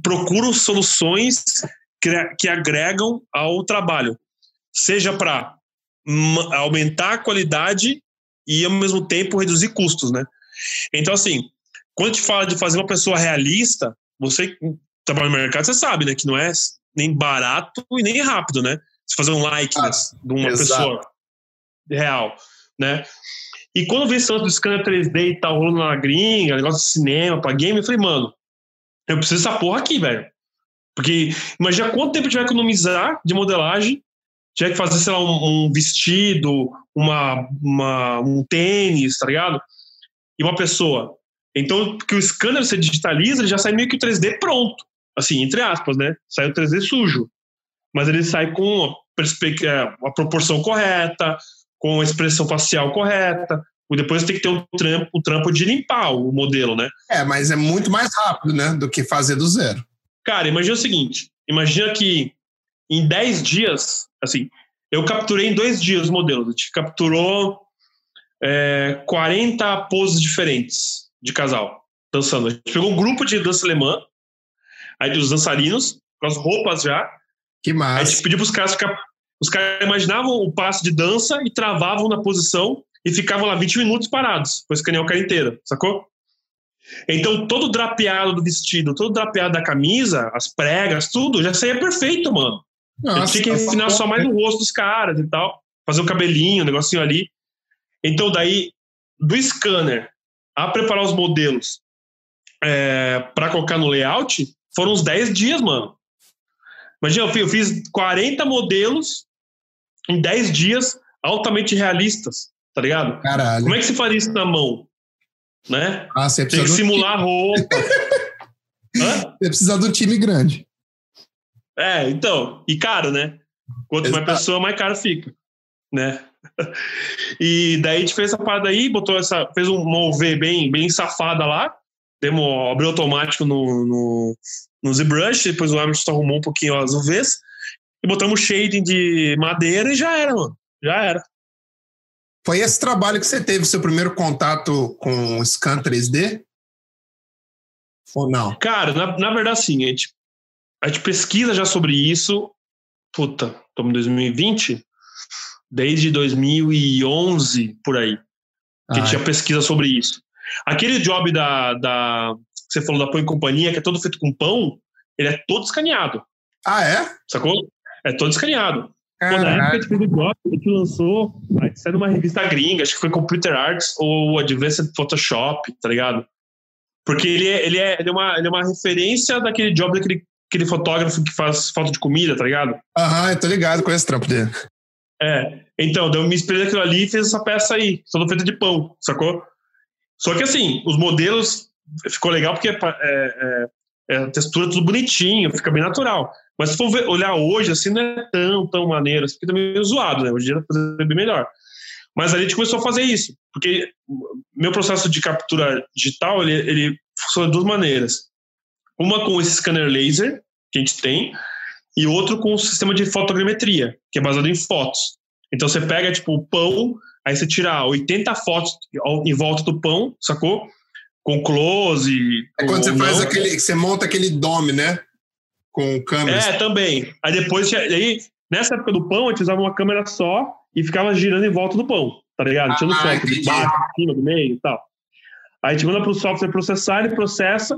procuro soluções que, agregam ao trabalho, seja para aumentar a qualidade e ao mesmo tempo reduzir custos, né? Então assim, quando a gente fala de fazer uma pessoa realista, você trabalha no mercado, você sabe, né, que não é nem barato e nem rápido, né? Você fazer um like Ah, de uma exato. pessoa real, né? E quando eu vi esse lance do scanner 3D e tal, rolando na gringa, negócio de cinema, pra game, eu falei, mano, eu preciso dessa porra aqui, velho. Porque imagina quanto tempo a gente vai economizar de modelagem, tiver que fazer, sei lá, um, um vestido, uma, uma, um tênis, tá ligado? E uma pessoa. Então, porque o scanner você digitaliza, ele já sai meio que o 3D pronto. Assim, entre aspas, né? Sai o 3D sujo. Mas ele sai com a, é, a proporção correta, com a expressão facial correta. E depois tem que ter um trampo, um trampo de limpar o modelo, né? É, mas é muito mais rápido, né? Do que fazer do zero. Cara, imagina o seguinte: imagina que em 10 dias, assim, eu capturei em dois dias os modelos. A gente capturou é, 40 poses diferentes de casal dançando. A gente pegou um grupo de dança alemã, aí dos dançarinos, com as roupas já. Que Aí a massa. gente pediu para os caras ficar. Os caras imaginavam o passo de dança e travavam na posição e ficavam lá 20 minutos parados, para escanear o cara inteiro, sacou? Então, todo drapeado do vestido, todo drapeado da camisa, as pregas, tudo, já saía perfeito, mano. Nossa, tinha que refinar só mais no rosto dos caras e tal, fazer o cabelinho, o negocinho ali. Então, daí, do scanner a preparar os modelos é, para colocar no layout, foram uns 10 dias, mano. Imagina, eu fiz 40 modelos em 10 dias, altamente realistas, tá ligado? Caralho. Como é que se faria isso na mão? Né? Ah, você Tem que um, simular roupa. Hã? você precisa de um time grande. É, então, e caro, né? Quanto mais Exato. pessoa, mais caro fica, né? E daí a gente fez essa parada aí, botou essa, fez uma UV bem, bem safada lá, demos abriu automático no, no, no ZBrush, depois o Emerson arrumou um pouquinho as UVs, e botamos shading de madeira e já era, mano. Já era. Foi esse trabalho que você teve, seu primeiro contato com o Scan 3D? Ou não? Cara, na, na verdade, sim, a gente, a gente pesquisa já sobre isso. Puta, estamos em 2020, desde 2011, por aí. Que a gente Ah, já pesquisa sobre isso. Aquele job da, da. que Você falou da Pão e Companhia, que é todo feito com pão, ele é todo escaneado, Ah, é? sacou? É todo escaneado. Pô, na época a Caralho. gente fez o job, a gente lançou, saiu numa revista gringa, acho que foi Computer Arts ou Advanced Photoshop, tá ligado? Porque ele é, ele é, ele é, uma, ele é uma referência daquele job daquele aquele fotógrafo que faz foto de comida, tá ligado? Aham, eu tô ligado com esse trampo dele. É. Então, daí eu me inspirei naquilo ali e fiz essa peça aí, toda feita de pão, sacou? Só que assim, os modelos ficou legal porque é, é, é a textura tudo bonitinho, fica bem natural. Mas se for ver- olhar hoje, assim, não é tão, tão maneiro, assim, fica meio zoado, né? Hoje em dia fazer bem melhor. Mas a gente começou a fazer isso, porque meu processo de captura digital, ele, ele funciona de duas maneiras. Uma com esse scanner laser, que a gente tem, e outro com o sistema de fotogrametria, que é baseado em fotos. Então você pega, tipo, o pão, aí você tira 80 fotos em volta do pão, sacou? Com close. É quando você ou faz não. aquele. Você monta aquele dome, né? Com câmeras. É, também. Aí depois, aí, nessa época do pão, a gente usava uma câmera só e ficava girando em volta do pão, tá ligado? Tirando Ah, foto de baixo, de cima, do meio e tal. Aí a gente manda pro software processar, ele processa,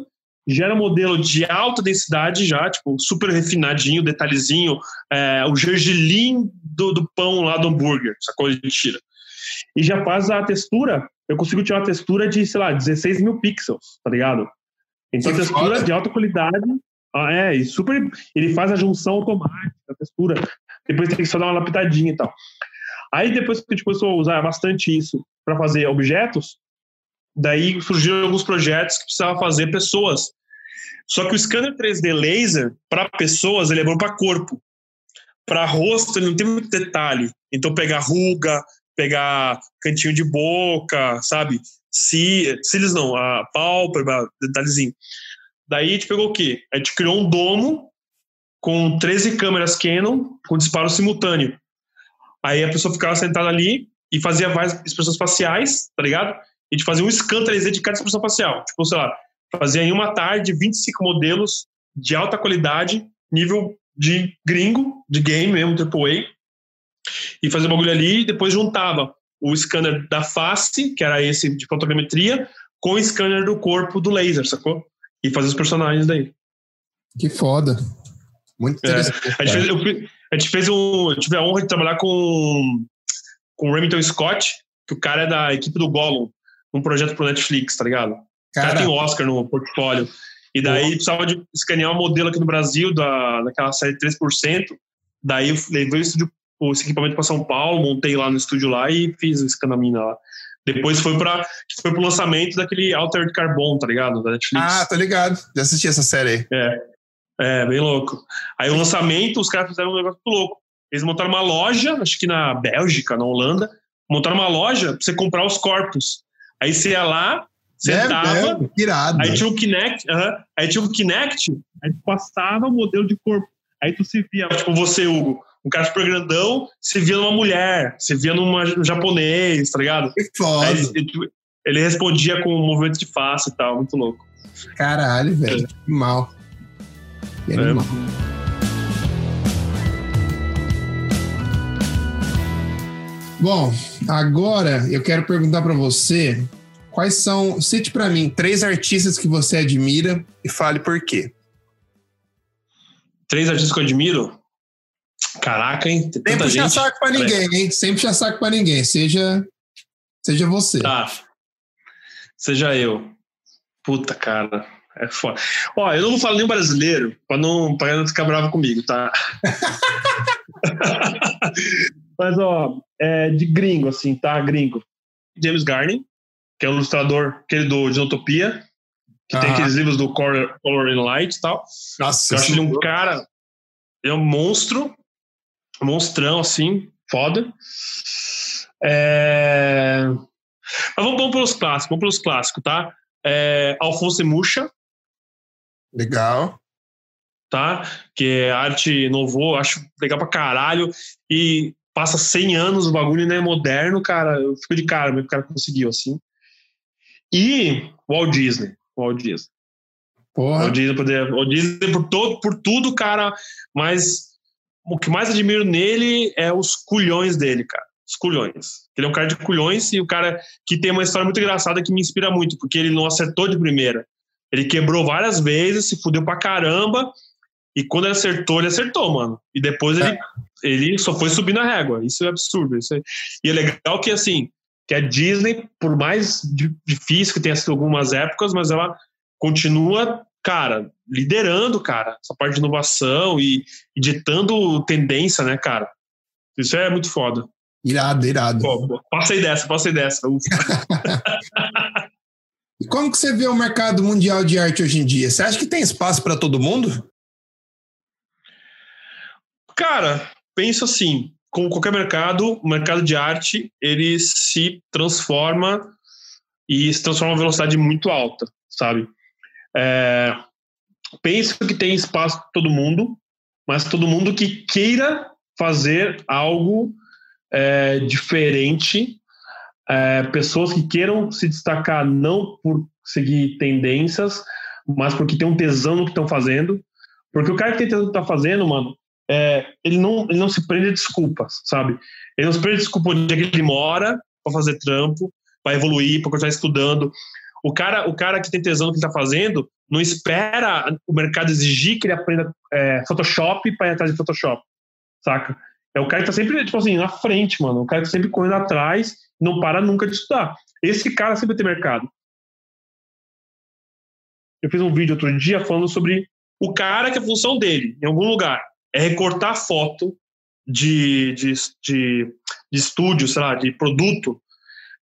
gera um modelo de alta densidade já, tipo, super refinadinho, detalhezinho, é, o gergelim do, do pão lá do hambúrguer, sacou? Ele tira. E já faz a textura, eu consigo tirar uma textura de, sei lá, 16 mil pixels, tá ligado? Então Que textura foda. de alta qualidade, ah, é, e super, ele faz a junção automática da textura, depois tem que só dar uma lapidadinha e tal. Aí depois que a gente começou a usar bastante isso para fazer objetos, daí surgiram alguns projetos que precisava fazer pessoas. Só que o scanner 3D laser, para pessoas, ele é bom para corpo. Para rosto, ele não tem muito detalhe. Então, pegar ruga, pegar cantinho de boca, sabe? Si, cílios não, a pálpebra, detalhezinho. Daí a gente pegou o quê? A gente criou um domo com 13 câmeras Canon com disparo simultâneo. Aí a pessoa ficava sentada ali e fazia várias expressões faciais, tá ligado? E a gente fazia um scan 3D de cada expressão facial. Tipo, sei lá, fazia em uma tarde 25 modelos de alta qualidade, nível de gringo, de game mesmo, AAA, e fazia o bagulho ali e depois juntava o scanner da face, que era esse de fotogrametria, com o scanner do corpo do laser, sacou? E fazia os personagens daí. Que foda. Muito É. interessante. A gente fez, eu a gente fez um. Eu tive a honra de trabalhar com, com o Remington Scott, que o cara é da equipe do Gollum, um projeto pro Netflix, tá ligado? O cara Cara, tem Oscar no portfólio. E daí precisava de escanear um modelo aqui no Brasil, da, daquela série 3%. Daí eu levei o estúdio, esse equipamento para São Paulo, montei lá no estúdio lá e fiz o escanamina lá. Depois foi para foi pro lançamento daquele Altered Carbon, tá ligado? Da Netflix. ah, tô ligado. Já assisti essa série aí. É, é, bem louco. Aí o lançamento, os caras fizeram um negócio muito louco. Eles montaram uma loja, acho que na Bélgica, na Holanda, montaram uma loja pra você comprar os corpos. Aí você ia lá, sentava, É, é, aí tinha o Kinect, aham, aí tinha o Kinect, aí passava o modelo de corpo. Aí tu se via, tipo você, Hugo, um cara super grandão, se via numa mulher, se via numa num japonês, tá ligado? Que foda. Aí ele, ele respondia com um movimento de face e tal, muito louco. Caralho, velho. Que mal. Que É. animal. Bom, agora eu quero perguntar pra você quais são, cite pra mim, três artistas que você admira e fale por quê. Três artistas que eu admiro. Caraca, hein? Tem Sem puxar gente. saco pra ninguém, hein? Sem puxar saco pra ninguém. Seja, seja você. Tá. Seja eu. Puta, cara. É foda. Ó, eu não vou falar nenhum brasileiro pra não, pra não ficar bravo comigo, tá? Mas, ó, é de gringo, assim, tá? Gringo. James Garney, que é o ilustrador, aquele do Dinotopia, que tem Aham. aqueles livros do Color, Color and Light e tal. Nossa, Eu acho ele um cara. Ele é um monstro. Monstrão, assim, foda. É... Mas vamos, vamos pelos clássicos, vamos pelos clássicos, tá? É, Alfonso Mucha, legal. tá? Que é arte inovou, acho legal pra caralho. E passa 100 anos o bagulho, né? Moderno, cara. Eu fico de cara, mas o cara conseguiu, assim. E Walt Disney. Walt Disney. Porra. Walt Disney, poder, Walt Disney por, todo, por tudo, cara. Mas o que mais admiro nele é os culhões dele, cara. Os culhões. Ele é um cara de culhões e o cara que tem uma história muito engraçada que me inspira muito, porque ele não acertou de primeira. Ele quebrou várias vezes, se fudeu pra caramba. E quando ele acertou, ele acertou, mano. E depois ele, ele só foi subir na régua. Isso é absurdo. Isso é- E é legal que, assim, que a Disney, por mais di- difícil que tenha sido algumas épocas, mas ela continua, cara, liderando, cara, essa parte de inovação e, e ditando tendência, né, cara? Isso é muito foda. Irado, irado. Pô, passei dessa, passei dessa. E como que você vê o mercado mundial de arte hoje em dia? Você acha que tem espaço para todo mundo? Cara, penso assim, como qualquer mercado, o mercado de arte, ele se transforma e se transforma a uma velocidade muito alta, sabe? É, penso que tem espaço para todo mundo, mas todo mundo que queira fazer algo é, diferente, é, pessoas que queiram se destacar não por seguir tendências, mas porque tem um tesão no que estão fazendo. Porque o cara que tem tesão no que está fazendo, mano, é, ele, não, ele não se prende a desculpas, sabe? Ele não se prende a desculpa onde é que ele mora para fazer trampo, para evoluir, para continuar estudando. O cara, o cara que tem tesão que está fazendo não espera o mercado exigir que ele aprenda é, Photoshop para ir atrás de Photoshop, saca? É o cara que tá sempre, tipo assim, na frente, mano. O cara que tá sempre correndo atrás, não para nunca de estudar. Esse cara sempre tem mercado. Eu fiz um vídeo outro dia falando sobre o cara que a função dele, em algum lugar, é recortar foto de, de, de, de estúdio, sei lá, de produto.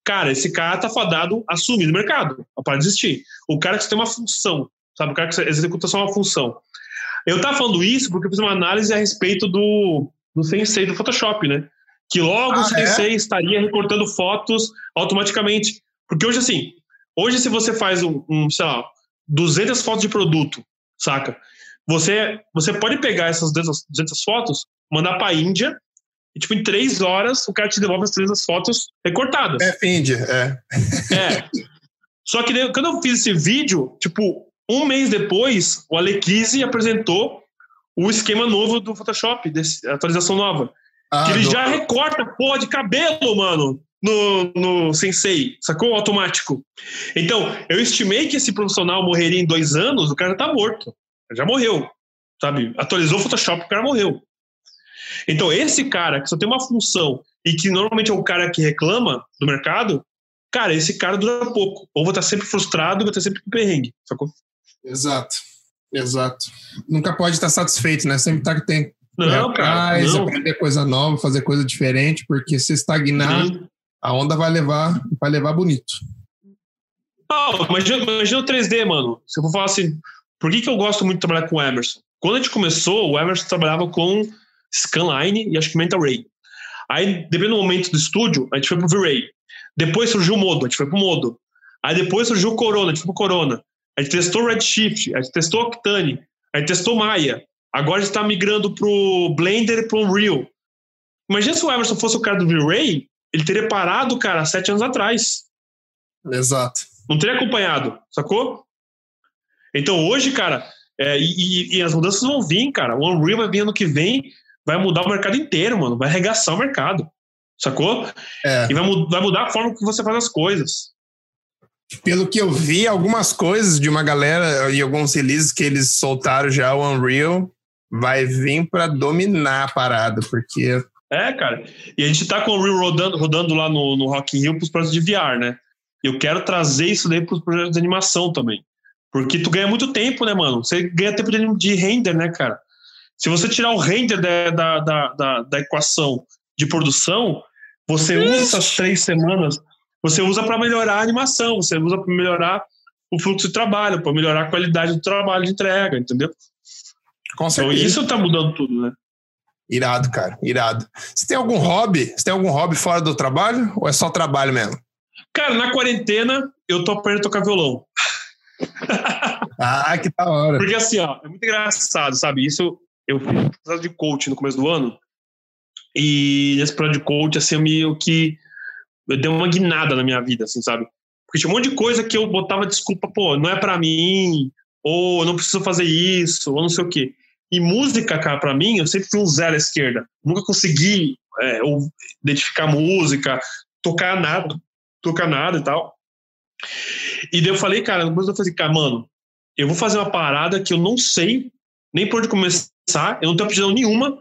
Cara, esse cara tá fadado a sumir do mercado, a parar de existir. O cara que tem uma função, sabe? O cara que executa só uma função. Eu tava falando isso porque eu fiz uma análise a respeito do, do Sensei do Photoshop, né? Que logo Ah, o Sensei estaria recortando fotos automaticamente. Porque hoje, assim, hoje se você faz um, um sei lá, 200 fotos de produto, saca? Você, você pode pegar essas 200, 200 fotos, mandar pra Índia, e tipo, em três horas o cara te devolve as 300 fotos recortadas. É, Índia, é. É. Só que quando eu fiz esse vídeo, tipo, um mês depois, o Alequise apresentou o esquema novo do Photoshop, desse, a atualização nova. Ah, que ele do- já recorta porra de cabelo, mano, no, no Sensei, sacou? Automático. Então, eu estimei que esse profissional morreria em dois anos, o cara já tá morto. Já morreu, sabe? Atualizou o Photoshop, o cara morreu. Então, esse cara que só tem uma função e que normalmente é o cara que reclama do mercado, cara, esse cara dura pouco. Ou vai estar sempre frustrado, vai estar sempre com perrengue, sacou? Exato, exato. Nunca pode estar satisfeito, né? Sempre tá que tem Não, correr cara, não. aprender coisa nova, fazer coisa diferente, porque se estagnar, Sim. a onda vai levar, vai levar bonito. Ah, imagina, imagina o 3D, mano. Se eu for falar assim, por que, que eu gosto muito de trabalhar com o Emerson? Quando a gente começou, o Emerson trabalhava com Scanline e acho que Mental Ray. Aí, dependendo do momento do estúdio, a gente foi pro V-Ray. Depois surgiu o Modo, a gente foi pro Modo. Aí depois surgiu o Corona, a gente foi pro Corona. A gente testou Redshift, a gente testou Octane, a gente testou Maya. Agora a gente tá migrando pro Blender e pro Unreal. Imagina se o Emerson fosse o cara do V-Ray, ele teria parado, cara, sete anos atrás Exato. não teria acompanhado, sacou? Então hoje, cara, é, e, e- e as mudanças vão vir, cara. O Unreal vai vir ano que vem, vai mudar o mercado inteiro, mano. Vai arregaçar o mercado, sacou? É. E vai, vai mudar a forma que você faz as coisas. Pelo que eu vi, algumas coisas de uma galera e alguns releases que eles soltaram já, o Unreal vai vir para dominar a parada, porque É, cara. E a gente tá com o Unreal rodando, rodando lá no, no Rock in Rio pros projetos de VR, né? Eu quero trazer isso daí pros projetos de animação também. Porque tu ganha muito tempo, né, mano? Você ganha tempo de, de render, né, cara? Se você tirar o render da, da, da, da, equação de produção, você usa essas três semanas, você usa para melhorar a animação, você usa para melhorar o fluxo de trabalho, para melhorar a qualidade do trabalho de entrega, entendeu? Com Então certeza. isso tá mudando tudo, né? Irado, cara, irado. Você tem algum hobby? Você tem algum hobby fora do trabalho? Ou é só trabalho mesmo? Cara, na quarentena, eu tô aprendendo a tocar violão. Ah, que da hora. Porque assim, ó, é muito engraçado, sabe? Isso eu fiz um processo de coach no começo do ano. E nesse processo de coach, assim, eu meio que eu dei uma guinada na minha vida, assim, sabe? Porque tinha um monte de coisa que eu botava desculpa, pô, não é pra mim, ou não preciso fazer isso, ou não sei o quê. E música, cara, pra mim, eu sempre fui um zero à esquerda. Nunca consegui é, identificar música, tocar nada, tocar nada e tal. E daí eu falei, cara, depois eu falei, cara, mano, eu vou fazer uma parada que eu não sei nem por onde começar, eu não tenho aptidão nenhuma,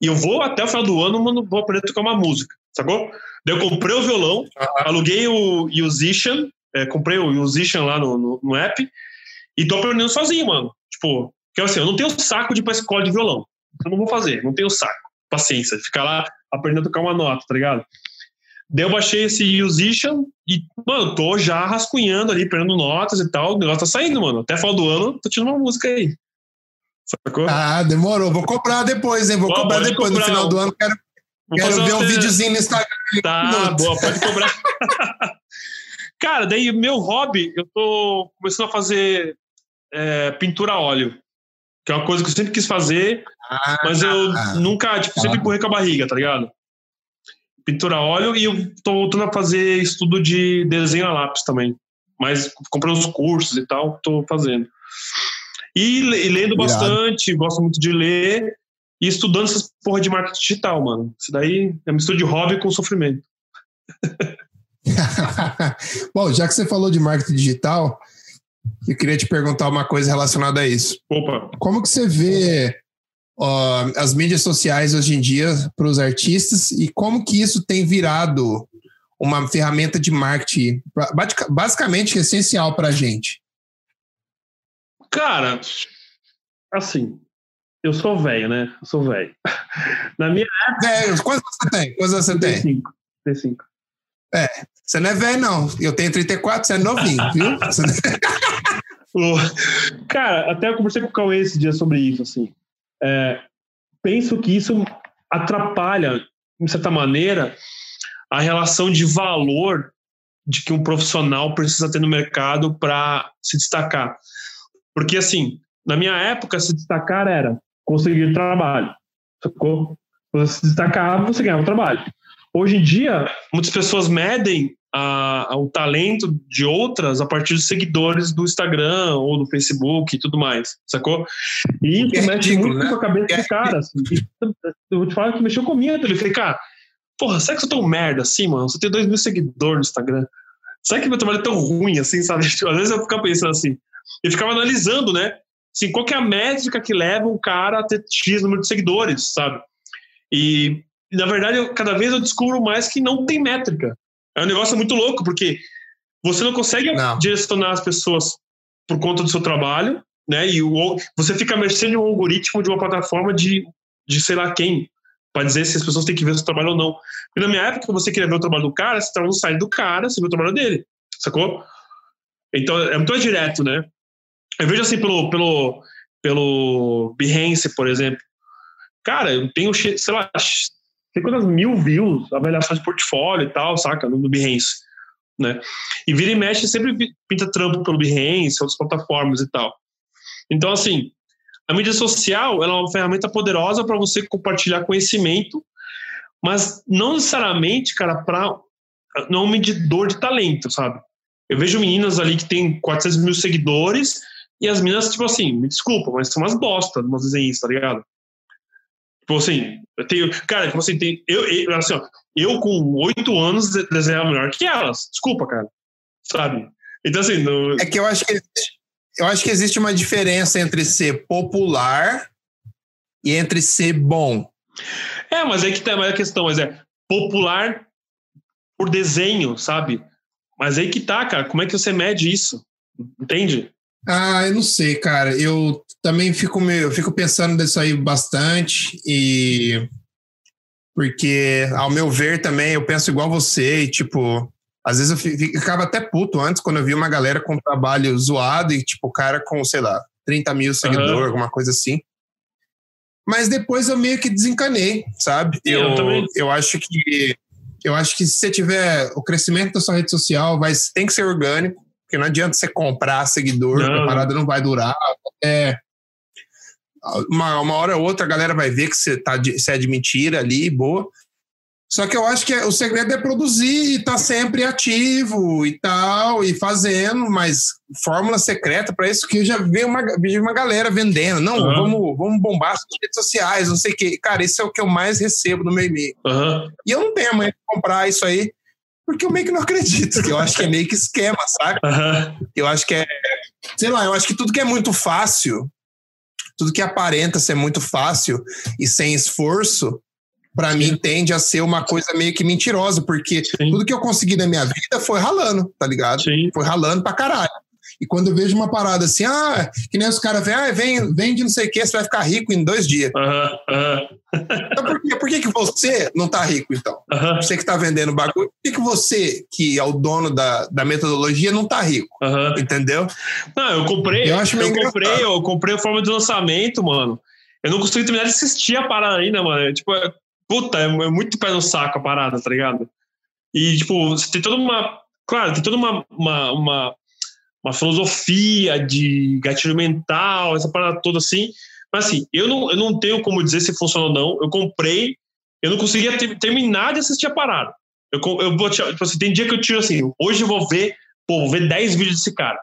e eu vou até o final do ano, mano, vou aprender a tocar uma música, sacou? Daí eu comprei o violão, aluguei o Musician, é, comprei o Musician lá no, no, no app, e tô aprendendo sozinho, mano. Tipo, que assim, eu não tenho saco de ir pra escola de violão. Eu não vou fazer, não tenho saco. Paciência, ficar lá aprendendo a tocar uma nota, tá ligado? Daí eu baixei esse Musician e, mano, tô já rascunhando ali, aprendendo notas e tal. O negócio tá saindo, mano. Até final do ano, tô tirando uma música aí. Sacou? Ah, demorou. Vou cobrar depois, hein? Vou Pô, cobrar depois. No cobrar. final do ano, quero, Vou quero ver um videozinho no Instagram. Tá, boa, pode cobrar. Cara, daí meu hobby, eu tô começando a fazer é, pintura a óleo. Que é uma coisa que eu sempre quis fazer, Ah, mas eu ah. nunca, tipo, sempre empurrei com a barriga, tá ligado? Pintura a óleo e eu tô voltando a fazer estudo de desenho a lápis também. Mas comprei uns cursos e tal, tô fazendo. E, e lendo Irado. bastante, gosto muito de ler e estudando essas porra de marketing digital, mano. Isso daí é mistura de hobby com sofrimento. Bom, já que você falou de marketing digital, eu queria te perguntar uma coisa relacionada a isso. Opa, Como que você vê ó, as mídias sociais hoje em dia para os artistas e como que isso tem virado uma ferramenta de marketing ba- basic- basicamente essencial para a gente? Cara, assim, eu sou velho, né? Eu sou velho. Na minha Velho, quantos você tem? Quantos você tem? 35. 35. Você não é velho, não. Eu tenho 34, você é novinho, viu? O- Cara, até eu conversei com o Cauê esse dia sobre isso, assim. É, penso que isso atrapalha, de certa maneira, a relação de valor de que um profissional precisa ter no mercado para se destacar. Porque, assim, na minha época, se destacar era conseguir trabalho. Sacou? Você se destacava, você ganhava trabalho. Hoje em dia, muitas pessoas medem a- a- o talento de outras a partir dos seguidores do Instagram ou do Facebook e tudo mais, sacou? E isso é mexe ridículo, muito né? com a cabeça é do cara. Assim. Eu vou te falar que mexeu com a minha. Eu falei, cara, porra, será que eu sou tão merda assim, mano? Você tem dois mil seguidores no Instagram. Será que meu trabalho é tão ruim assim, sabe? Às vezes eu ficava pensando assim. Eu ficava analisando, né? Assim, qual que é a métrica que leva um cara a ter X número de seguidores, sabe? E, na verdade, eu, cada vez eu descubro mais que não tem métrica. É um negócio muito louco, porque você não consegue Não. direcionar as pessoas por conta do seu trabalho, né? E o, você fica à mercê de um algoritmo de uma plataforma de, de sei lá quem, para dizer se as pessoas têm que ver o seu trabalho ou não. Porque na minha época, você queria ver o trabalho do cara, você estava no site do cara, você viu o trabalho dele, sacou? Então, é muito direto, né? Eu vejo assim pelo, pelo, pelo Behance, por exemplo. Cara, eu tenho, sei lá, sei quantas mil views, avaliações de portfólio e tal, saca? No, Behance, né? E vira e mexe, sempre pinta trampo pelo Behance, outras plataformas e tal. Então, assim, a mídia social ela é uma ferramenta poderosa para você compartilhar conhecimento, mas não necessariamente, cara, para não é um medidor de talento, sabe? Eu vejo meninas ali que tem 400 mil seguidores e as meninas, tipo assim, me desculpa, mas são umas bosta, umas desenhistas, tá ligado? Tipo assim, eu tenho. Cara, tipo assim, tem, eu, eu, assim, ó, eu com oito anos de- desenhava melhor que elas. Desculpa, cara. Sabe? Então, assim, no, É que eu acho que eu acho que existe uma diferença entre ser popular e entre ser bom. É, mas aí que tá mas a questão, mas é popular por desenho, sabe? Mas aí que tá, cara, como é que você mede isso? Entende? Ah, eu não sei, cara. Eu também fico meio, eu fico pensando nisso aí bastante e Porque, ao meu ver, também, eu penso igual você, e, tipo, às vezes eu ficava até puto antes quando eu vi uma galera com trabalho zoado e, tipo, o cara com, sei lá, 30 mil seguidores, uhum. alguma coisa assim. Mas depois eu meio que desencanei, sabe? Eu, eu, eu acho que eu acho que se você tiver o crescimento da sua rede social, vai, tem que ser orgânico, porque não adianta você comprar seguidor, não. a parada não vai durar. É, uma, uma hora ou outra a galera vai ver que você, tá de, você é de mentira ali, boa. Só que eu acho que o segredo é produzir e estar tá sempre ativo e tal, e fazendo, mas fórmula secreta para isso que eu já vi uma, vi uma galera vendendo. Não, uhum. vamos, vamos bombar as redes sociais, não sei o quê. Cara, isso é o que eu mais recebo no meu e-mail. Uhum. E eu não tenho amanhã de comprar isso aí, porque eu meio que não acredito, que eu acho que é meio que esquema, sabe? Uhum. Eu acho que é. Sei lá, eu acho que tudo que é muito fácil, tudo que aparenta ser muito fácil e sem esforço, para mim tende a ser uma coisa meio que mentirosa, porque Sim. tudo que eu consegui na minha vida foi ralando, tá ligado? Sim. Foi ralando pra caralho. E quando eu vejo uma parada assim, ah, que nem os caras vêm, ah, vem, vende não sei o que, você vai ficar rico em dois dias. Uhum, uhum. então por, que, por que, que você não tá rico, então? Uhum. Você que tá vendendo bagulho, por que, que você, que é o dono da, da metodologia, não tá rico? Entendeu? Não, eu comprei, eu, acho eu comprei, eu comprei a forma de lançamento, mano. Eu não consigo terminar de assistir a parada ainda, mano. Tipo, puta, é, é muito pé no saco a parada, tá ligado? E, tipo, você tem toda uma. Claro, tem toda uma, uma, uma, uma filosofia de gatilho mental, essa parada toda assim. Mas, assim, eu não, eu não tenho como dizer se funcionou ou não. Eu comprei, eu não conseguia ter, terminar de assistir a parada. Eu, eu tipo assim, tem dia que eu tiro assim, hoje eu vou ver, pô, vou ver 10 vídeos desse cara.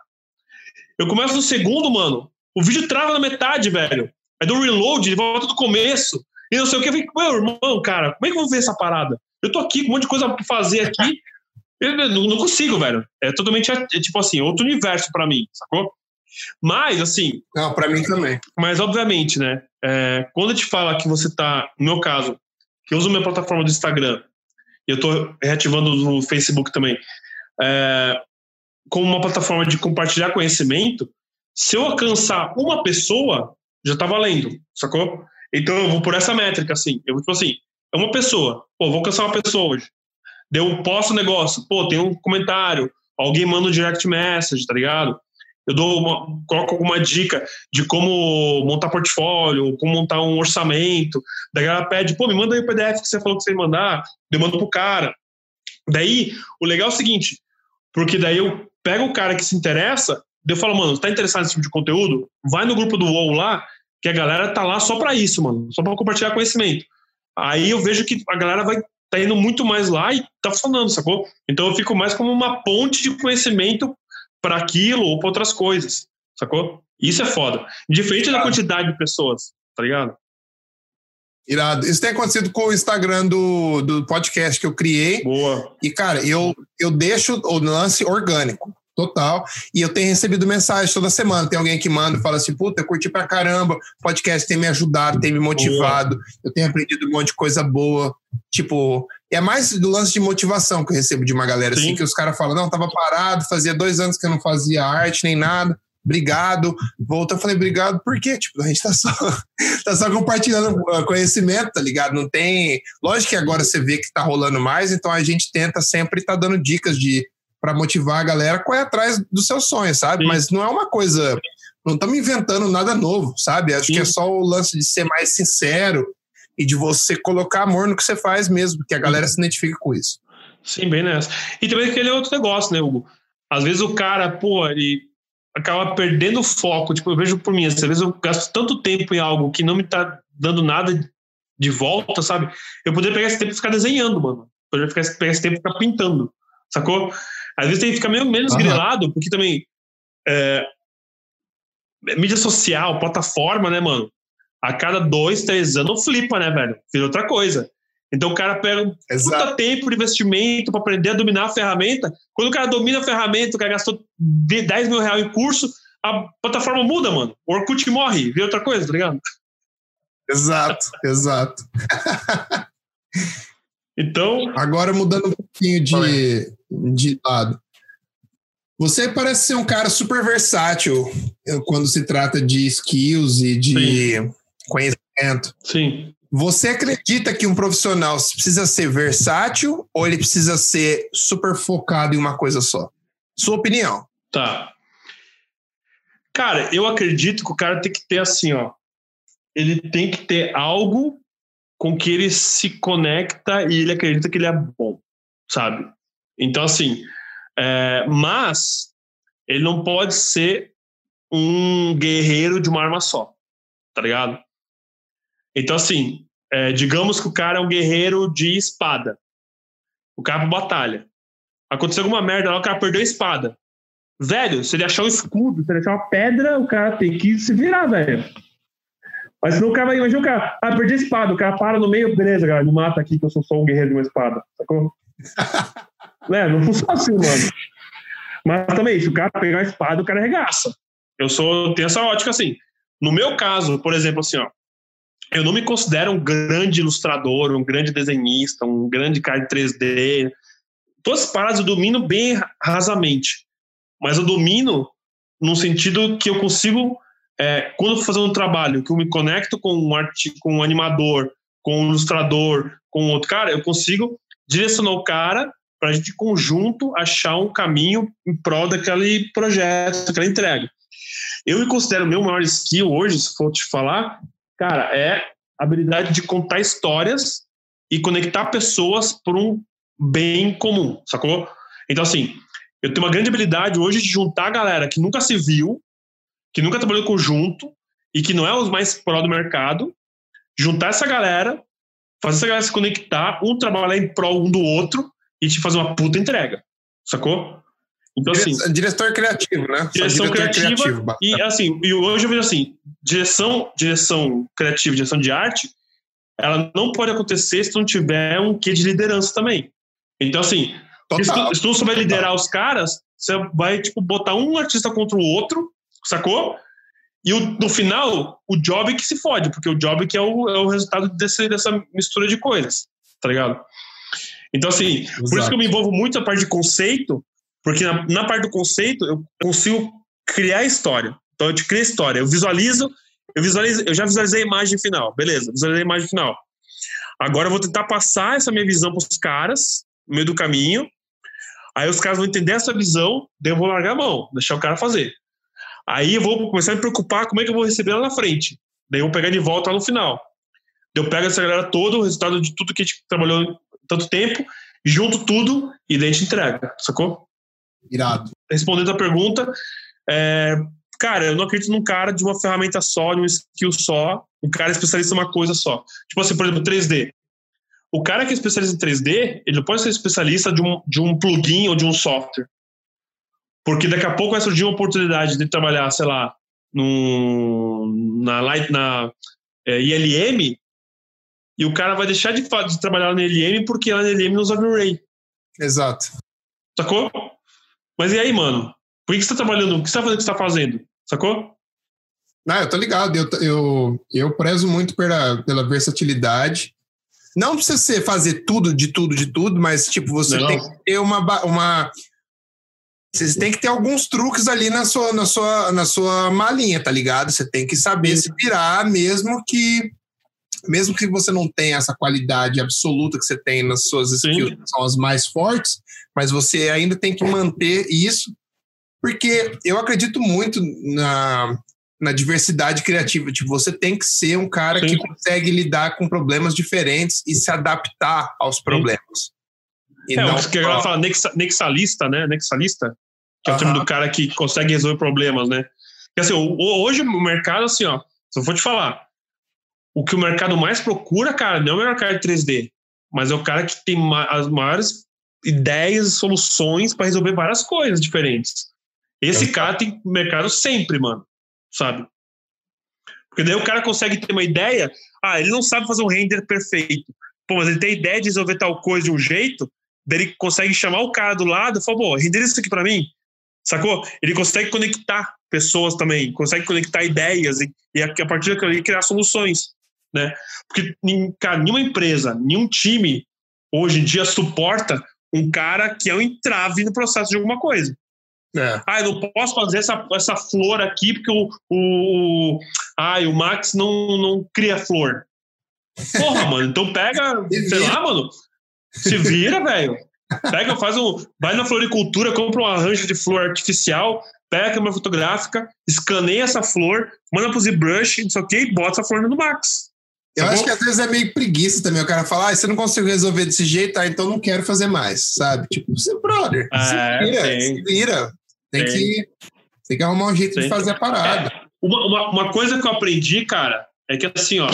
Eu começo no segundo, mano, o vídeo trava na metade, velho. É do reload, volta do começo. E não sei o que. Eu falei, meu irmão, cara, como é que eu vou ver essa parada? Eu tô aqui com um monte de coisa pra fazer aqui. Eu não, consigo, velho. É totalmente, é, tipo assim, outro universo para mim, sacou? Mas, assim. Não, para mim também. Mas, obviamente, né? É, quando a gente fala que você tá, no meu caso, que eu uso minha plataforma do Instagram, e eu tô reativando no Facebook também, é, como uma plataforma de compartilhar conhecimento, se eu alcançar uma pessoa, já tá valendo, sacou? Então eu vou por essa métrica, assim. Eu vou, tipo assim, é uma pessoa. Pô, vou alcançar uma pessoa hoje. Deu, posto o negócio. Pô, tem um comentário. Alguém manda um direct message, tá ligado? Eu dou uma, coloco alguma dica de como montar portfólio, como montar um orçamento. Daí ela pede, pô, me manda aí o PDF que você falou que você ia mandar. Eu mando pro cara. Daí, o legal é o seguinte, porque daí eu pego o cara que se interessa, eu falo, mano, tá interessado nesse tipo de conteúdo? Vai no grupo do UOL lá que a galera tá lá só para isso, mano, só para compartilhar conhecimento. Aí eu vejo que a galera vai tá indo muito mais lá e tá funcionando, sacou? Então eu fico mais como uma ponte de conhecimento para aquilo ou para outras coisas, sacou? Isso é foda. Diferente da quantidade de pessoas, tá ligado? Irado. Isso tem acontecido com o Instagram do, do podcast que eu criei. Boa. E, cara, eu, eu deixo o lance orgânico. Total. E eu tenho recebido mensagens toda semana. Tem alguém que manda e fala assim: puta, eu curti pra caramba. O podcast tem me ajudado, tem me motivado. Eu tenho aprendido um monte de coisa boa. Tipo, é mais do lance de motivação que eu recebo de uma galera assim, Sim. assim, que os caras falam: não, tava parado, fazia dois anos que eu não fazia arte nem nada. Obrigado. Volta, eu falei, obrigado, por quê? Tipo, a gente tá só, tá só compartilhando conhecimento, tá ligado? Não tem. Lógico que agora você vê que tá rolando mais, então a gente tenta sempre estar tá dando dicas de para motivar a galera a correr atrás dos seus sonhos, sabe? Sim. Mas não é uma coisa. Não estamos inventando nada novo, sabe? Acho Sim. que é só o lance de ser mais sincero e de você colocar amor no que você faz mesmo, que a galera se identifique com isso. Sim, bem nessa. E também aquele outro negócio, né, Hugo? Às vezes o cara, pô, ele acaba perdendo o foco. Tipo, eu vejo por mim, às vezes eu gasto tanto tempo em algo que não me tá dando nada de volta, sabe? Eu poderia pegar esse tempo e ficar desenhando, mano. Eu poderia pegar esse tempo e ficar pintando, sacou? Às vezes tem que ficar meio menos uhum. grilado, porque também é, mídia social, plataforma, né, mano? A cada dois, três anos flipa, né, velho? Vira outra coisa. Então o cara pega um puta tempo de investimento para aprender a dominar a ferramenta. Quando o cara domina a ferramenta, o cara gastou 10 mil reais em curso, a plataforma muda, mano. O Orkut morre, vira outra coisa, tá ligado? Exato, exato. então. Agora mudando um pouquinho de, de lado. Você parece ser um cara super versátil quando se trata de skills e de Sim. conhecimento. Sim. Você acredita que um profissional precisa ser versátil ou ele precisa ser super focado em uma coisa só? Sua opinião. Tá. Cara, eu acredito que o cara tem que ter assim, ó. Ele tem que ter algo com que ele se conecta e ele acredita que ele é bom, sabe? Então, assim, é, mas ele não pode ser um guerreiro de uma arma só, tá ligado? Então, assim, é, digamos que o cara é um guerreiro de espada. O cara batalha. Aconteceu alguma merda lá, o cara perdeu a espada. Velho, se ele achar um escudo, se ele achar uma pedra, o cara tem que se virar, velho. Mas senão o cara vai, imagina o cara, ah, perdi a espada, o cara para no meio, beleza, cara, me mata aqui que eu sou só um guerreiro de uma espada, sacou? é, não funciona assim, mano. Mas também, se o cara pegar a espada, o cara arregaça. Eu sou, tenho essa ótica assim. No meu caso, por exemplo, assim, ó, eu não me considero um grande ilustrador, um grande desenhista, um grande cara de 3D. Todas as paradas eu domino bem rasamente mas eu domino no sentido que eu consigo, é, quando eu for fazer um trabalho, que eu me conecto com um, arte, com um animador, com um ilustrador, com outro cara, eu consigo direcionar o cara para a gente, conjunto, achar um caminho em prol daquele projeto, daquela entrega. Eu me considero meu maior skill hoje, se for te falar, cara, é a habilidade de contar histórias e conectar pessoas por um bem comum, sacou? Então, assim, eu tenho uma grande habilidade hoje de juntar a galera que nunca se viu, que nunca trabalhou conjunto e que não é os mais pró do mercado, juntar essa galera, fazer essa galera se conectar, um trabalhar em prol um do outro e te fazer uma puta entrega. Sacou? Então, assim. Diretor criativo, né? Direção criativa. Criativo, e, assim, e hoje eu vejo assim: direção, direção criativa, direção de arte, ela não pode acontecer se não tiver um quê de liderança também. Então, assim, se tu, se tu souber liderar os caras, você vai, tipo, botar um artista contra o outro, sacou? E o, no final, o job que se fode, porque o job que é o, é o resultado desse, dessa mistura de coisas, tá ligado? Então, assim, Exato. por isso que eu me envolvo muito na parte de conceito, porque na, na, parte do conceito eu consigo criar história. Então, eu te crio história, eu visualizo, eu visualizo, eu já visualizei a imagem final, beleza, visualizei a imagem final. Agora eu vou tentar passar essa minha visão para os caras, no meio do caminho, Aí os caras vão entender essa visão, daí eu vou largar a mão, deixar o cara fazer. Aí eu vou começar a me preocupar como é que eu vou receber lá na frente. Daí eu vou pegar de volta lá no final. Daí eu pego essa galera toda, o resultado de tudo que a gente trabalhou tanto tempo, junto tudo e daí a gente entrega, sacou? Irado. Respondendo a pergunta, é, cara, eu não acredito num cara de uma ferramenta só, de um skill só, um cara especialista em uma coisa só. Tipo assim, por exemplo, 3D. O cara que é especialista em 3D, ele não pode ser especialista de um, de um plugin ou de um software. Porque daqui a pouco vai surgir uma oportunidade de trabalhar, sei lá, num, na, na é, ILM, e o cara vai deixar de, de trabalhar na ILM porque lá na ILM não usa Blu-ray. Exato. Sacou? Mas e aí, mano? Por que você está trabalhando? O que você está fazendo? O que você está fazendo? Sacou? Não, eu tô ligado. Eu, eu, eu prezo muito pela, pela versatilidade não precisa ser fazer tudo, de tudo, de tudo, mas, tipo, você não. tem que ter uma, uma. Você tem que ter alguns truques ali na sua, na sua, na sua malinha, tá ligado? Você tem que saber Sim. se virar, mesmo que. Mesmo que você não tenha essa qualidade absoluta que você tem nas suas skills, que são as mais fortes, mas você ainda tem que manter isso, porque eu acredito muito na, na diversidade criativa. Tipo, você tem que ser um cara Sim. que consegue lidar com problemas diferentes e se adaptar aos problemas. E é, não que a fala nexalista, né? Nexalista, que é o termo do cara que consegue resolver problemas, né? Porque, assim, hoje o mercado, assim, ó, se eu for te falar, o que o mercado mais procura, cara, não é o mercado de 3D, mas é o cara que tem as maiores ideias e soluções para resolver várias coisas diferentes. Esse cara tem mercado sempre, mano sabe? Porque daí o cara consegue ter uma ideia. Ah, ele não sabe fazer um render perfeito. Pô, mas ele tem ideia de resolver tal coisa de um jeito, daí ele consegue chamar o cara do lado e falar, pô, render isso aqui para mim. Sacou? Ele consegue conectar pessoas também, consegue conectar ideias e, e a partir daquilo ali criar soluções, né? Porque, cara, nenhuma empresa, nenhum time hoje em dia suporta um cara que é um entrave no processo de alguma coisa. É. Ah, eu não posso fazer essa, essa flor aqui porque o, o, Ah, e o Max não, não cria flor. Porra, mano, então pega, sei lá, mano, se vira, velho. Pega, faz um. Vai na floricultura, compra um arranjo de flor artificial, pega a câmera fotográfica, escaneia essa flor, manda pro ZBrush, não sei o que, e bota essa flor no Max. Eu Tá acho bom? que às vezes é meio preguiça também. O cara fala, ah, você não conseguiu resolver desse jeito, ah, então não quero fazer mais, sabe? Tipo, você, brother, se É, vira, se vira. Tem Tem. que, tem que arrumar um jeito de fazer a parada. Uma, uma, uma coisa que eu aprendi, cara, é que assim, ó,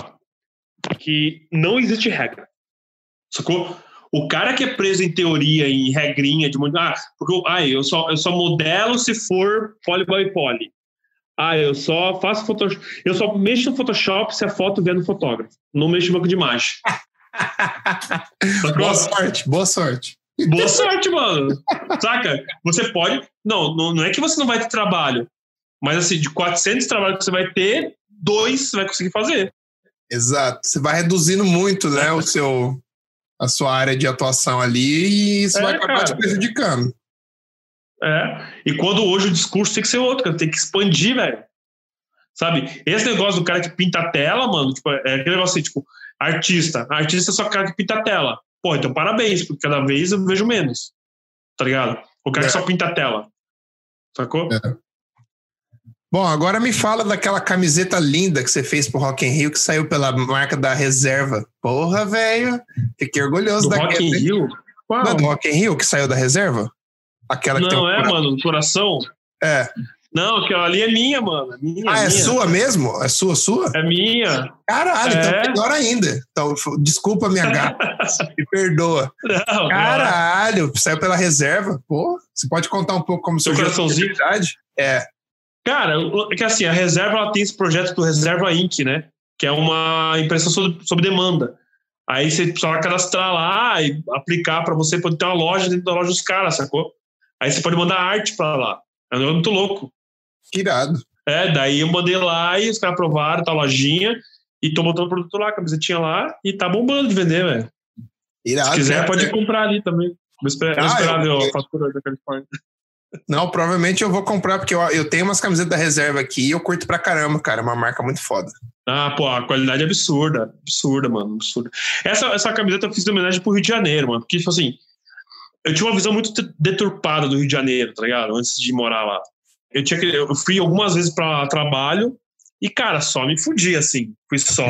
que não existe regra. Sacou? O cara que é preso em teoria, em regrinha de muito. Ah, porque eu, ah, eu, só, eu só modelo se for poly by poly. Ah, eu só faço Photoshop. Eu só mexo no Photoshop se a foto vier no fotógrafo. Não mexo no banco de imagem. Boa sorte, boa sorte. Boa sorte, mano. Saca? Você pode. Não, não, não é que você não vai ter trabalho. Mas assim, de 400 trabalhos que você vai ter, dois você vai conseguir fazer. Exato. Você vai reduzindo muito, né, o seu, a sua área de atuação ali e isso É, vai acabar cara. te prejudicando. É. E quando hoje o discurso tem que ser outro, cara, tem que expandir, velho. Sabe? Esse negócio do cara que pinta a tela, mano, tipo, é aquele negócio assim, tipo, artista. Artista é só o cara que pinta a tela. Pô, então parabéns, porque cada vez eu vejo menos. Tá ligado? O cara É. que só pinta a tela. Sacou? É. Bom, agora me fala daquela camiseta linda que você fez pro Rock in Rio, que saiu pela marca da Reserva. Porra, velho. Fiquei orgulhoso Do Rock in daquela. Rio? Qual? Não é do Rock in Rio que saiu da Reserva? Aquela que tem Não um é, coração. mano, do coração? É. Não, aquela ali é minha, mano. É minha, Ah, é minha. sua mesmo? É sua, sua? É minha. Caralho, É. então melhor ainda. Então, desculpa minha gata. Me perdoa. Não, Caralho, saiu pela reserva. Pô, você pode contar um pouco como Seu coraçãozinho? É. Cara, é que assim, a Reserva ela tem esse projeto do Reserva Inc., né? Que é uma impressão sob, sob demanda. Aí você precisa cadastrar lá e aplicar para você poder ter uma loja dentro da loja dos caras, sacou? Aí você pode mandar arte para lá. É um negócio muito louco. Que irado. É, daí eu mandei lá e os caras aprovaram, tá a lojinha, e tô botando o produto lá, a camisetinha lá, e tá bombando de vender, velho. Irado. Se quiser, né? pode comprar ali também. Vou esperar, vou Ah, esperar eu- ver a fatura da Califórnia. Não, provavelmente eu vou comprar, porque eu, eu tenho umas camisetas da reserva aqui e eu curto pra caramba, cara. É uma marca muito foda. Ah, pô, a qualidade é absurda. Absurda, mano. Absurda. Essa, essa camiseta eu fiz em homenagem pro Rio de Janeiro, mano. Porque, tipo assim, eu tinha uma visão muito deturpada do Rio de Janeiro, tá ligado? Antes de morar lá. Eu, tinha eu fui algumas vezes pra trabalho e, cara, só me fudi, assim. Fui só.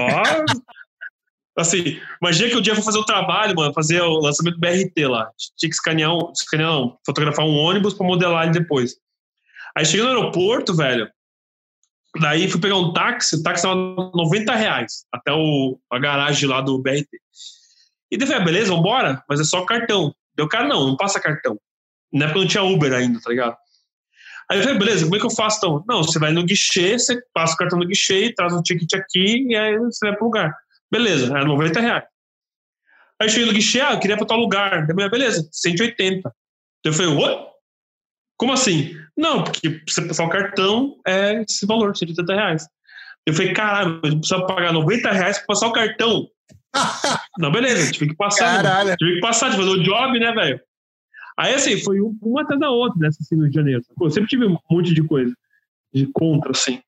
Assim, imagina que um dia eu vou fazer o trabalho, mano, fazer o lançamento do BRT lá. Tinha que escanear, um, escanear não, fotografar um ônibus pra modelar ele depois. Aí cheguei no aeroporto, velho. Daí fui pegar um táxi, o táxi tava 90 reais até o, a garagem lá do BRT. E daí falei, ah, beleza, vambora, mas é só cartão. Deu cara, não, não passa cartão. Na época não tinha Uber ainda, tá ligado? Aí eu falei, beleza, como é que eu faço então? Não, você vai no guichê, você passa o cartão no guichê, traz um ticket aqui e aí você vai pro lugar. Beleza, era 90 reais. Aí eu cheguei no guichê, ah, eu queria pra tal lugar. Eu falei, beleza, 180. Daí eu falei, what? Como assim? Não, porque você passar o cartão é esse valor, 180 reais. Eu falei, caralho, eu preciso pagar 90 reais pra passar o cartão. Não, beleza, tive que passar. né? Caralho. Tive que passar, de fazer o job, né, velho? Aí, assim, foi um- uma atrás da outra nessa, assim, no Rio de Janeiro. Eu sempre tive um monte de coisa, de contra, assim.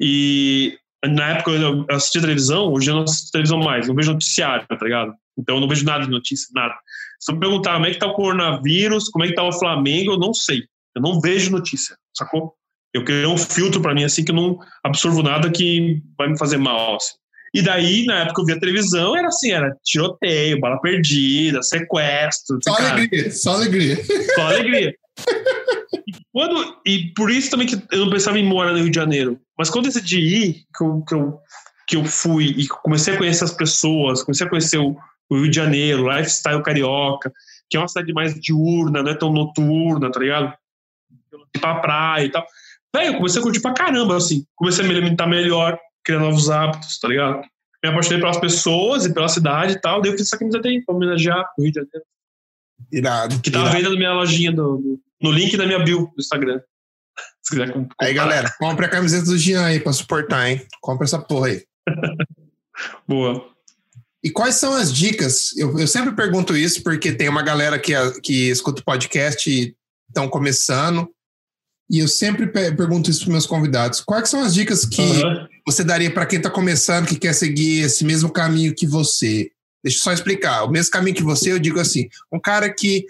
E na época eu assistia televisão, hoje eu não assisto televisão mais, não vejo noticiário, tá ligado? Então eu não vejo nada de notícia, nada. Se eu me perguntar como é que tá o coronavírus, como é que tá o Flamengo, eu não sei. Eu não vejo notícia, sacou? Eu criei um filtro pra mim, assim, que eu não absorvo nada que vai me fazer mal, assim. E daí, na época eu via televisão, era assim, era tiroteio, bala perdida, sequestro. Só cara, alegria, só alegria. só alegria. Quando, e por isso também que eu não pensava em morar no Rio de Janeiro. Mas quando eu decidi ir, que eu, que eu, que eu fui e comecei a conhecer as pessoas, comecei a conhecer o, o Rio de Janeiro, o lifestyle carioca, que é uma cidade mais diurna, não é tão noturna, tá ligado? Ir pra praia e tal. Velho, eu comecei a curtir pra caramba, assim. Comecei a me alimentar melhor, criar novos hábitos, tá ligado? Me apaixonei pelas pessoas e pela cidade e tal. Daí eu fiz essa camiseta aí, pra homenagear o Rio de Janeiro. Irado. Que tá à irado. venda na minha lojinha, do, no link da minha bio do Instagram. Se quiser comp- comprar. Aí, galera, compre a camiseta do Jean aí pra suportar, hein? Compre essa porra aí. Boa. E quais são as dicas? Eu, eu sempre pergunto isso porque tem uma galera que, que escuta o podcast e estão começando. e eu sempre pergunto isso para meus convidados. Quais são as dicas que uhum. você daria para quem está começando, que quer seguir esse mesmo caminho que você? Deixa eu só explicar. O mesmo caminho que você, eu digo assim, um cara que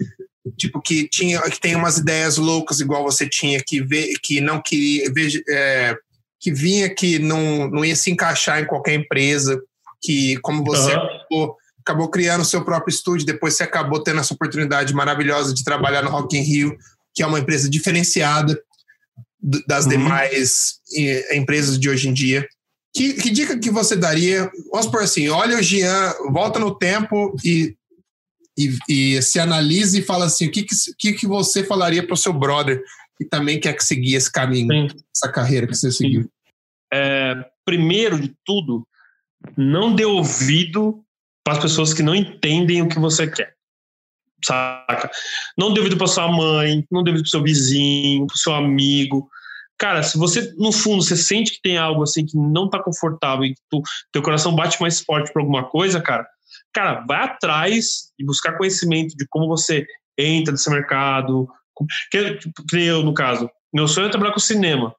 tipo que tinha que tem umas ideias loucas igual você tinha que ver que não queria ver, é, que vinha que não, não ia se encaixar em qualquer empresa que como você uhum. acabou, acabou criando o seu próprio estúdio depois você acabou tendo essa oportunidade maravilhosa de trabalhar no Rock in Rio que é uma empresa diferenciada das uhum. demais eh, empresas de hoje em dia. Que, que, dica que você daria? Vamos por assim, olha o Jean, volta no tempo e, e, e se analise e fala assim, o que, que, que você falaria para o seu brother que também quer seguir esse caminho, Sim. essa carreira que você seguiu? É, primeiro de tudo, não dê ouvido para as pessoas que não entendem o que você quer saca? Não devido para sua mãe, não devido para seu vizinho, para seu amigo. Cara, se você, no fundo, você sente que tem algo assim que não tá confortável e que tu, teu coração bate mais forte para alguma coisa, cara, cara, vai atrás e buscar conhecimento de como você entra nesse mercado. Que, tipo, que eu, no caso, meu sonho é trabalhar com cinema.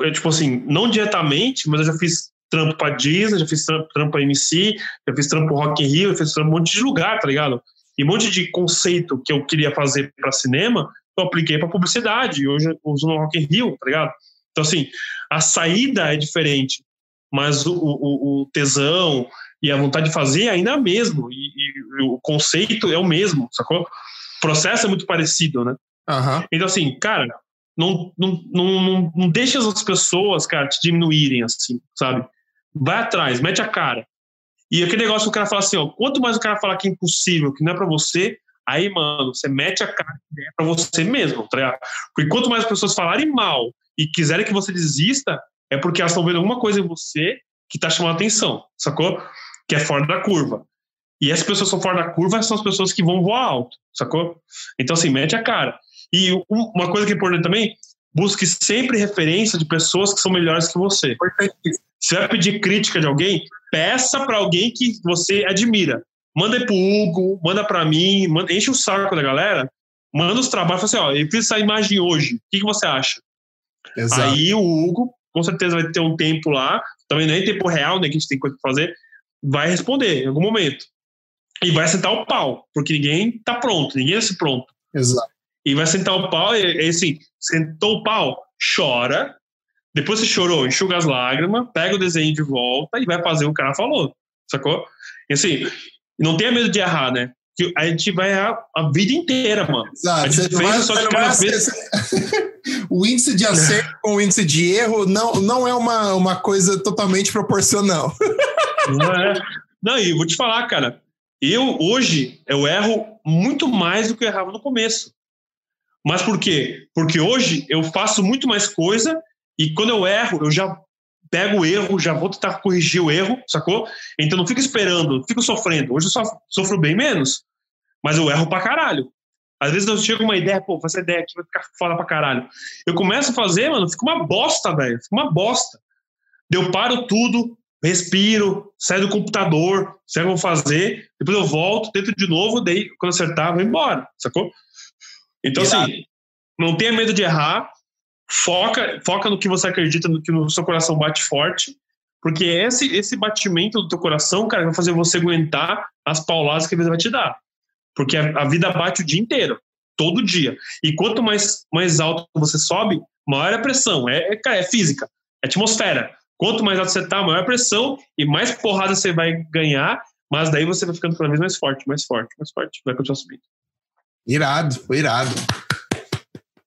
É, tipo assim, não diretamente, mas eu já fiz trampo pra Disney, já fiz trampo, trampo pra MC, já fiz trampo Rock in Rio, já fiz trampo um monte de lugar, tá ligado? E um monte de conceito que eu queria fazer para cinema, eu apliquei para publicidade. Hoje eu uso no Rock in Rio, tá ligado? Então, assim, a saída é diferente, mas o, o, o tesão e a vontade de fazer ainda é mesmo. E, e, o conceito é o mesmo, sacou? O processo é muito parecido, né? Uhum. Então, assim, cara, não, não, não, não, não deixa as pessoas, cara, te diminuírem, assim, sabe? Vai atrás, mete a cara. E aquele negócio que o cara fala assim, ó, quanto mais o cara falar que é impossível, que não é para você, aí, mano, você mete a cara é para você mesmo, tá ligado? Porque quanto mais as pessoas falarem mal e quiserem que você desista, é porque elas estão vendo alguma coisa em você que tá chamando atenção, sacou? Que é fora da curva. E essas pessoas que são fora da curva são as pessoas que vão voar alto, sacou? Então, assim, mete a cara. E uma coisa que é importante também, busque sempre referência de pessoas que são melhores que você. Se vai pedir crítica de alguém, peça para alguém que você admira. Manda para o Hugo, manda para mim, manda, enche o saco da galera, manda os trabalhos, fala assim, ó, eu fiz essa imagem hoje, o que, que você acha? Exato. Aí o Hugo, com certeza vai ter um tempo lá, também não é em tempo real, né, que a gente tem coisa para fazer, vai responder em algum momento. E vai sentar o pau, porque ninguém tá pronto, ninguém é se pronto. Exato. E vai sentar o pau, e, e assim, sentou o pau, chora, depois você chorou, enxuga as lágrimas, pega o desenho de volta e vai fazer o que o cara falou, sacou? E assim, não tenha medo de errar, né? Que a gente vai errar a vida inteira, mano. Exato. A gente fez, vai, só que cada vez... o índice de acerto com o índice de erro não, não é uma, uma coisa totalmente proporcional. não é. Não, e vou te falar, cara, eu hoje eu erro muito mais do que eu errava no começo. Mas por quê? Porque hoje eu faço muito mais coisa e quando eu erro, eu já pego o erro, já vou tentar corrigir o erro, sacou? Então não fico esperando, fico sofrendo. Hoje eu só sofro bem menos, mas eu erro pra caralho. Às vezes eu chego uma ideia, pô, essa ideia aqui vai ficar foda pra caralho. Eu começo a fazer, mano, fica uma bosta, velho. Fica uma bosta. Eu paro tudo, respiro, saio do computador, sei o que eu vou fazer, depois eu volto, tento de novo, daí quando acertar, vou embora, sacou? Então, assim, não tenha medo de errar, foca, foca no que você acredita, no que no seu coração bate forte, porque esse, esse batimento do teu coração, cara, vai fazer você aguentar as pauladas que a vida vai te dar. Porque a, a vida bate o dia inteiro, todo dia. E quanto mais, mais alto você sobe, maior é a pressão. É, é, é física, é atmosfera. Quanto mais alto você tá, maior a pressão e mais porrada você vai ganhar, mas daí você vai ficando cada vez mais forte, mais forte, mais forte. Vai continuar subindo. Irado, irado.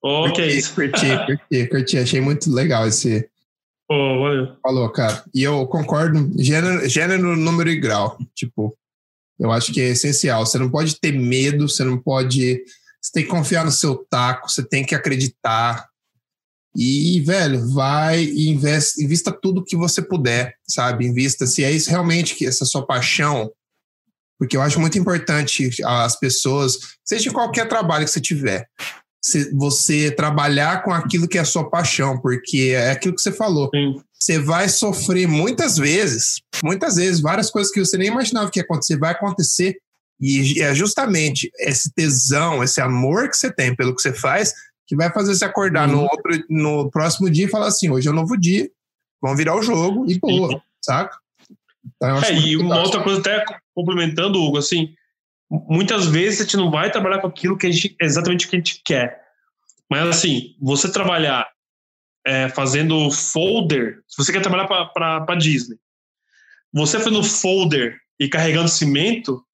Oh, curti, que é isso. Curti, curti, curti. Achei muito legal esse. Oh, valeu. Falou, cara. E eu concordo, gênero, gênero, número e grau. Tipo, eu acho que é essencial. Você não pode ter medo, você não pode. Você tem que confiar no seu taco, você tem que acreditar. E, velho, vai e investe, invista tudo que você puder, sabe? Invista se é isso realmente que essa sua paixão. Porque eu acho muito importante as pessoas, seja em qualquer trabalho que você tiver, você trabalhar com aquilo que é a sua paixão, porque é aquilo que você falou. Sim. Você vai sofrer muitas vezes, muitas vezes, várias coisas que você nem imaginava que ia acontecer, vai acontecer. E é justamente esse tesão, esse amor que você tem pelo que você faz, que vai fazer você acordar no, Uhum. outro, no próximo dia e falar assim: hoje é um novo dia, vamos virar o jogo e boa, saca? Então, É, e uma outra coisa, até complementando, Hugo, assim, muitas vezes a gente não vai trabalhar com aquilo que a gente, exatamente o que a gente quer. Mas, assim, você trabalhar é, fazendo folder, se você quer trabalhar para Disney, você fazendo folder e carregando cimento,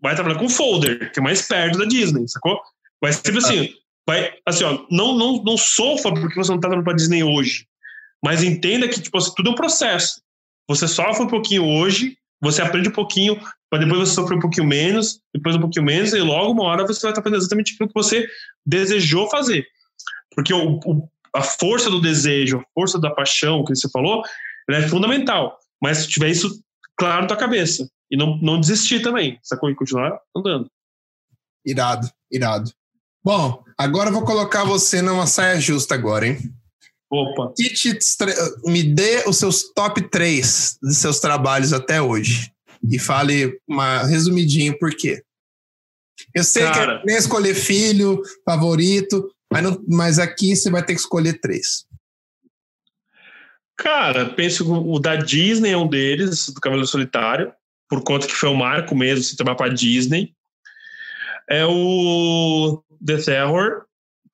vai trabalhar com folder, que é mais perto da Disney, sacou? Vai ser assim, vai, assim, ó, não, não, não sofra porque você não tá trabalhando para Disney hoje, mas entenda que, tipo, assim, tudo é um processo. Você sofre um pouquinho hoje, você aprende um pouquinho, para depois você sofrer um pouquinho menos, depois um pouquinho menos, e logo uma hora você vai estar fazendo exatamente aquilo que você desejou fazer. Porque o, o- a força do desejo, a força da paixão que você falou, ela é fundamental. Mas se tiver isso claro na tua cabeça. E não, não desistir também, sacou? E continuar andando. Irado, irado. Bom, agora eu vou colocar você numa saia justa agora, hein? Opa. Me dê os seus top 3 dos seus trabalhos até hoje. E fale uma resumidinho por quê. Eu sei Cara. que é nem escolher filho, favorito, mas, não- mas aqui você vai ter que escolher três. Cara, penso que o da Disney é um deles, do Cavaleiro Solitário, por conta que foi o marco mesmo, se trabalhar para Disney. É o The Terror,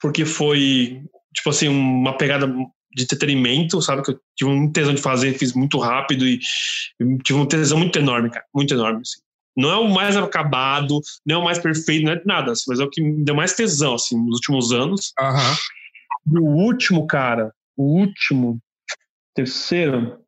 porque foi, tipo assim, uma pegada de entretenimento, sabe? Que eu tive um tesão de fazer, fiz muito rápido e, tive um tesão muito enorme, cara, muito enorme. assim. Não é o mais acabado, não é o mais perfeito, não é nada, assim, mas é o que me deu mais tesão, assim, nos últimos anos. Aham. E o último, cara, o último, terceiro,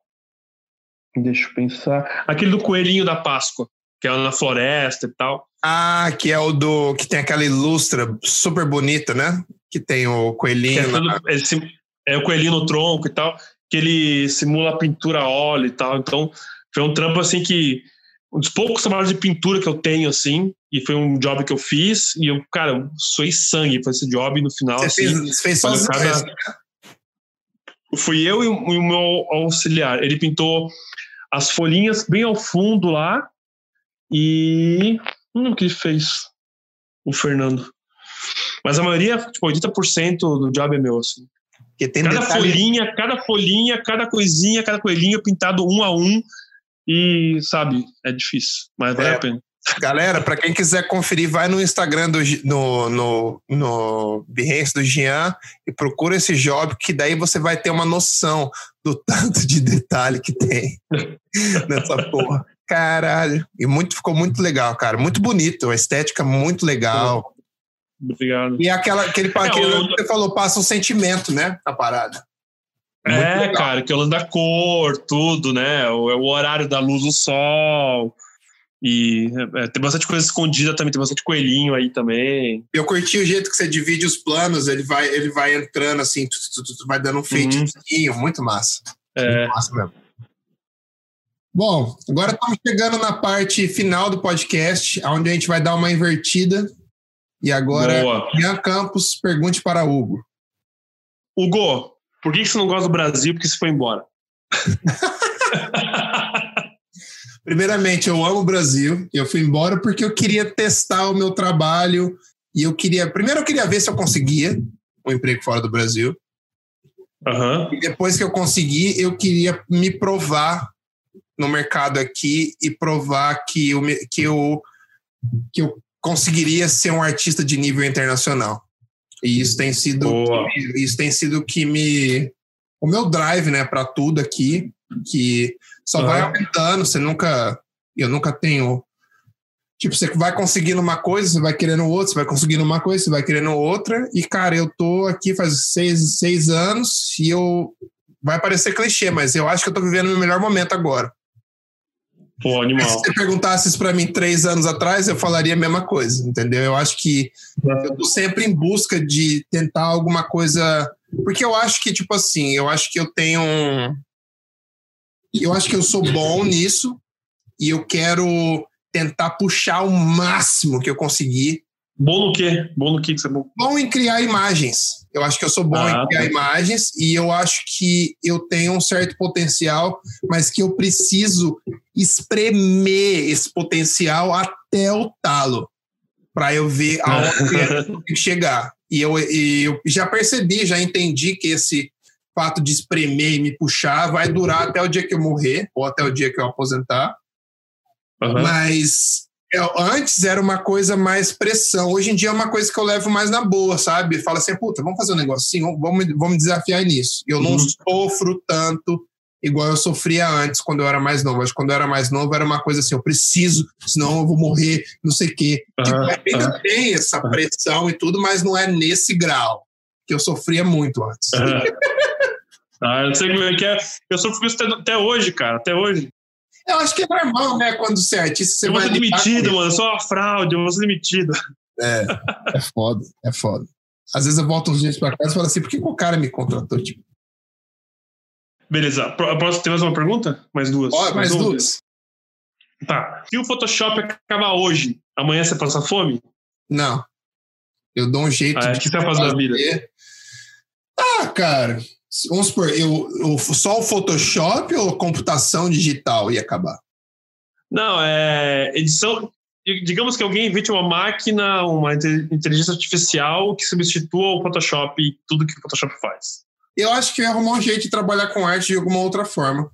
deixa eu pensar. Aquele do coelhinho da Páscoa, que é na floresta e tal. Ah, que é o do. que tem aquela ilustra super bonita, né? Que tem o Que coelhinho. é, lá. tudo, esse, é o coelhinho no tronco e tal, que ele simula a pintura a óleo e tal. Então, foi um trampo assim que. Um dos poucos trabalhos de pintura que eu tenho, assim, e foi um job que eu fiz, e eu, cara, eu suei sangue pra esse job no final, Você assim. fez, fez sozinho. cada- esse. fui eu e o, e o meu auxiliar. Ele pintou as folhinhas bem ao fundo lá e lembro o que fez, o Fernando. Mas a maioria, tipo, 80% do job é meu, assim. Porque tem Cada detalhe- folhinha, cada folhinha, cada coisinha, cada coelhinho pintado um a um e, sabe, é difícil, mas vale É. a pena. Galera, para quem quiser conferir, vai no Instagram do no, no, no Behance do Jean e procura esse job, que daí você vai ter uma noção do tanto de detalhe que tem nessa porra. Caralho. E muito, ficou muito legal, cara. Muito bonito, a estética muito legal. Obrigado. E aquela, aquele, É, aquele o- que você falou, passa um sentimento, né? A parada. Muito É, legal. cara, que é lance da cor, tudo, né? O, é o horário da luz do sol. E é, tem bastante coisa escondida também, tem bastante coelhinho aí também. Eu curti o jeito que você divide os planos, ele vai, ele vai entrando assim, tu, tu, tu, tu, vai dando um feitiço, muito massa. É, Muito massa mesmo. Bom, agora estamos chegando na parte final do podcast, onde a gente vai dar uma invertida. E agora, boa. Ian Campos, pergunte para Hugo. Hugo, por que você não gosta do Brasil? Porque você foi embora. Primeiramente, eu amo o Brasil. Eu fui embora porque eu queria testar o meu trabalho e eu queria. Primeiro, eu queria ver se eu conseguia um emprego fora do Brasil. Aham. E depois que eu consegui, eu queria me provar no mercado aqui e provar que eu, que eu, que eu conseguiria ser um artista de nível internacional. E isso tem sido Boa. isso tem sido o que me o meu drive, né, para tudo aqui, que só vai Aham. aumentando, você nunca eu nunca tenho tipo, você vai conseguindo uma coisa, você vai querendo outra, você vai conseguindo uma coisa, você vai querendo outra, e cara, eu tô aqui faz seis, seis anos e eu vai parecer clichê, mas eu acho que eu tô vivendo o meu melhor momento agora. Pô, Se animal. você perguntasse isso para mim três anos atrás, eu falaria a mesma coisa, entendeu? Eu acho que eu tô sempre em busca de tentar alguma coisa. Porque eu acho que, tipo assim, eu acho que eu tenho. um- Eu acho que eu sou bom nisso e eu quero tentar puxar o máximo que eu conseguir. Bom no quê? Bom no quê que você é bom? Bom em criar imagens. Eu acho que eu sou bom Ah, em criar tá. imagens e eu acho que eu tenho um certo potencial, mas que eu preciso espremer esse potencial até o talo para eu ver aonde eu tenho que chegar. E eu, e eu já percebi, já entendi que esse fato de espremer e me puxar vai durar até o dia que eu morrer, ou até o dia que eu aposentar. Aham. Mas eu- antes era uma coisa mais pressão. Hoje em dia é uma coisa que eu levo mais na boa, sabe? Fala assim, puta, vamos fazer um negocinho, vamos, vamos desafiar nisso. Eu não Uhum. sofro tanto igual eu sofria antes, quando eu era mais novo. Mas quando eu era mais novo, era uma coisa assim, eu preciso, senão eu vou morrer, não sei o quê. Tipo, Aham, ainda aham. tem essa pressão e tudo, mas não é nesse grau que eu sofria muito antes. Aham. Ah, eu não sei como é que é. Eu sofro isso até, até hoje, cara. Até hoje. Eu acho que é normal, né? Quando você é artista, você eu vou vai ser demitido, mano. Eu sou uma fraude, eu vou ser demitido. É, é foda, é foda. Às vezes eu volto uns dias pra casa e falo assim, por que, que o cara me contratou? Tipo, Beleza. Posso ter mais uma pergunta? Mais duas. ó, mais uma? duas. Tá. Se o Photoshop acabar hoje, amanhã você passa fome? Não. Eu dou um jeito Ah, é, o que você vai fazer da vida? Ah, cara, vamos supor, eu, eu- só o Photoshop ou computação digital ia acabar? Não, é edição. Digamos que alguém invente uma máquina, uma inte- inteligência artificial que substitua o Photoshop e tudo que o Photoshop faz. Eu acho que eu ia arrumar um jeito de trabalhar com arte de alguma outra forma.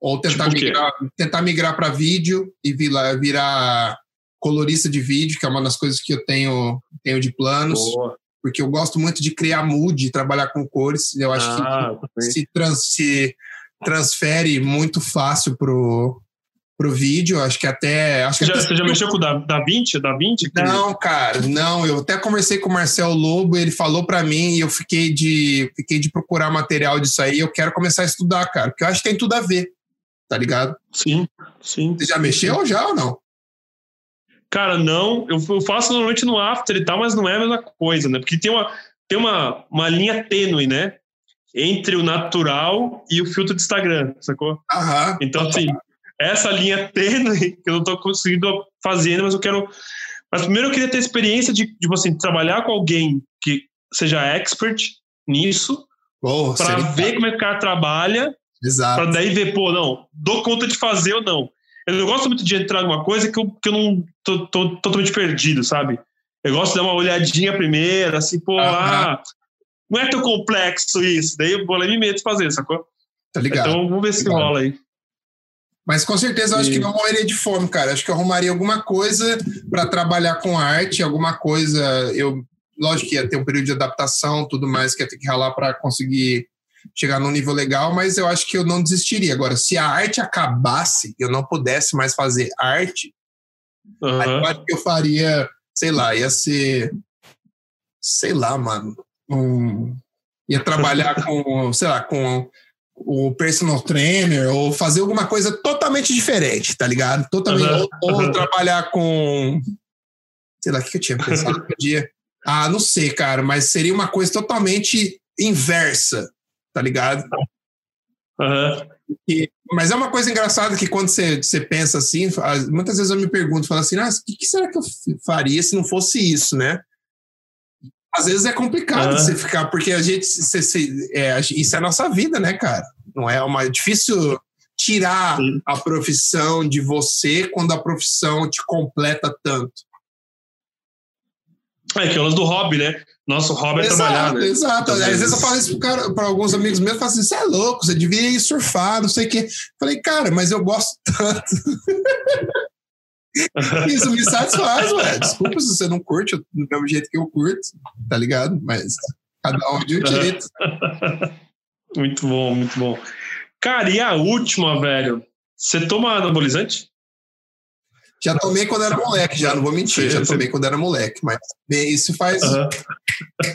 Ou tentar Tipo migrar, tentar migrar para vídeo e virar, virar colorista de vídeo, que é uma das coisas que eu tenho, tenho de planos. Boa. porque eu gosto muito de criar mood, trabalhar com cores. Eu acho Ah, que se, trans- se transfere muito fácil pro, pro vídeo. Acho que até. Acho Você que já, até- você já mexeu com o da, da 20? Da 20? Não, cara, não. Eu até conversei com o Marcel Lobo, ele falou pra mim e eu fiquei de, fiquei de procurar material disso aí. Eu quero começar a estudar, cara, porque eu acho que tem tudo a ver, tá ligado? Sim, sim. Você já mexeu já ou não? Cara, não. Eu, eu faço normalmente no After e tal, mas não é a mesma coisa, né? Porque tem uma, tem uma, uma linha tênue, né? Entre o natural e o filtro de Instagram, sacou? Aham. Então, assim, essa linha tênue que eu não tô conseguindo fazer mas eu quero. Mas primeiro eu queria ter experiência de, tipo assim, trabalhar com alguém que seja expert nisso, Pô, para ver como é que o cara trabalha, Exato. para daí ver, pô, não, dou conta de fazer ou não. Eu não gosto muito de entrar numa coisa que eu, que eu não tô, tô totalmente perdido, sabe? Eu gosto de dar uma olhadinha primeiro, assim, pô, Aham. ah, não é tão complexo isso. Daí eu vou lá e me meto fazer, sacou? Tá ligado? Então vamos ver se Ligado. rola aí. Mas com certeza eu acho E- que não morreria de fome, cara. Acho que eu arrumaria alguma coisa para trabalhar com arte, alguma coisa. Eu, lógico que ia ter um período de adaptação, tudo mais, que ia ter que ralar para conseguir chegar num nível legal, mas eu acho que eu não desistiria. Agora, se a arte acabasse, eu não pudesse mais fazer arte, aí eu acho que eu faria, sei lá, ia ser, sei lá, mano, um, ia trabalhar com, sei lá, com o personal trainer ou fazer alguma coisa totalmente diferente, tá ligado? Totalmente, Aham, ou, ou trabalhar com, sei lá, o que eu tinha pensado no dia? Ah, não sei, cara, mas seria uma coisa totalmente inversa, tá ligado? Aham. E- mas é uma coisa engraçada que quando você, você pensa assim, muitas vezes eu me pergunto, falo assim, ah, o que, que será que eu faria se não fosse isso, né? Às vezes é complicado Aham. você ficar, porque a gente, você- é, isso é a nossa vida, né, cara? Não é uma é difícil tirar Sim. a profissão de você quando a profissão te completa tanto. É que é o lance do hobby, né? Nosso hobby é trabalhar, né? Exato. Muitas Às vezes vezes. eu falo isso para alguns amigos meus, eu falo assim, você é louco, você devia ir surfar, não sei o quê. Falei, cara, mas eu gosto tanto. Isso me satisfaz, ué. Desculpa se você não curte do mesmo jeito que eu curto, tá ligado? Mas cada um de um jeito. muito bom, muito bom. Cara, e a última, velho? Você toma anabolizante? Já tomei quando era moleque, já, não vou mentir, já tomei quando era moleque, mas isso faz Aham.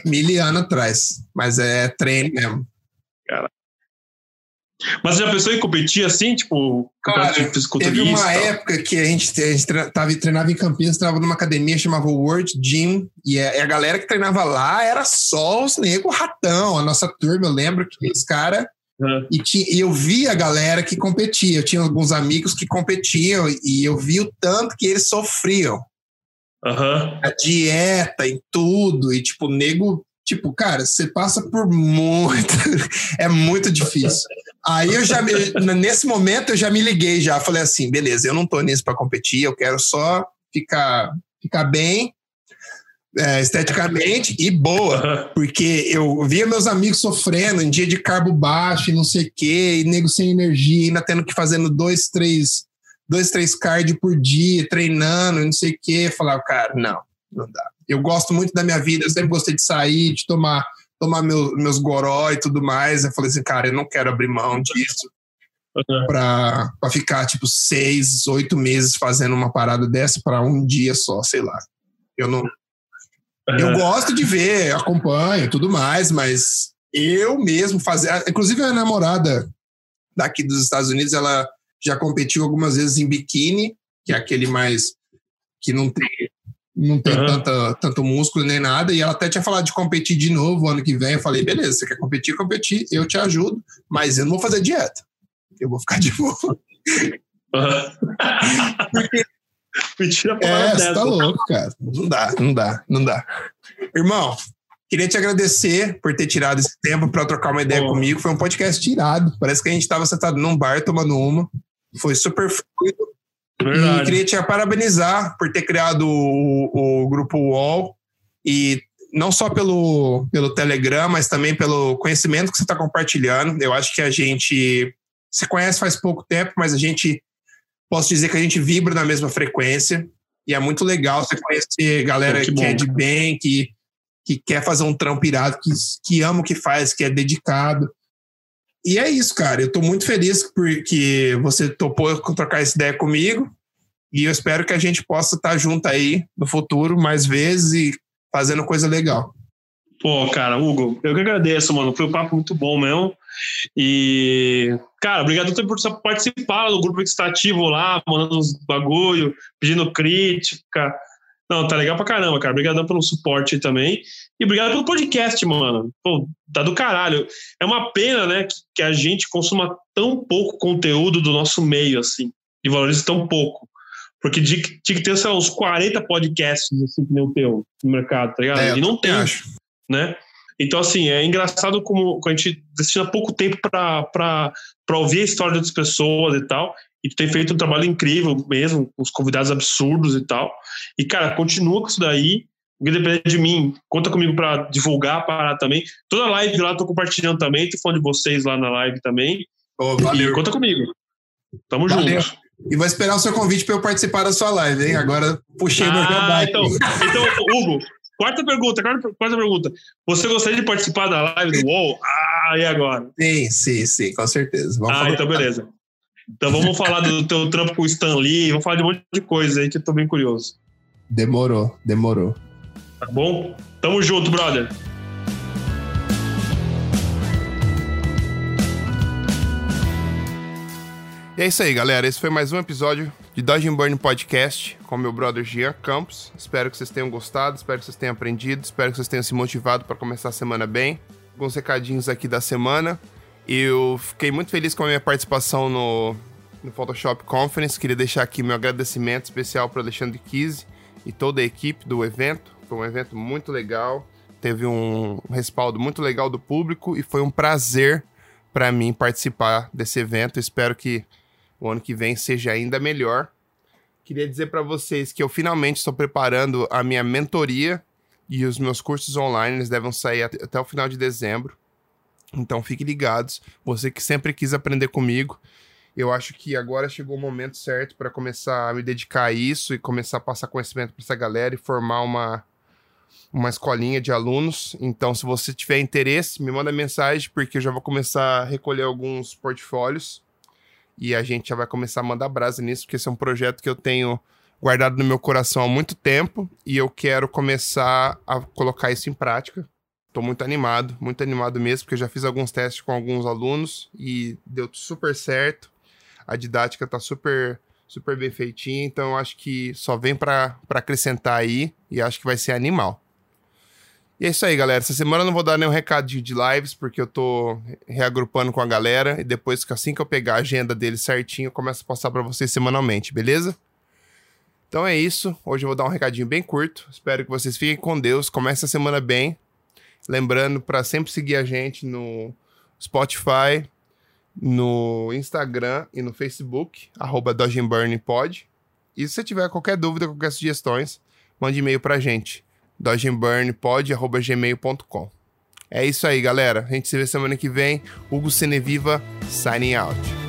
mil anos atrás. Mas é treino mesmo. Mas já pensou em competir assim, tipo, Cara, de? Teve uma época que a gente, a gente tre- tava, treinava em Campinas, treinava numa academia chamava World Gym, e a, e a galera que treinava lá era só os negros ratão. A nossa turma, eu lembro que os caras. Aham. E, ti- e eu vi a galera que competia. Eu tinha alguns amigos que competiam e eu vi o tanto que eles sofriam. Aham. A dieta e tudo. E, tipo, o nego. Tipo, cara, você passa por muito. é muito difícil. Aí eu já. me- Nesse momento eu já me liguei, já. Falei assim: beleza, eu não tô nisso pra competir, eu quero só ficar, ficar bem. é, esteticamente e boa. Porque eu via meus amigos sofrendo em dia de carbo baixo e não sei o quê, e nego sem energia, ainda tendo que fazendo dois, três, dois, três cardio por dia, treinando, não sei o quê. Falava, cara, não, não dá. Eu gosto muito da minha vida, eu sempre gostei de sair, de tomar, tomar meu, meus goró e tudo mais. Eu falei assim, cara, eu não quero abrir mão disso. Uhum. Pra, pra ficar tipo seis, oito meses fazendo uma parada dessa para um dia só, sei lá. Eu não, eu gosto de ver, acompanho, tudo mais, mas eu mesmo fazer. Inclusive, a namorada daqui dos Estados Unidos, ela já competiu algumas vezes em biquíni, que é aquele mais. que não tem, não tem uhum. tanta, tanto músculo nem nada, e ela até tinha falado de competir de novo ano que vem. Eu falei, beleza, você quer competir, competir, eu te ajudo, mas eu não vou fazer dieta. Eu vou ficar de boa. Uhum. Porque Mentira é, você tá louco, cara. Não dá, não dá, não dá. Irmão, queria te agradecer por ter tirado esse tempo para trocar uma ideia comigo. Foi um podcast tirado. Parece que a gente estava sentado num bar tomando uma. Foi super fluido. Verdade. E queria te parabenizar por ter criado o, o grupo UOL e não só pelo, pelo Telegram, mas também pelo conhecimento que você está compartilhando. Eu acho que a gente se conhece faz pouco tempo, mas a gente posso dizer que a gente vibra na mesma frequência. E é muito legal você conhecer galera que, que é de bem, que, que quer fazer um trampo irado, que, que ama o que faz, que é dedicado. E é isso, cara. Eu estou muito feliz porque você topou trocar essa ideia comigo. E eu espero que a gente possa estar junto aí no futuro mais vezes e fazendo coisa legal. Pô, cara, Hugo, eu que agradeço, mano. Foi um papo muito bom mesmo. E, cara, obrigado por participar do grupo que está ativo lá, mandando uns bagulho, pedindo crítica. Não, tá legal pra caramba, cara. Obrigadão pelo suporte também. E obrigado pelo podcast, mano. Pô, tá do caralho. É uma pena, né, que, que a gente consuma tão pouco conteúdo do nosso meio, assim, e valorize tão pouco. Porque tinha que ter, sei lá, uns 40 podcasts, assim, que nem o teu no mercado, tá ligado? É, e não tem. Acho né? Então, assim, é engraçado como, a gente destina pouco tempo para ouvir a história das pessoas e tal. E tu tem feito um trabalho incrível mesmo, com os convidados absurdos e tal. E, cara, continua com isso daí. O que depende de mim, conta comigo para divulgar a parada também. Toda live lá tô compartilhando também, tô falando de vocês lá na live também. Oh, valeu. E conta comigo. Tamo valeu. junto. E vou esperar o seu convite para eu participar da sua live, hein? Agora puxei ah, meu jabá. Então, então, Hugo, Quarta pergunta, quarta, quarta pergunta. Você gostaria de participar da live do UOL? Ah, e agora? Sim, sim, sim, com certeza. Vamos ah, então beleza. Então vamos falar do teu trampo com o Stan Lee, vamos falar de um monte de coisa aí que eu tô bem curioso. Demorou, demorou. Tá bom? Tamo junto, brother. E é isso aí, galera. Esse foi mais um episódio de Dodge Burn Podcast com meu brother Jean Campos. Espero que vocês tenham gostado, espero que vocês tenham aprendido, espero que vocês tenham se motivado para começar a semana bem. Alguns recadinhos aqui da semana. Eu fiquei muito feliz com a minha participação no, no Photoshop Conference. Queria deixar aqui meu agradecimento especial para Alexandre Kise e toda a equipe do evento. Foi um evento muito legal, teve um respaldo muito legal do público e foi um prazer para mim participar desse evento. Espero que o ano que vem seja ainda melhor. Queria dizer para vocês que eu finalmente estou preparando a minha mentoria e os meus cursos online, eles devem sair até o final de dezembro. Então fiquem ligados. Você que sempre quis aprender comigo, eu acho que agora chegou o momento certo para começar a me dedicar a isso e começar a passar conhecimento para essa galera e formar uma uma escolinha de alunos. Então, se você tiver interesse, me manda mensagem porque eu já vou começar a recolher alguns portfólios e a gente já vai começar a mandar brasa nisso, porque esse é um projeto que eu tenho guardado no meu coração há muito tempo e eu quero começar a colocar isso em prática. Estou muito animado, muito animado mesmo, porque eu já fiz alguns testes com alguns alunos e deu super certo. A didática está super super bem feitinha, então eu acho que só vem para acrescentar aí e acho que vai ser animal. E é isso aí, galera. Essa semana eu não vou dar nenhum recadinho de lives, porque eu tô reagrupando com a galera. E depois, assim que eu pegar a agenda deles certinho, eu começo a passar para vocês semanalmente, beleza? Então é isso. Hoje eu vou dar um recadinho bem curto. Espero que vocês fiquem com Deus. Comece a semana bem. Lembrando para sempre seguir a gente no Spotify, no Instagram e no Facebook, arroba E se você tiver qualquer dúvida, qualquer sugestões, mande e-mail pra gente dodgeandburnpod.gmail.com. É isso aí, galera. A gente se vê semana que vem. Hugo Seneviva, signing out.